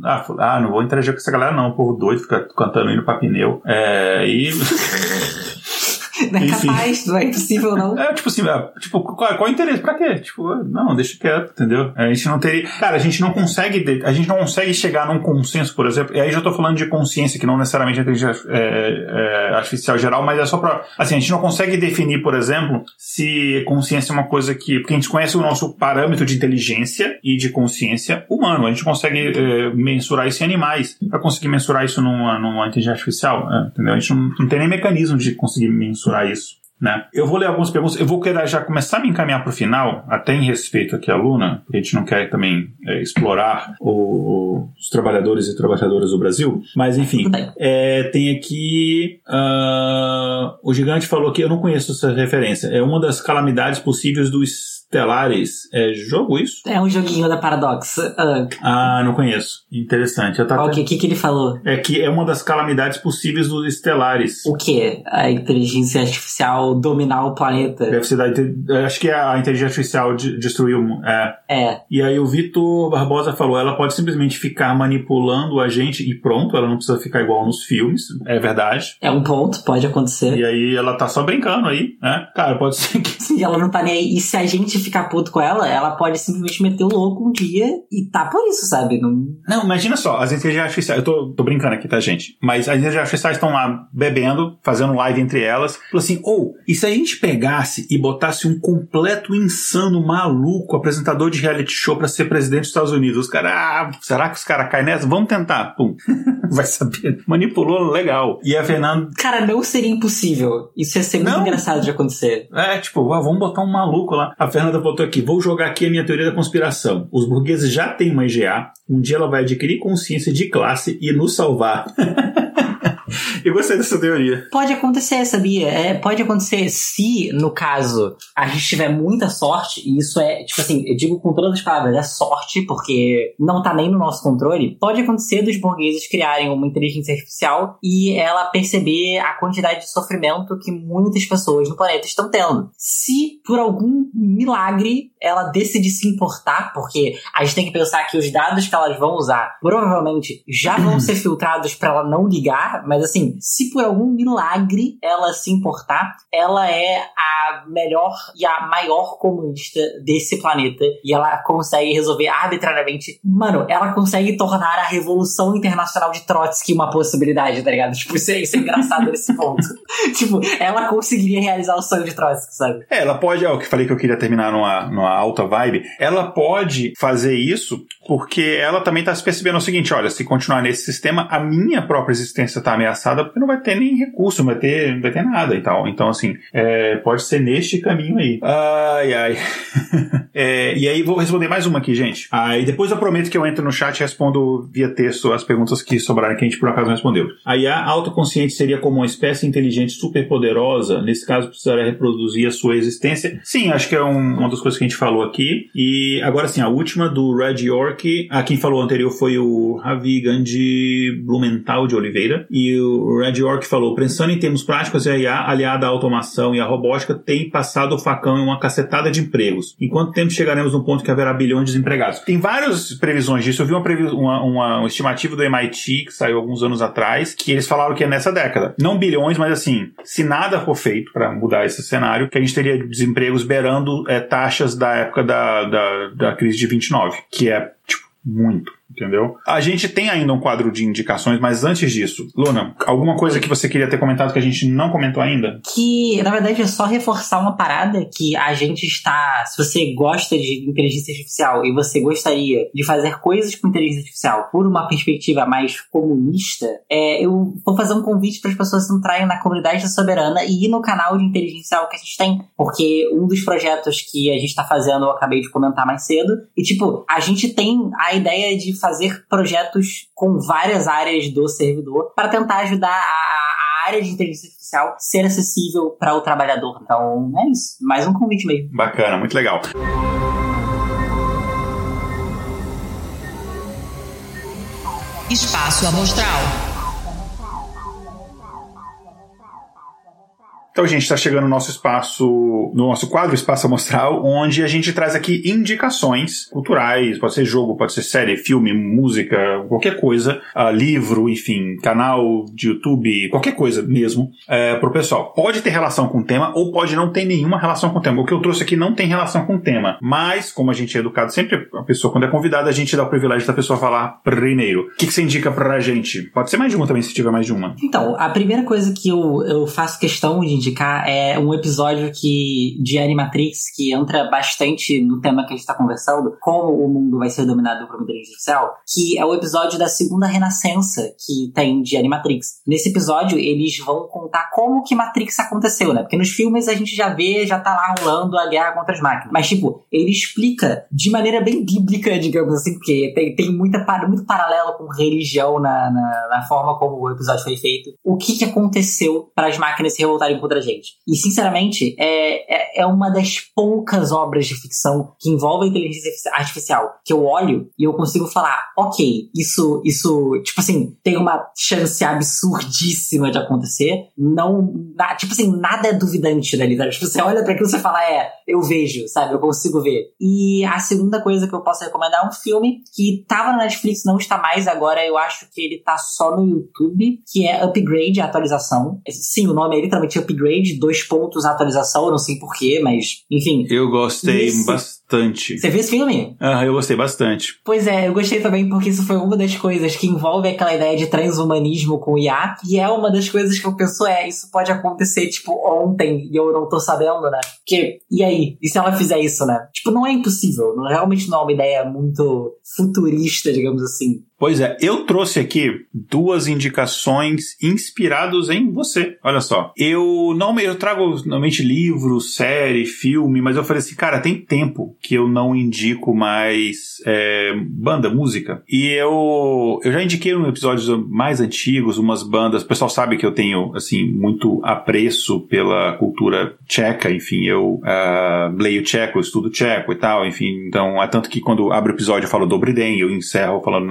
Ah não vou interagir com essa galera, não, o povo doido, fica cantando indo pra pneu. É, e. Não é Enfim. capaz, não é impossível, não. É, tipo assim, é, tipo, qual, qual é o interesse? Pra quê? Tipo, não, deixa quieto, entendeu? A gente não teria. Cara, a gente não consegue. A gente não consegue chegar num consenso, por exemplo. E aí já tô falando de consciência, que não necessariamente é inteligência é, é, artificial geral, mas é só pra. Assim, a gente não consegue definir, por exemplo, se consciência é uma coisa que. Porque a gente conhece o nosso parâmetro de inteligência e de consciência humano. A gente consegue é, mensurar isso em animais. Pra conseguir mensurar isso numa, numa inteligência artificial, é, entendeu? A gente não, não tem nem mecanismo de conseguir mensurar isso. Né? Eu vou ler algumas perguntas, eu vou querer já começar a me encaminhar para o final, até em respeito aqui à Luna, porque a gente não quer também é, explorar o, os trabalhadores e trabalhadoras do Brasil, mas enfim, é, tem aqui uh, o gigante falou que eu não conheço essa referência, é uma das calamidades possíveis do Stellaris. É jogo isso? É um joguinho da Paradox. Uh. Ah, não conheço. Interessante. Tava... O que, que, ele falou? É que é uma das calamidades possíveis dos Stellaris. O que? A inteligência artificial dominar o planeta? Deve ser da. Acho que a inteligência artificial destruiu. É. É. E aí o Vitor Barbosa falou: ela pode simplesmente ficar manipulando a gente e pronto, ela não precisa ficar igual nos filmes. É verdade. É um ponto, pode acontecer. E aí ela tá só brincando aí, né? Cara, pode ser que. Sim, ela não tá nem aí. E se a gente ficar puto com ela, ela pode simplesmente meter o louco um dia e tá por isso, sabe? Não, não imagina só, as inteligências artificiais, eu tô, tô brincando aqui, tá, gente? Mas as inteligências artificiais estão lá bebendo, fazendo live entre elas. Falou assim, ou, oh, e se a gente pegasse e botasse um completo insano, maluco, apresentador de reality show para ser presidente dos Estados Unidos? Os caras, ah, será que os caras caem nessa? Vamos tentar. Pum. Vai saber. Manipulou legal. E a Fernanda. Cara, não seria impossível. Isso ia ser muito não. engraçado de acontecer. É, tipo, ah, vamos botar um maluco lá. A Fernanda botou aqui, vou jogar aqui a minha teoria da conspiração. Os burgueses já têm uma IGA, um dia ela vai adquirir consciência de classe e nos salvar. Eu gostei dessa teoria. Pode acontecer, sabia? É, pode acontecer se, no caso, a gente tiver muita sorte, e isso é, tipo assim, eu digo com todas as palavras, é sorte, porque não tá nem no nosso controle. Pode acontecer dos burgueses criarem uma inteligência artificial e ela perceber a quantidade de sofrimento que muitas pessoas no planeta estão tendo. Se, por algum milagre, ela decidir se importar, porque a gente tem que pensar que os dados que elas vão usar provavelmente já vão ser filtrados para ela não ligar, mas assim, assim, se por algum milagre ela se importar, ela é a melhor e a maior comunista desse planeta. E ela consegue resolver arbitrariamente. Mano, ela consegue tornar a Revolução Internacional de Trotsky uma possibilidade, tá ligado? Tipo, isso é, isso é engraçado nesse ponto. tipo, ela conseguiria realizar o sonho de Trotsky, sabe? É, ela pode, é o que falei que eu queria terminar numa, numa alta vibe. Ela pode fazer isso porque ela também tá se percebendo o seguinte: olha, se continuar nesse sistema, a minha própria existência tá ameaçada porque não vai ter nem recurso, não vai ter, não vai ter nada e tal. Então, assim, é, pode ser neste caminho aí. Ai, ai. é, e aí, vou responder mais uma aqui, gente. Aí depois eu prometo que eu entro no chat e respondo via texto as perguntas que sobraram que a gente por acaso não respondeu. A IA autoconsciente seria como uma espécie inteligente superpoderosa? Nesse caso, precisaria reproduzir a sua existência? Sim, acho que é um, uma das coisas que a gente falou aqui. E agora sim, a última do Red York. A quem falou anterior foi o Ravi Gandhi Blumenthal de Oliveira. E o Red York falou: pensando em termos práticos, a IA aliada à automação e à robótica tem passado o facão em uma cacetada de empregos. Em quanto tempo chegaremos no ponto que haverá bilhões de desempregados? Tem várias previsões disso. Eu vi uma, uma, uma, estimativa do MIT que saiu alguns anos atrás, que eles falaram que é nessa década. Não bilhões, mas assim, se nada for feito para mudar esse cenário, que a gente teria desempregos beirando é, taxas da época da, da, da crise de 29, que é, tipo, muito entendeu? A gente tem ainda um quadro de indicações, mas antes disso, Luna, alguma coisa que você queria ter comentado que a gente não comentou ainda? Que, na verdade, é só reforçar uma parada que a gente está. Se você gosta de inteligência artificial e você gostaria de fazer coisas com inteligência artificial por uma perspectiva mais comunista, é, eu vou fazer um convite para as pessoas entrarem na comunidade da Soberana e ir no canal de inteligência artificial que a gente tem, porque um dos projetos que a gente está fazendo eu acabei de comentar mais cedo, e tipo, a gente tem a ideia de fazer projetos com várias áreas do servidor para tentar ajudar a, a, área de inteligência artificial ser acessível para o trabalhador. Então, é isso. Mais um convite mesmo. Bacana, muito legal. Espaço Amostral. Então, gente, está chegando no nosso espaço, no nosso quadro Espaço Amostral, onde a gente traz aqui indicações culturais, pode ser jogo, pode ser série, filme, música, qualquer coisa, uh, livro, enfim, canal de YouTube, qualquer coisa mesmo, é, pro pessoal. Pode ter relação com o tema ou pode não ter nenhuma relação com o tema. O que eu trouxe aqui não tem relação com o tema, mas, como a gente é educado sempre, a pessoa, quando é convidada, a gente dá o privilégio da pessoa falar primeiro. O que, que você indica pra gente? Pode ser mais de uma também, se tiver mais de uma. Então, a primeira coisa que eu, eu faço questão de indicar indicar é um episódio que de Animatrix que entra bastante no tema que a gente está conversando, como o mundo vai ser dominado por uma inteligência artificial, que é o episódio da segunda renascença que tem de Animatrix. Nesse episódio, eles vão contar como que Matrix aconteceu, né? Porque nos filmes a gente já vê, já tá lá rolando a guerra contra as máquinas. Mas, tipo, ele explica de maneira bem bíblica, digamos assim, porque tem, tem muita, muito paralelo com religião na, na, na forma como o episódio foi feito. O que, que aconteceu para as máquinas se revoltarem contra a gente. E, sinceramente, é, é, é, uma das poucas obras de ficção que envolvem inteligência artificial que eu olho e eu consigo falar, ok, isso, isso, tipo assim, tem uma chance absurdíssima de acontecer. Não, na, tipo assim, nada é duvidante dali, sabe? Tipo, você olha para aquilo e você fala, é, eu vejo, sabe? Eu consigo ver. E a segunda coisa que eu posso recomendar é um filme que tava na Netflix, não está mais agora, eu acho que ele tá só no YouTube, que é Upgrade, a atualização. Sim, o nome é literalmente Upgrade dois pontos atualização, eu não sei porquê, mas enfim. Eu gostei nesse... bastante. Você viu esse filme? Ah, eu gostei bastante. Pois é, eu gostei também porque isso foi uma das coisas que envolve aquela ideia de transhumanismo com IA, e é uma das coisas que eu penso, é, isso pode acontecer, tipo, ontem, e eu não tô sabendo, né? Porque, e aí? E se ela fizer isso, né? Tipo, não é impossível, não, realmente não é uma ideia muito futurista, digamos assim. Pois é, eu trouxe aqui duas indicações inspiradas em você. Olha só. Eu não eu trago normalmente livro, série, filme, mas eu falei assim, cara, tem tempo que eu não indico mais é, banda, música. E eu, eu já indiquei em episódios mais antigos umas bandas. O pessoal sabe que eu tenho, assim, muito apreço pela cultura tcheca. Enfim, eu uh, leio tcheco, estudo tcheco e tal. Enfim, então é tanto que quando abro o episódio eu falo Dobry Den, eu encerro falando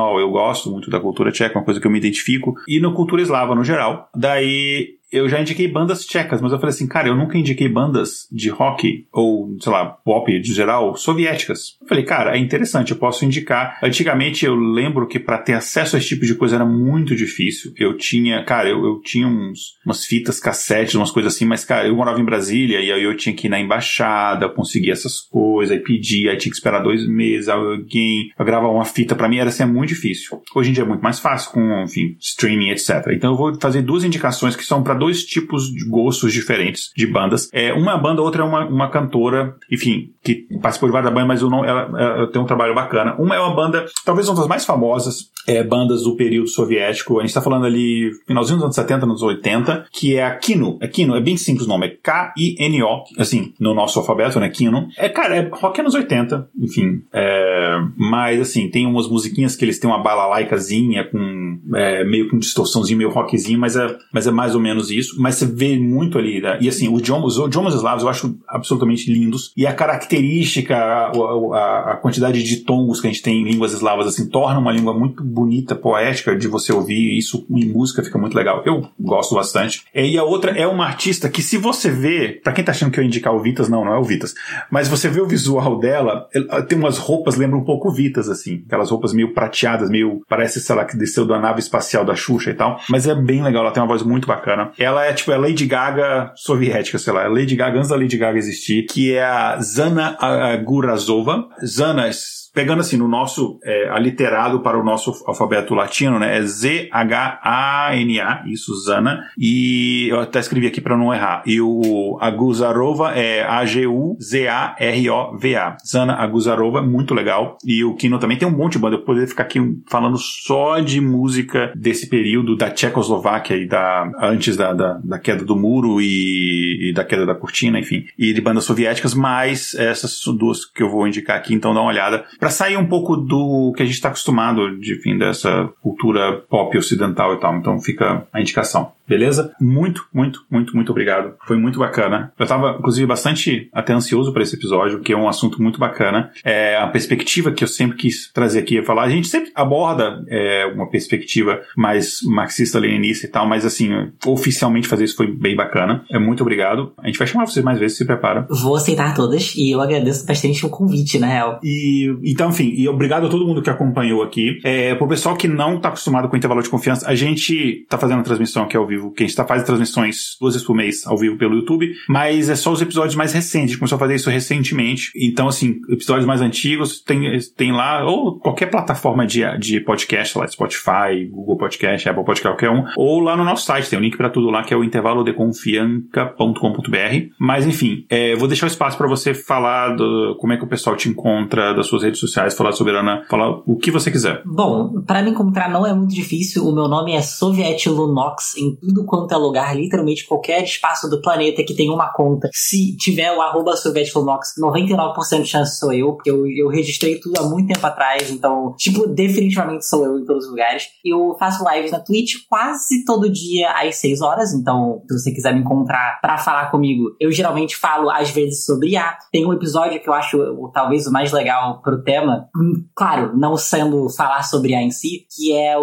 Eu gosto muito da cultura tcheca, uma coisa que eu me identifico, e na cultura eslava no geral. Daí eu já indiquei bandas tchecas, mas eu falei assim, cara, eu nunca indiquei bandas de rock ou, sei lá, pop de geral, soviéticas. Eu falei, cara, é interessante, eu posso indicar. Antigamente eu lembro que para ter acesso a esse tipo de coisa era muito difícil. Eu tinha, cara, eu, eu tinha uns, umas fitas cassete, umas coisas assim, mas, cara, eu morava em Brasília e aí eu tinha que ir na embaixada, conseguir essas coisas, aí pedir, aí tinha que esperar dois meses, alguém gravar uma fita, para mim era assim, é muito difícil. Hoje em dia é muito mais fácil com, enfim, streaming, etc. Então eu vou fazer duas indicações que são para dois tipos de gostos diferentes de bandas. É, uma banda, outra é uma, uma cantora, enfim, que participou de várias bandas, mas eu não, ela, ela, tem um trabalho bacana. Uma é uma banda, talvez uma das mais famosas, é, bandas do período soviético. A gente está falando ali finalzinho dos anos 70, anos 80, que é a Kino. É Kino, é bem simples o nome, é K-I-N-O, assim, no nosso alfabeto, né, Kino. É, cara, é rock anos 80, enfim. É, mas, assim, tem umas musiquinhas que eles têm uma balalaicazinha com é, meio com distorçãozinho, meio rockzinho, mas é, mas é mais ou menos isso. Mas você vê muito ali, né? E assim, os idiomas, os idiomas eslavos eu acho absolutamente lindos. E a característica, a, a, a, quantidade de tons que a gente tem em línguas eslavas, assim, torna uma língua muito bonita, poética de você ouvir. Isso em música fica muito legal. Eu gosto bastante. E a outra é uma artista que, se você vê, para quem tá achando que eu ia indicar o Vitas, não, não é o Vitas. Mas você vê o visual dela, ela tem umas roupas, lembra um pouco Vitas, assim. Aquelas roupas meio prateadas, meio. Parece, sei lá, que desceu da nave espacial da Xuxa e tal. Mas é bem legal, ela tem uma voz muito bacana. Ela é tipo a Lady Gaga soviética, sei lá. A Lady Gaga antes da Lady Gaga existir, que é a Zana Gurazova. Zana pegando assim no nosso é, aliterado para o nosso alfabeto latino, né? É Z-H-A-N-A, isso, Zana. E eu até escrevi aqui para não errar. E o Aguzarova é A-G-U-Z-A-R-O-V-A. Zana Aguzarova, muito legal. E o Kino também tem um monte de banda. Eu poderia ficar aqui falando só de música desse período da Tchecoslováquia e da antes da, da, da queda do muro e, e, da queda da cortina, enfim. E de bandas soviéticas, mas essas duas que eu vou indicar aqui, então dá uma olhada para sair um pouco do que a gente está acostumado de fim dessa cultura pop ocidental e tal. Então fica a indicação. Beleza? Muito, muito, muito, muito obrigado. Foi muito bacana. Eu estava, inclusive, bastante até ansioso para esse episódio, que é um assunto muito bacana. É a perspectiva que eu sempre quis trazer aqui e falar. A gente sempre aborda é, uma perspectiva mais marxista-leninista e tal, mas assim, oficialmente fazer isso foi bem bacana. É muito obrigado. A gente vai chamar vocês mais vezes, se prepara. Vou aceitar todas e eu agradeço bastante o convite, na real. E então, enfim, e obrigado a todo mundo que acompanhou aqui. É, pro pessoal que não tá acostumado com o intervalo de confiança, a gente tá fazendo a transmissão aqui ao vivo, que a gente tá fazendo transmissões duas vezes por mês ao vivo pelo YouTube, mas é só os episódios mais recentes, a gente começou a fazer isso recentemente. Então, assim, episódios mais antigos tem, tem lá, ou qualquer plataforma de, de podcast, lá, Spotify, Google Podcast, Apple Podcast, qualquer um, ou lá no nosso site, tem um link para tudo lá, que é o intervalodeconfianca.com.br. Mas, enfim, é, vou deixar o espaço para você falar do, como é que o pessoal te encontra, das suas redes sociais, falar sobre Ana, falar o que você quiser. Bom, para me encontrar não é muito difícil. O meu nome é Soviet Lunox em tudo quanto é lugar, literalmente qualquer espaço do planeta que tem uma conta. Se tiver o arroba Soviet Lunox, 99% de chance sou eu, porque eu, eu registrei tudo há muito tempo atrás, então, tipo, definitivamente sou eu em todos os lugares. Eu faço lives na Twitch quase todo dia às 6 horas, então, se você quiser me encontrar para falar comigo, eu geralmente falo às vezes sobre A. Tem um episódio que eu acho talvez o mais legal pro tema, claro, não sendo falar sobre A em si, que é o,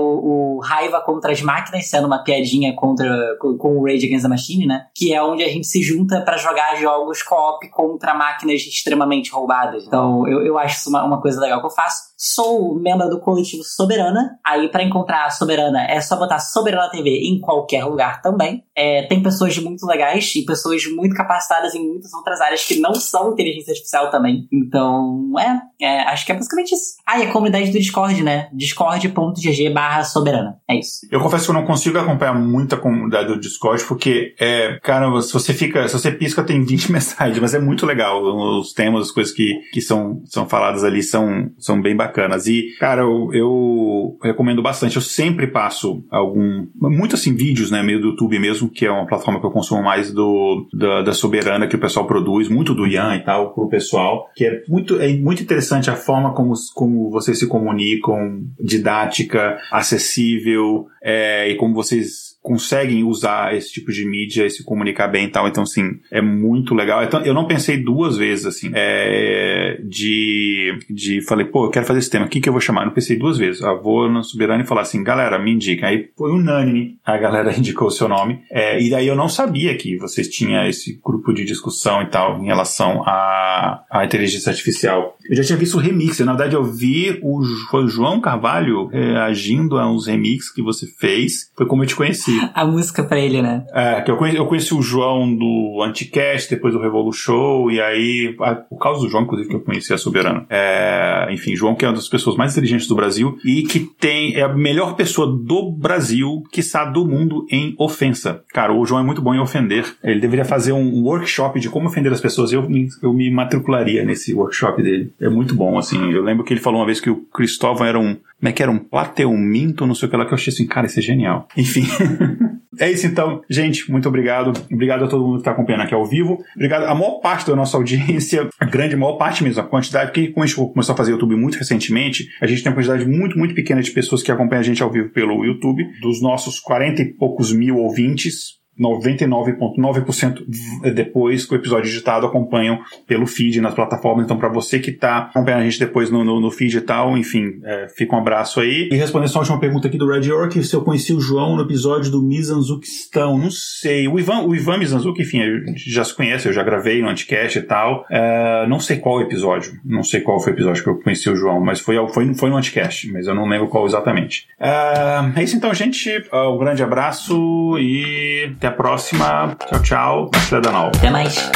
o raiva contra as máquinas, sendo uma piadinha contra com, o Rage Against the Machine, né? Que é onde a gente se junta para jogar jogos co-op contra máquinas extremamente roubadas. Então, eu, eu acho isso uma, uma coisa legal que eu faço. Sou membro do coletivo Soberana. Aí, para encontrar a Soberana, é só botar Soberana TV em qualquer lugar também. É, tem pessoas muito legais e pessoas muito capacitadas em muitas outras áreas que não são inteligência artificial também. Então, é, é acho que é basicamente isso. Ah, e a comunidade do Discord, né? discord.gg barra soberana. É isso. Eu confesso que eu não consigo acompanhar muita comunidade do Discord, porque, é, cara, se você fica, se você pisca, tem 20 mensagens, mas é muito legal. Os temas, as coisas que, que são, são faladas ali são, são bem bacanas. E, cara, eu, eu recomendo bastante. Eu sempre passo algum, muito assim, vídeos, né, meio do YouTube mesmo, que é uma plataforma que eu consumo mais do, da, da Soberana, que o pessoal produz, muito do Ian e tal, pro pessoal, que é muito, é muito interessante a forma como, como vocês se comunicam, didática, acessível, é, e como vocês conseguem usar esse tipo de mídia e se comunicar bem e tal. Então, assim, é muito legal. Então, eu não pensei duas vezes, assim, é, de, de. Falei, pô, eu quero fazer esse tema, o que, que eu vou chamar? Eu não pensei duas vezes. Eu vou no Soberano e falar assim, galera, me indica. Aí foi unânime, a galera indicou o seu nome. É, e daí eu não sabia que vocês tinham esse grupo de discussão e tal em relação à, à inteligência artificial. Eu já tinha visto o remix. Na verdade, eu vi o, foi o João Carvalho reagindo a uns remixes que você fez. Foi como eu te conheci. A música pra ele, né? É, que eu conheci, eu conheci o João do Anticast, depois do Revolu Show, e aí, por causa do João, inclusive, que eu conheci a Soberano. É, enfim, João, que é uma das pessoas mais inteligentes do Brasil e que tem, é a melhor pessoa do Brasil, que sabe do mundo em ofensa. Cara, o João é muito bom em ofender. Ele deveria fazer um workshop de como ofender as pessoas. Eu, eu me matricularia nesse workshop dele. É muito bom, assim. Eu lembro que ele falou uma vez que o Cristóvão era um como é que era? Um plateuminto, não sei o que lá, que eu achei assim, cara, isso é genial. Enfim. É isso então, gente. Muito obrigado. Obrigado a todo mundo que está acompanhando aqui ao vivo. Obrigado a maior parte da nossa audiência, a grande maior parte mesmo, a quantidade, porque como a gente começou a fazer YouTube muito recentemente, a gente tem uma quantidade muito, muito pequena de pessoas que acompanham a gente ao vivo pelo YouTube. Dos nossos 40 e poucos mil ouvintes, 99,9% depois que o episódio editado acompanham pelo feed nas plataformas. Então, para você que está acompanhando a gente depois no, no, no feed e tal, enfim, é, fica um abraço aí. E respondendo só a última pergunta aqui do Red York, se eu conheci o João no episódio do Mizanzuquistão. Não sei. O Ivan, o Ivan Mizanzuki, enfim, já se conhece, eu já gravei no Anticast e tal. É, não sei qual episódio. Não sei qual foi o episódio que eu conheci o João, mas foi, foi, foi no Anticast, mas eu não lembro qual exatamente. É, é isso então, gente. Um grande abraço e até a próxima. Tchau, tchau. Filha da Nova. Até mais.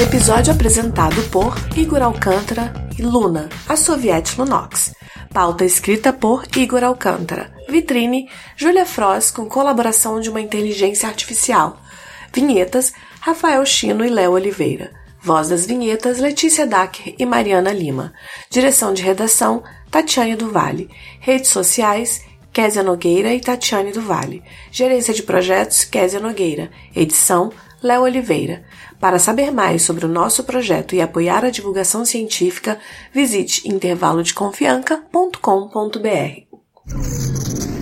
Episódio apresentado por Igor Alcântara e Luna, a Soviet Lunox. Pauta escrita por Igor Alcântara. Vitrine, Julia Frost com colaboração de uma inteligência artificial. Vinhetas, Rafael Chino e Léo Oliveira. Voz das vinhetas, Letícia Dacker e Mariana Lima. Direção de redação, Tatiane do Vale. Redes sociais, Késia Nogueira e Tatiane do Vale. Gerência de projetos, Késia Nogueira. Edição, Léo Oliveira. Para saber mais sobre o nosso projeto e apoiar a divulgação científica, visite intervalodeconfianca.com.br.